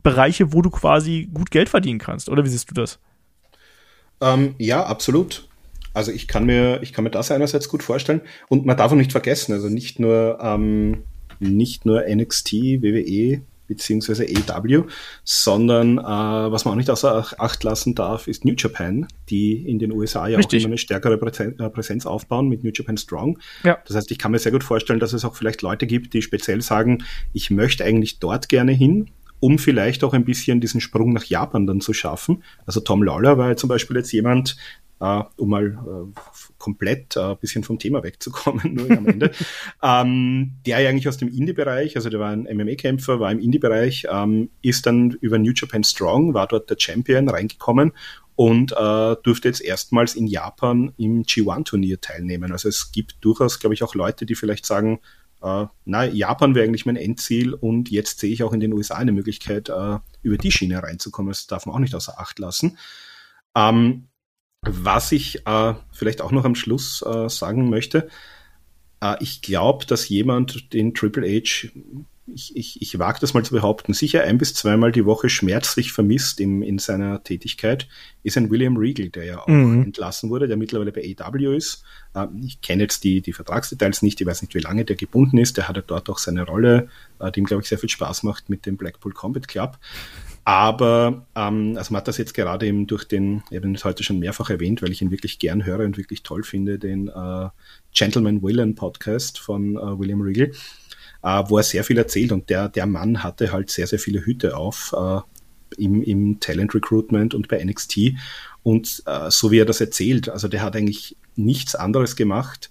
Bereiche, wo du quasi gut Geld verdienen kannst. Oder wie siehst du das? Ähm, ja, absolut. Also ich kann mir, ich kann mir das einerseits gut vorstellen und man darf auch nicht vergessen, also nicht nur, ähm, nicht nur NXT, WWE, beziehungsweise AW, sondern äh, was man auch nicht außer Acht lassen darf, ist New Japan, die in den USA ja Richtig. auch immer eine stärkere äh, Präsenz aufbauen mit New Japan Strong. Ja. Das heißt, ich kann mir sehr gut vorstellen, dass es auch vielleicht Leute gibt, die speziell sagen, ich möchte eigentlich dort gerne hin, um vielleicht auch ein bisschen diesen Sprung nach Japan dann zu schaffen. Also Tom Lawler war ja zum Beispiel jetzt jemand, Uh, um mal uh, komplett ein uh, bisschen vom Thema wegzukommen, nur am Ende, ähm, der ja eigentlich aus dem Indie-Bereich, also der war ein MMA-Kämpfer, war im Indie-Bereich, ähm, ist dann über New Japan Strong, war dort der Champion reingekommen und äh, durfte jetzt erstmals in Japan im G1-Turnier teilnehmen. Also es gibt durchaus, glaube ich, auch Leute, die vielleicht sagen, äh, na, Japan wäre eigentlich mein Endziel und jetzt sehe ich auch in den USA eine Möglichkeit, äh, über die Schiene reinzukommen. Das darf man auch nicht außer Acht lassen. Ähm, was ich äh, vielleicht auch noch am Schluss äh, sagen möchte, äh, ich glaube, dass jemand den Triple H, ich, ich, ich wage das mal zu behaupten, sicher ein bis zweimal die Woche schmerzlich vermisst im, in seiner Tätigkeit, ist ein William Regal, der ja auch mhm. entlassen wurde, der mittlerweile bei AW ist. Äh, ich kenne jetzt die, die Vertragsdetails nicht, ich weiß nicht, wie lange der gebunden ist. Der hat ja dort auch seine Rolle, äh, die ihm, glaube ich, sehr viel Spaß macht mit dem Blackpool Combat Club. Aber ähm, also man hat das jetzt gerade eben durch den, ich habe ihn heute schon mehrfach erwähnt, weil ich ihn wirklich gern höre und wirklich toll finde, den äh, Gentleman Willen Podcast von äh, William Regal, wo er sehr viel erzählt und der, der Mann hatte halt sehr, sehr viele Hüte auf äh, im, im Talent Recruitment und bei NXT. Und äh, so wie er das erzählt, also der hat eigentlich nichts anderes gemacht,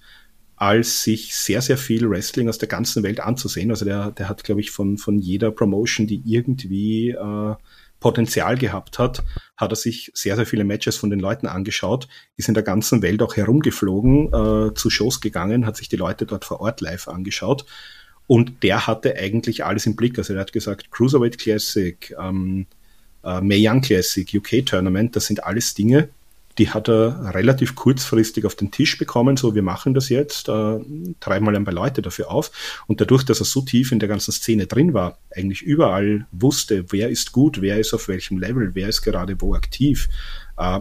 als sich sehr, sehr viel Wrestling aus der ganzen Welt anzusehen. Also der, der hat, glaube ich, von, von jeder Promotion, die irgendwie äh, Potenzial gehabt hat, hat er sich sehr, sehr viele Matches von den Leuten angeschaut, ist in der ganzen Welt auch herumgeflogen, äh, zu Shows gegangen, hat sich die Leute dort vor Ort live angeschaut. Und der hatte eigentlich alles im Blick. Also er hat gesagt, Cruiserweight Classic, ähm, äh, Mae Young Classic, UK Tournament, das sind alles Dinge, die hat er relativ kurzfristig auf den Tisch bekommen, so wir machen das jetzt, äh, treiben mal ein paar Leute dafür auf. Und dadurch, dass er so tief in der ganzen Szene drin war, eigentlich überall wusste, wer ist gut, wer ist auf welchem Level, wer ist gerade wo aktiv, äh,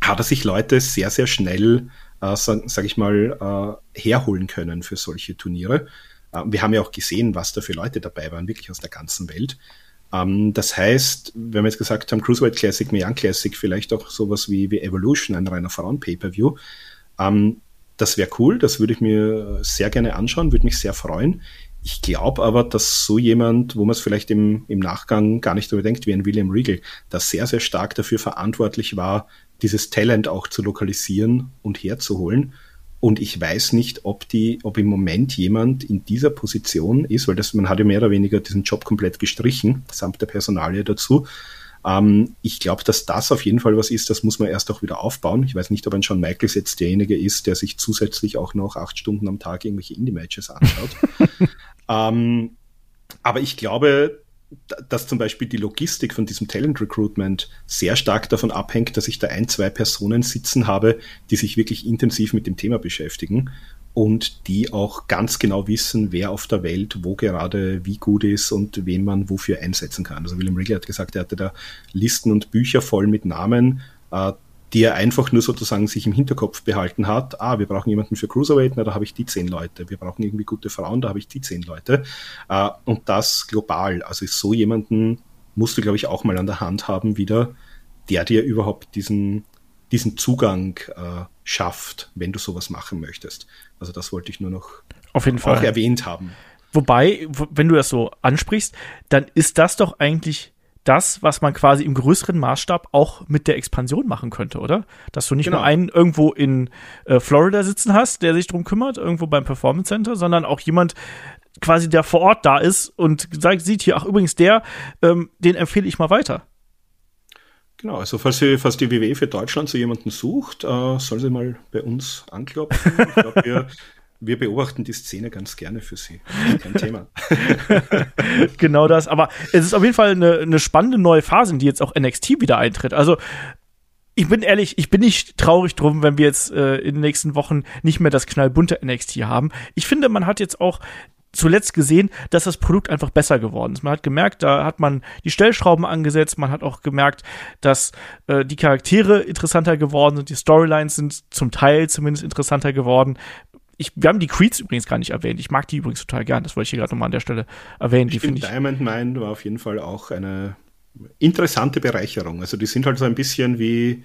hat er sich Leute sehr, sehr schnell, äh, sag, sag ich mal, äh, herholen können für solche Turniere. Äh, wir haben ja auch gesehen, was da für Leute dabei waren, wirklich aus der ganzen Welt. Ähm, das heißt, wenn wir jetzt gesagt haben, Cruiserweight Classic, Young Classic, vielleicht auch sowas wie, wie Evolution, ein reiner Frauen-Pay-Per-View. Ähm, das wäre cool, das würde ich mir sehr gerne anschauen, würde mich sehr freuen. Ich glaube aber, dass so jemand, wo man es vielleicht im, im Nachgang gar nicht überdenkt, wie ein William Regal, da sehr, sehr stark dafür verantwortlich war, dieses Talent auch zu lokalisieren und herzuholen. Und ich weiß nicht, ob die, ob im Moment jemand in dieser Position ist, weil das, man hat ja mehr oder weniger diesen Job komplett gestrichen, samt der Personalie dazu. Ähm, ich glaube, dass das auf jeden Fall was ist, das muss man erst auch wieder aufbauen. Ich weiß nicht, ob ein John Michaels jetzt derjenige ist, der sich zusätzlich auch noch acht Stunden am Tag irgendwelche Indie-Matches anschaut. ähm, aber ich glaube, dass zum Beispiel die Logistik von diesem Talent Recruitment sehr stark davon abhängt, dass ich da ein, zwei Personen sitzen habe, die sich wirklich intensiv mit dem Thema beschäftigen und die auch ganz genau wissen, wer auf der Welt wo gerade wie gut ist und wen man wofür einsetzen kann. Also William Wrigley hat gesagt, er hatte da Listen und Bücher voll mit Namen, die er einfach nur sozusagen sich im Hinterkopf behalten hat. Ah, wir brauchen jemanden für Cruiserweight, na, da habe ich die zehn Leute. Wir brauchen irgendwie gute Frauen, da habe ich die zehn Leute. Äh, und das global. Also so jemanden musst du, glaube ich, auch mal an der Hand haben wieder, der dir überhaupt diesen, diesen Zugang äh, schafft, wenn du sowas machen möchtest. Also das wollte ich nur noch auf jeden Fall erwähnt haben. Wobei, wenn du das so ansprichst, dann ist das doch eigentlich das, was man quasi im größeren Maßstab auch mit der Expansion machen könnte, oder? Dass du nicht genau. nur einen irgendwo in äh, Florida sitzen hast, der sich drum kümmert, irgendwo beim Performance Center, sondern auch jemand quasi, der vor Ort da ist und sagt, sieht hier, ach übrigens, der, ähm, den empfehle ich mal weiter. Genau, also falls, sie, falls die WWE für Deutschland so jemanden sucht, äh, soll sie mal bei uns anklopfen. Ich glaube, wir, wir beobachten die Szene ganz gerne für sie. Kein Thema. genau das. Aber es ist auf jeden Fall eine, eine spannende neue Phase, in die jetzt auch NXT wieder eintritt. Also ich bin ehrlich, ich bin nicht traurig drum, wenn wir jetzt äh, in den nächsten Wochen nicht mehr das knallbunte NXT haben. Ich finde, man hat jetzt auch zuletzt gesehen, dass das Produkt einfach besser geworden ist. Man hat gemerkt, da hat man die Stellschrauben angesetzt, man hat auch gemerkt, dass äh, die Charaktere interessanter geworden sind, die Storylines sind zum Teil zumindest interessanter geworden. Ich, wir haben die Creeds übrigens gar nicht erwähnt. Ich mag die übrigens total gern. Das wollte ich hier gerade nochmal an der Stelle erwähnen. Die finde ich. Diamond Mine war auf jeden Fall auch eine interessante Bereicherung. Also die sind halt so ein bisschen wie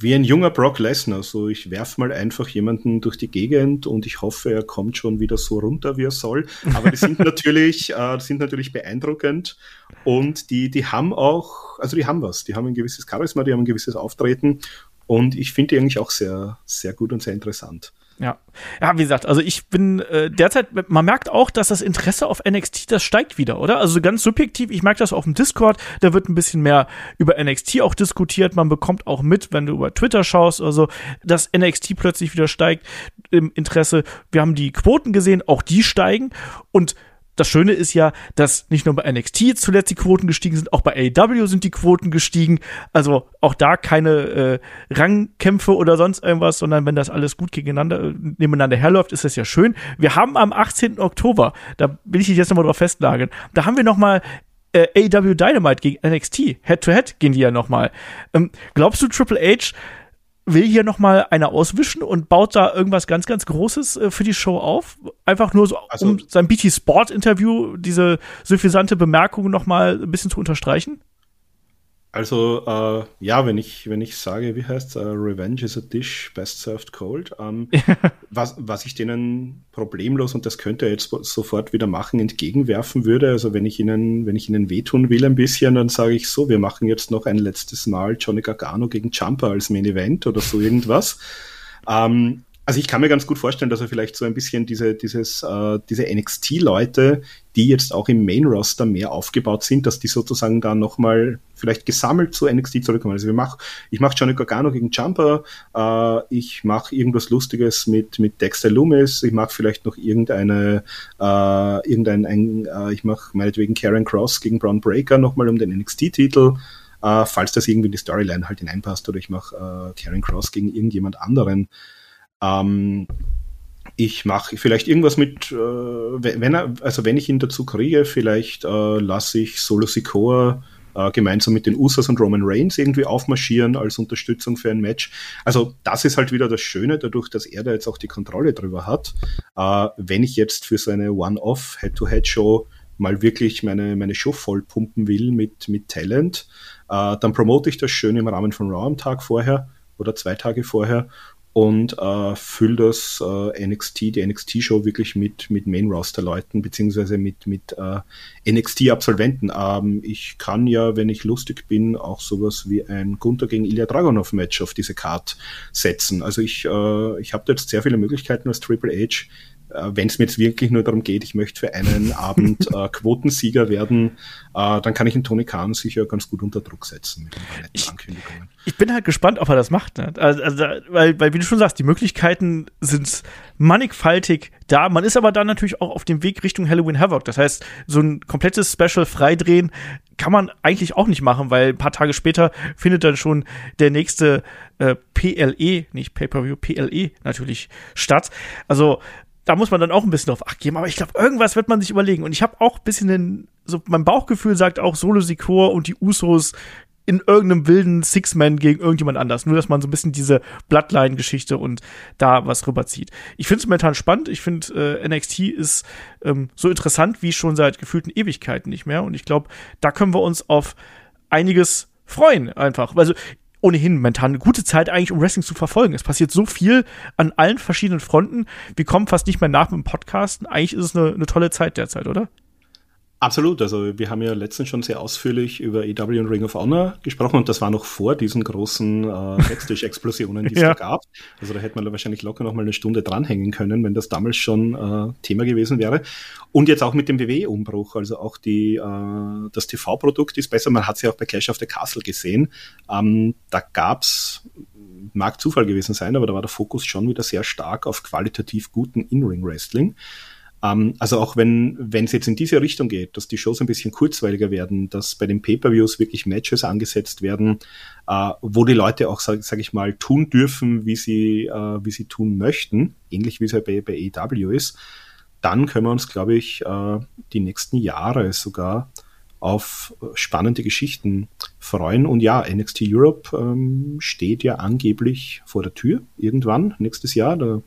wie ein junger Brock Lesnar. So, ich werf mal einfach jemanden durch die Gegend und ich hoffe, er kommt schon wieder so runter, wie er soll. Aber die sind natürlich, äh, sind natürlich beeindruckend und die, die haben auch, also die haben was. Die haben ein gewisses Charisma, die haben ein gewisses Auftreten und ich finde die eigentlich auch sehr, sehr gut und sehr interessant. Ja. Ja, wie gesagt, also ich bin äh, derzeit, man merkt auch, dass das Interesse auf NXT, das steigt wieder, oder? Also ganz subjektiv, ich merke das auf dem Discord, da wird ein bisschen mehr über NXT auch diskutiert. Man bekommt auch mit, wenn du über Twitter schaust oder so, dass NXT plötzlich wieder steigt im Interesse. Wir haben die Quoten gesehen, auch die steigen und das Schöne ist ja, dass nicht nur bei NXT zuletzt die Quoten gestiegen sind, auch bei AEW sind die Quoten gestiegen. Also auch da keine äh, Rangkämpfe oder sonst irgendwas, sondern wenn das alles gut gegeneinander, äh, nebeneinander herläuft, ist das ja schön. Wir haben am 18. Oktober, da will ich dich jetzt nochmal drauf festlagen, da haben wir nochmal äh, AEW Dynamite gegen NXT. Head-to-Head -head gehen die ja nochmal. Ähm, glaubst du, Triple H will hier noch mal einer auswischen und baut da irgendwas ganz, ganz Großes äh, für die Show auf. Einfach nur so, also, um sein BT Sport Interview, diese suffisante Bemerkung noch mal ein bisschen zu unterstreichen. Also äh, ja, wenn ich wenn ich sage, wie heißt uh, Revenge is a dish best served cold, ähm, was was ich denen problemlos und das könnte er jetzt sofort wieder machen entgegenwerfen würde. Also wenn ich ihnen wenn ich ihnen wehtun will ein bisschen, dann sage ich so, wir machen jetzt noch ein letztes Mal Johnny Gargano gegen Jumper als Main Event oder so irgendwas. Ähm, also ich kann mir ganz gut vorstellen, dass er vielleicht so ein bisschen diese, dieses, äh, diese NXT-Leute, die jetzt auch im Main-Roster mehr aufgebaut sind, dass die sozusagen da nochmal vielleicht gesammelt zu NXT zurückkommen. Also wir mach, ich mache Johnny Gargano gegen Jumper, äh, ich mache irgendwas Lustiges mit, mit Dexter Loomis, ich mache vielleicht noch irgendeine, äh, irgendein, ein, äh, ich mache meinetwegen Karen Cross gegen Braun Breaker nochmal um den NXT-Titel. Uh, falls das irgendwie in die Storyline halt hineinpasst, oder ich mache uh, Karen Cross gegen irgendjemand anderen. Ähm, ich mache vielleicht irgendwas mit, äh, wenn er, also wenn ich ihn dazu kriege, vielleicht äh, lasse ich Solo Sikoa äh, gemeinsam mit den Usos und Roman Reigns irgendwie aufmarschieren als Unterstützung für ein Match. Also das ist halt wieder das Schöne, dadurch, dass er da jetzt auch die Kontrolle drüber hat. Äh, wenn ich jetzt für seine One-Off Head-to-Head-Show mal wirklich meine, meine Show voll pumpen will mit, mit Talent, äh, dann promote ich das schön im Rahmen von Raw am Tag vorher oder zwei Tage vorher und äh, fülle das äh, NXT, die NXT-Show wirklich mit, mit Main-Roster-Leuten beziehungsweise mit, mit äh, NXT-Absolventen. Ähm, ich kann ja, wenn ich lustig bin, auch sowas wie ein Gunther gegen Ilya Dragunov-Match auf diese Card setzen. Also ich, äh, ich habe jetzt sehr viele Möglichkeiten als Triple H wenn es mir jetzt wirklich nur darum geht, ich möchte für einen Abend äh, Quotensieger werden, äh, dann kann ich einen Tony Khan sicher ganz gut unter Druck setzen mit ich, Ankündigungen. Ich bin halt gespannt, ob er das macht. Ne? Also, also, weil, weil, wie du schon sagst, die Möglichkeiten sind mannigfaltig da. Man ist aber dann natürlich auch auf dem Weg Richtung Halloween Havoc. Das heißt, so ein komplettes Special freidrehen kann man eigentlich auch nicht machen, weil ein paar Tage später findet dann schon der nächste äh, PLE, nicht Pay-Per-View, PLE natürlich statt. Also da muss man dann auch ein bisschen drauf acht geben. Aber ich glaube, irgendwas wird man sich überlegen. Und ich habe auch ein bisschen den, so mein Bauchgefühl sagt auch Solo Sikor und die Usos in irgendeinem wilden Six-Man gegen irgendjemand anders. Nur, dass man so ein bisschen diese Bloodline-Geschichte und da was rüberzieht. Ich finde es momentan spannend. Ich finde, äh, NXT ist ähm, so interessant wie schon seit gefühlten Ewigkeiten nicht mehr. Und ich glaube, da können wir uns auf einiges freuen einfach. Also ohnehin momentan eine gute Zeit eigentlich, um Wrestling zu verfolgen. Es passiert so viel an allen verschiedenen Fronten. Wir kommen fast nicht mehr nach mit dem Podcasten. Eigentlich ist es eine, eine tolle Zeit derzeit, oder? Absolut. Also wir haben ja letztens schon sehr ausführlich über EW und Ring of Honor gesprochen und das war noch vor diesen großen äh, Backstage-Explosionen, die es ja. da gab. Also da hätte man wahrscheinlich locker noch mal eine Stunde dranhängen können, wenn das damals schon äh, Thema gewesen wäre. Und jetzt auch mit dem WWE-Umbruch. Also auch die, äh, das TV-Produkt ist besser. Man hat es ja auch bei Clash of the Castle gesehen. Ähm, da gab's mag Zufall gewesen sein, aber da war der Fokus schon wieder sehr stark auf qualitativ guten In-Ring-Wrestling. Ähm, also auch wenn wenn es jetzt in diese Richtung geht, dass die Shows ein bisschen kurzweiliger werden, dass bei den Pay-per-Views wirklich Matches angesetzt werden, äh, wo die Leute auch, sage sag ich mal, tun dürfen, wie sie äh, wie sie tun möchten, ähnlich wie es ja bei, bei AEW ist, dann können wir uns, glaube ich, äh, die nächsten Jahre sogar auf spannende Geschichten freuen. Und ja, NXT Europe ähm, steht ja angeblich vor der Tür irgendwann nächstes Jahr. Da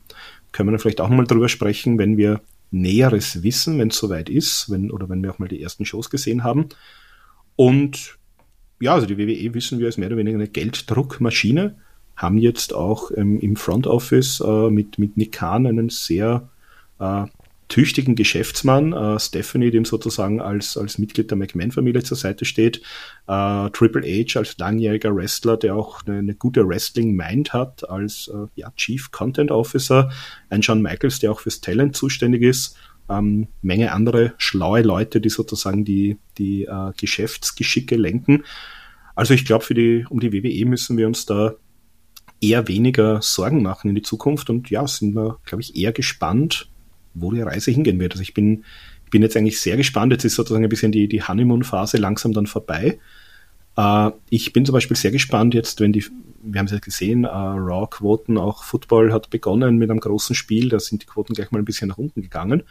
können wir vielleicht auch mal drüber sprechen, wenn wir Näheres wissen, wenn es soweit ist, wenn, oder wenn wir auch mal die ersten Shows gesehen haben. Und ja, also die WWE wissen wir als mehr oder weniger eine Gelddruckmaschine, haben jetzt auch ähm, im Front Office äh, mit, mit Nick Khan einen sehr äh, tüchtigen Geschäftsmann, äh, Stephanie, dem sozusagen als, als Mitglied der McMahon-Familie zur Seite steht, äh, Triple H als langjähriger Wrestler, der auch eine, eine gute Wrestling-Mind hat, als äh, ja, Chief Content Officer, ein John Michaels, der auch fürs Talent zuständig ist, ähm, Menge andere schlaue Leute, die sozusagen die, die äh, Geschäftsgeschicke lenken. Also ich glaube, die, um die WWE müssen wir uns da eher weniger Sorgen machen in die Zukunft. Und ja, sind wir, glaube ich, eher gespannt, wo die Reise hingehen wird. Also ich bin, ich bin jetzt eigentlich sehr gespannt. Jetzt ist sozusagen ein bisschen die, die Honeymoon-Phase langsam dann vorbei. Äh, ich bin zum Beispiel sehr gespannt jetzt, wenn die, wir haben es ja gesehen, äh, Raw-Quoten, auch Football hat begonnen mit einem großen Spiel, da sind die Quoten gleich mal ein bisschen nach unten gegangen.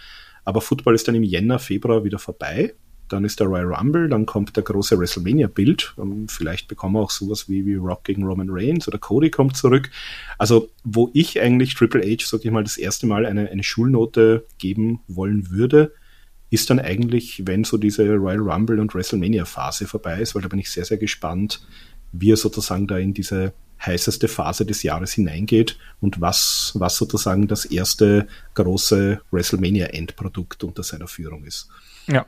Aber Football ist dann im Jänner, Februar wieder vorbei dann ist der Royal Rumble, dann kommt der große WrestleMania-Bild. Ähm, vielleicht bekommen wir auch sowas wie, wie Rock gegen Roman Reigns oder Cody kommt zurück. Also, wo ich eigentlich Triple H, sag ich mal, das erste Mal eine, eine Schulnote geben wollen würde, ist dann eigentlich, wenn so diese Royal Rumble und WrestleMania-Phase vorbei ist, weil da bin ich sehr, sehr gespannt, wie er sozusagen da in diese heißeste Phase des Jahres hineingeht und was, was sozusagen das erste große WrestleMania-Endprodukt unter seiner Führung ist. Ja,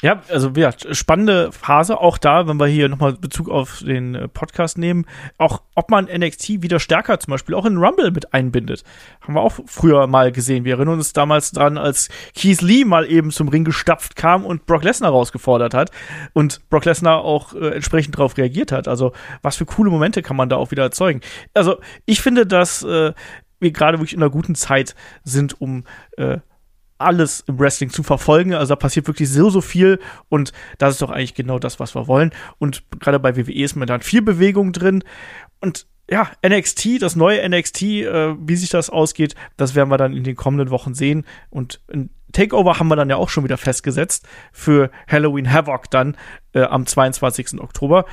ja, also ja, spannende Phase, auch da, wenn wir hier nochmal Bezug auf den äh, Podcast nehmen, auch ob man NXT wieder stärker zum Beispiel auch in Rumble mit einbindet. Haben wir auch früher mal gesehen. Wir erinnern uns damals dran, als Keith Lee mal eben zum Ring gestapft kam und Brock Lesnar rausgefordert hat und Brock Lesnar auch äh, entsprechend darauf reagiert hat. Also was für coole Momente kann man da auch wieder erzeugen. Also ich finde, dass äh, wir gerade wirklich in einer guten Zeit sind, um äh, alles im Wrestling zu verfolgen. Also da passiert wirklich so, so viel und das ist doch eigentlich genau das, was wir wollen. Und gerade bei WWE ist momentan viel Bewegung drin und ja, NXT, das neue NXT, äh, wie sich das ausgeht, das werden wir dann in den kommenden Wochen sehen. Und ein Takeover haben wir dann ja auch schon wieder festgesetzt für Halloween Havoc dann äh, am 22. Oktober.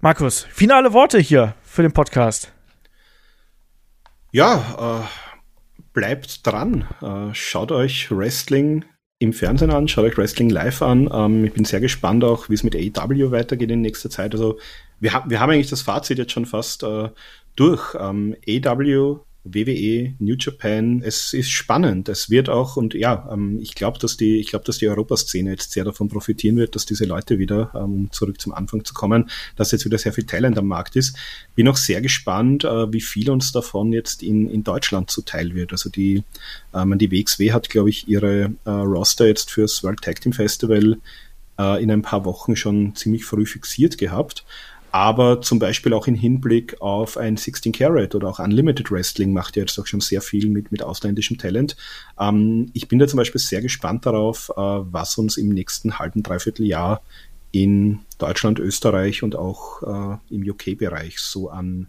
Markus, finale Worte hier für den Podcast. Ja, äh bleibt dran. Äh, schaut euch Wrestling im Fernsehen an, schaut euch Wrestling live an. Ähm, ich bin sehr gespannt auch, wie es mit AEW weitergeht in nächster Zeit. Also wir, ha wir haben eigentlich das Fazit jetzt schon fast äh, durch. Ähm, AEW WWE, New Japan. Es ist spannend. Es wird auch, und ja, ähm, ich glaube, dass die, ich glaube, dass die Europaszene jetzt sehr davon profitieren wird, dass diese Leute wieder, ähm, um zurück zum Anfang zu kommen, dass jetzt wieder sehr viel Talent am Markt ist. Bin auch sehr gespannt, äh, wie viel uns davon jetzt in, in Deutschland zuteil wird. Also die, ähm, die WXW hat, glaube ich, ihre äh, Roster jetzt fürs World Tag Team Festival äh, in ein paar Wochen schon ziemlich früh fixiert gehabt aber zum Beispiel auch im Hinblick auf ein 16 Carat oder auch Unlimited Wrestling macht ja jetzt auch schon sehr viel mit, mit ausländischem Talent. Ähm, ich bin da zum Beispiel sehr gespannt darauf, äh, was uns im nächsten halben, dreiviertel Jahr in Deutschland, Österreich und auch äh, im UK-Bereich so an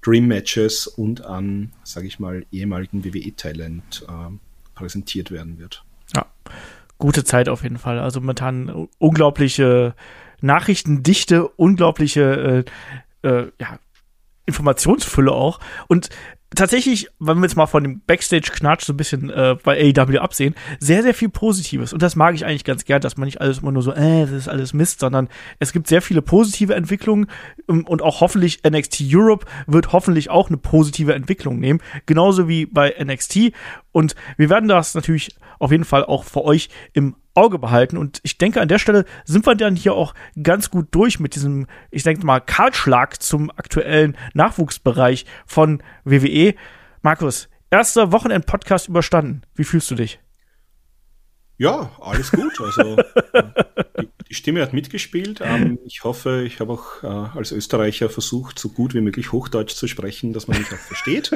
Dream Matches und an, sage ich mal, ehemaligen WWE-Talent äh, präsentiert werden wird. Ja, gute Zeit auf jeden Fall. Also momentan unglaubliche Nachrichtendichte, unglaubliche äh, äh, ja, Informationsfülle auch. Und tatsächlich, wenn wir jetzt mal von dem Backstage-Knatsch so ein bisschen äh, bei AEW absehen, sehr, sehr viel Positives. Und das mag ich eigentlich ganz gern, dass man nicht alles immer nur so, äh, das ist alles Mist, sondern es gibt sehr viele positive Entwicklungen ähm, und auch hoffentlich NXT Europe wird hoffentlich auch eine positive Entwicklung nehmen. Genauso wie bei NXT. Und wir werden das natürlich auf jeden Fall auch für euch im Auge behalten. Und ich denke, an der Stelle sind wir dann hier auch ganz gut durch mit diesem, ich denke mal, Kahlschlag zum aktuellen Nachwuchsbereich von WWE. Markus, erster Wochenend-Podcast überstanden. Wie fühlst du dich? Ja, alles gut. Also die, die Stimme hat mitgespielt. Ähm, ich hoffe, ich habe auch äh, als Österreicher versucht, so gut wie möglich Hochdeutsch zu sprechen, dass man mich auch versteht.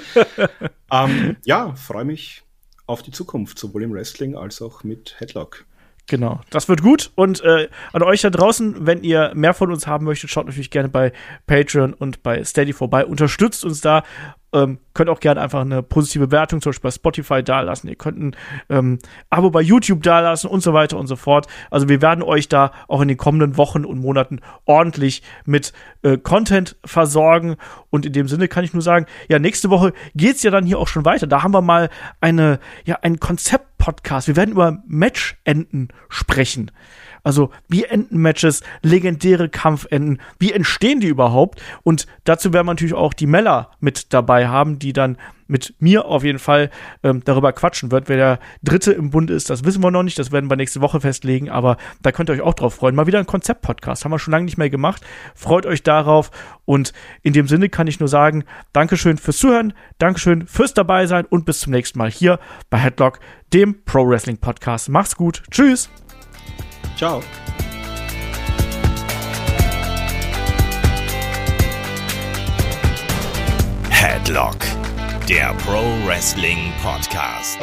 ähm, ja, freue mich auf die Zukunft, sowohl im Wrestling als auch mit Headlock. Genau, das wird gut. Und äh, an euch da draußen, wenn ihr mehr von uns haben möchtet, schaut natürlich gerne bei Patreon und bei Steady vorbei. Unterstützt uns da ähm, könnt auch gerne einfach eine positive Bewertung zum Beispiel bei Spotify dalassen. Ihr könnt ein ähm, Abo bei YouTube dalassen und so weiter und so fort. Also wir werden euch da auch in den kommenden Wochen und Monaten ordentlich mit äh, Content versorgen. Und in dem Sinne kann ich nur sagen, ja, nächste Woche geht's ja dann hier auch schon weiter. Da haben wir mal eine, ja, ein Konzept-Podcast. Wir werden über Matchenden sprechen. Also, wie enden Matches, legendäre Kampfenden, wie entstehen die überhaupt? Und dazu werden wir natürlich auch die Meller mit dabei haben, die dann mit mir auf jeden Fall ähm, darüber quatschen wird. Wer der Dritte im Bund ist, das wissen wir noch nicht. Das werden wir nächste Woche festlegen. Aber da könnt ihr euch auch drauf freuen. Mal wieder ein Konzept-Podcast. Haben wir schon lange nicht mehr gemacht. Freut euch darauf. Und in dem Sinne kann ich nur sagen, Dankeschön fürs Zuhören. Dankeschön fürs dabei sein und bis zum nächsten Mal hier bei Headlock, dem Pro Wrestling Podcast. Macht's gut. Tschüss. Ciao. Headlock, der Pro Wrestling Podcast.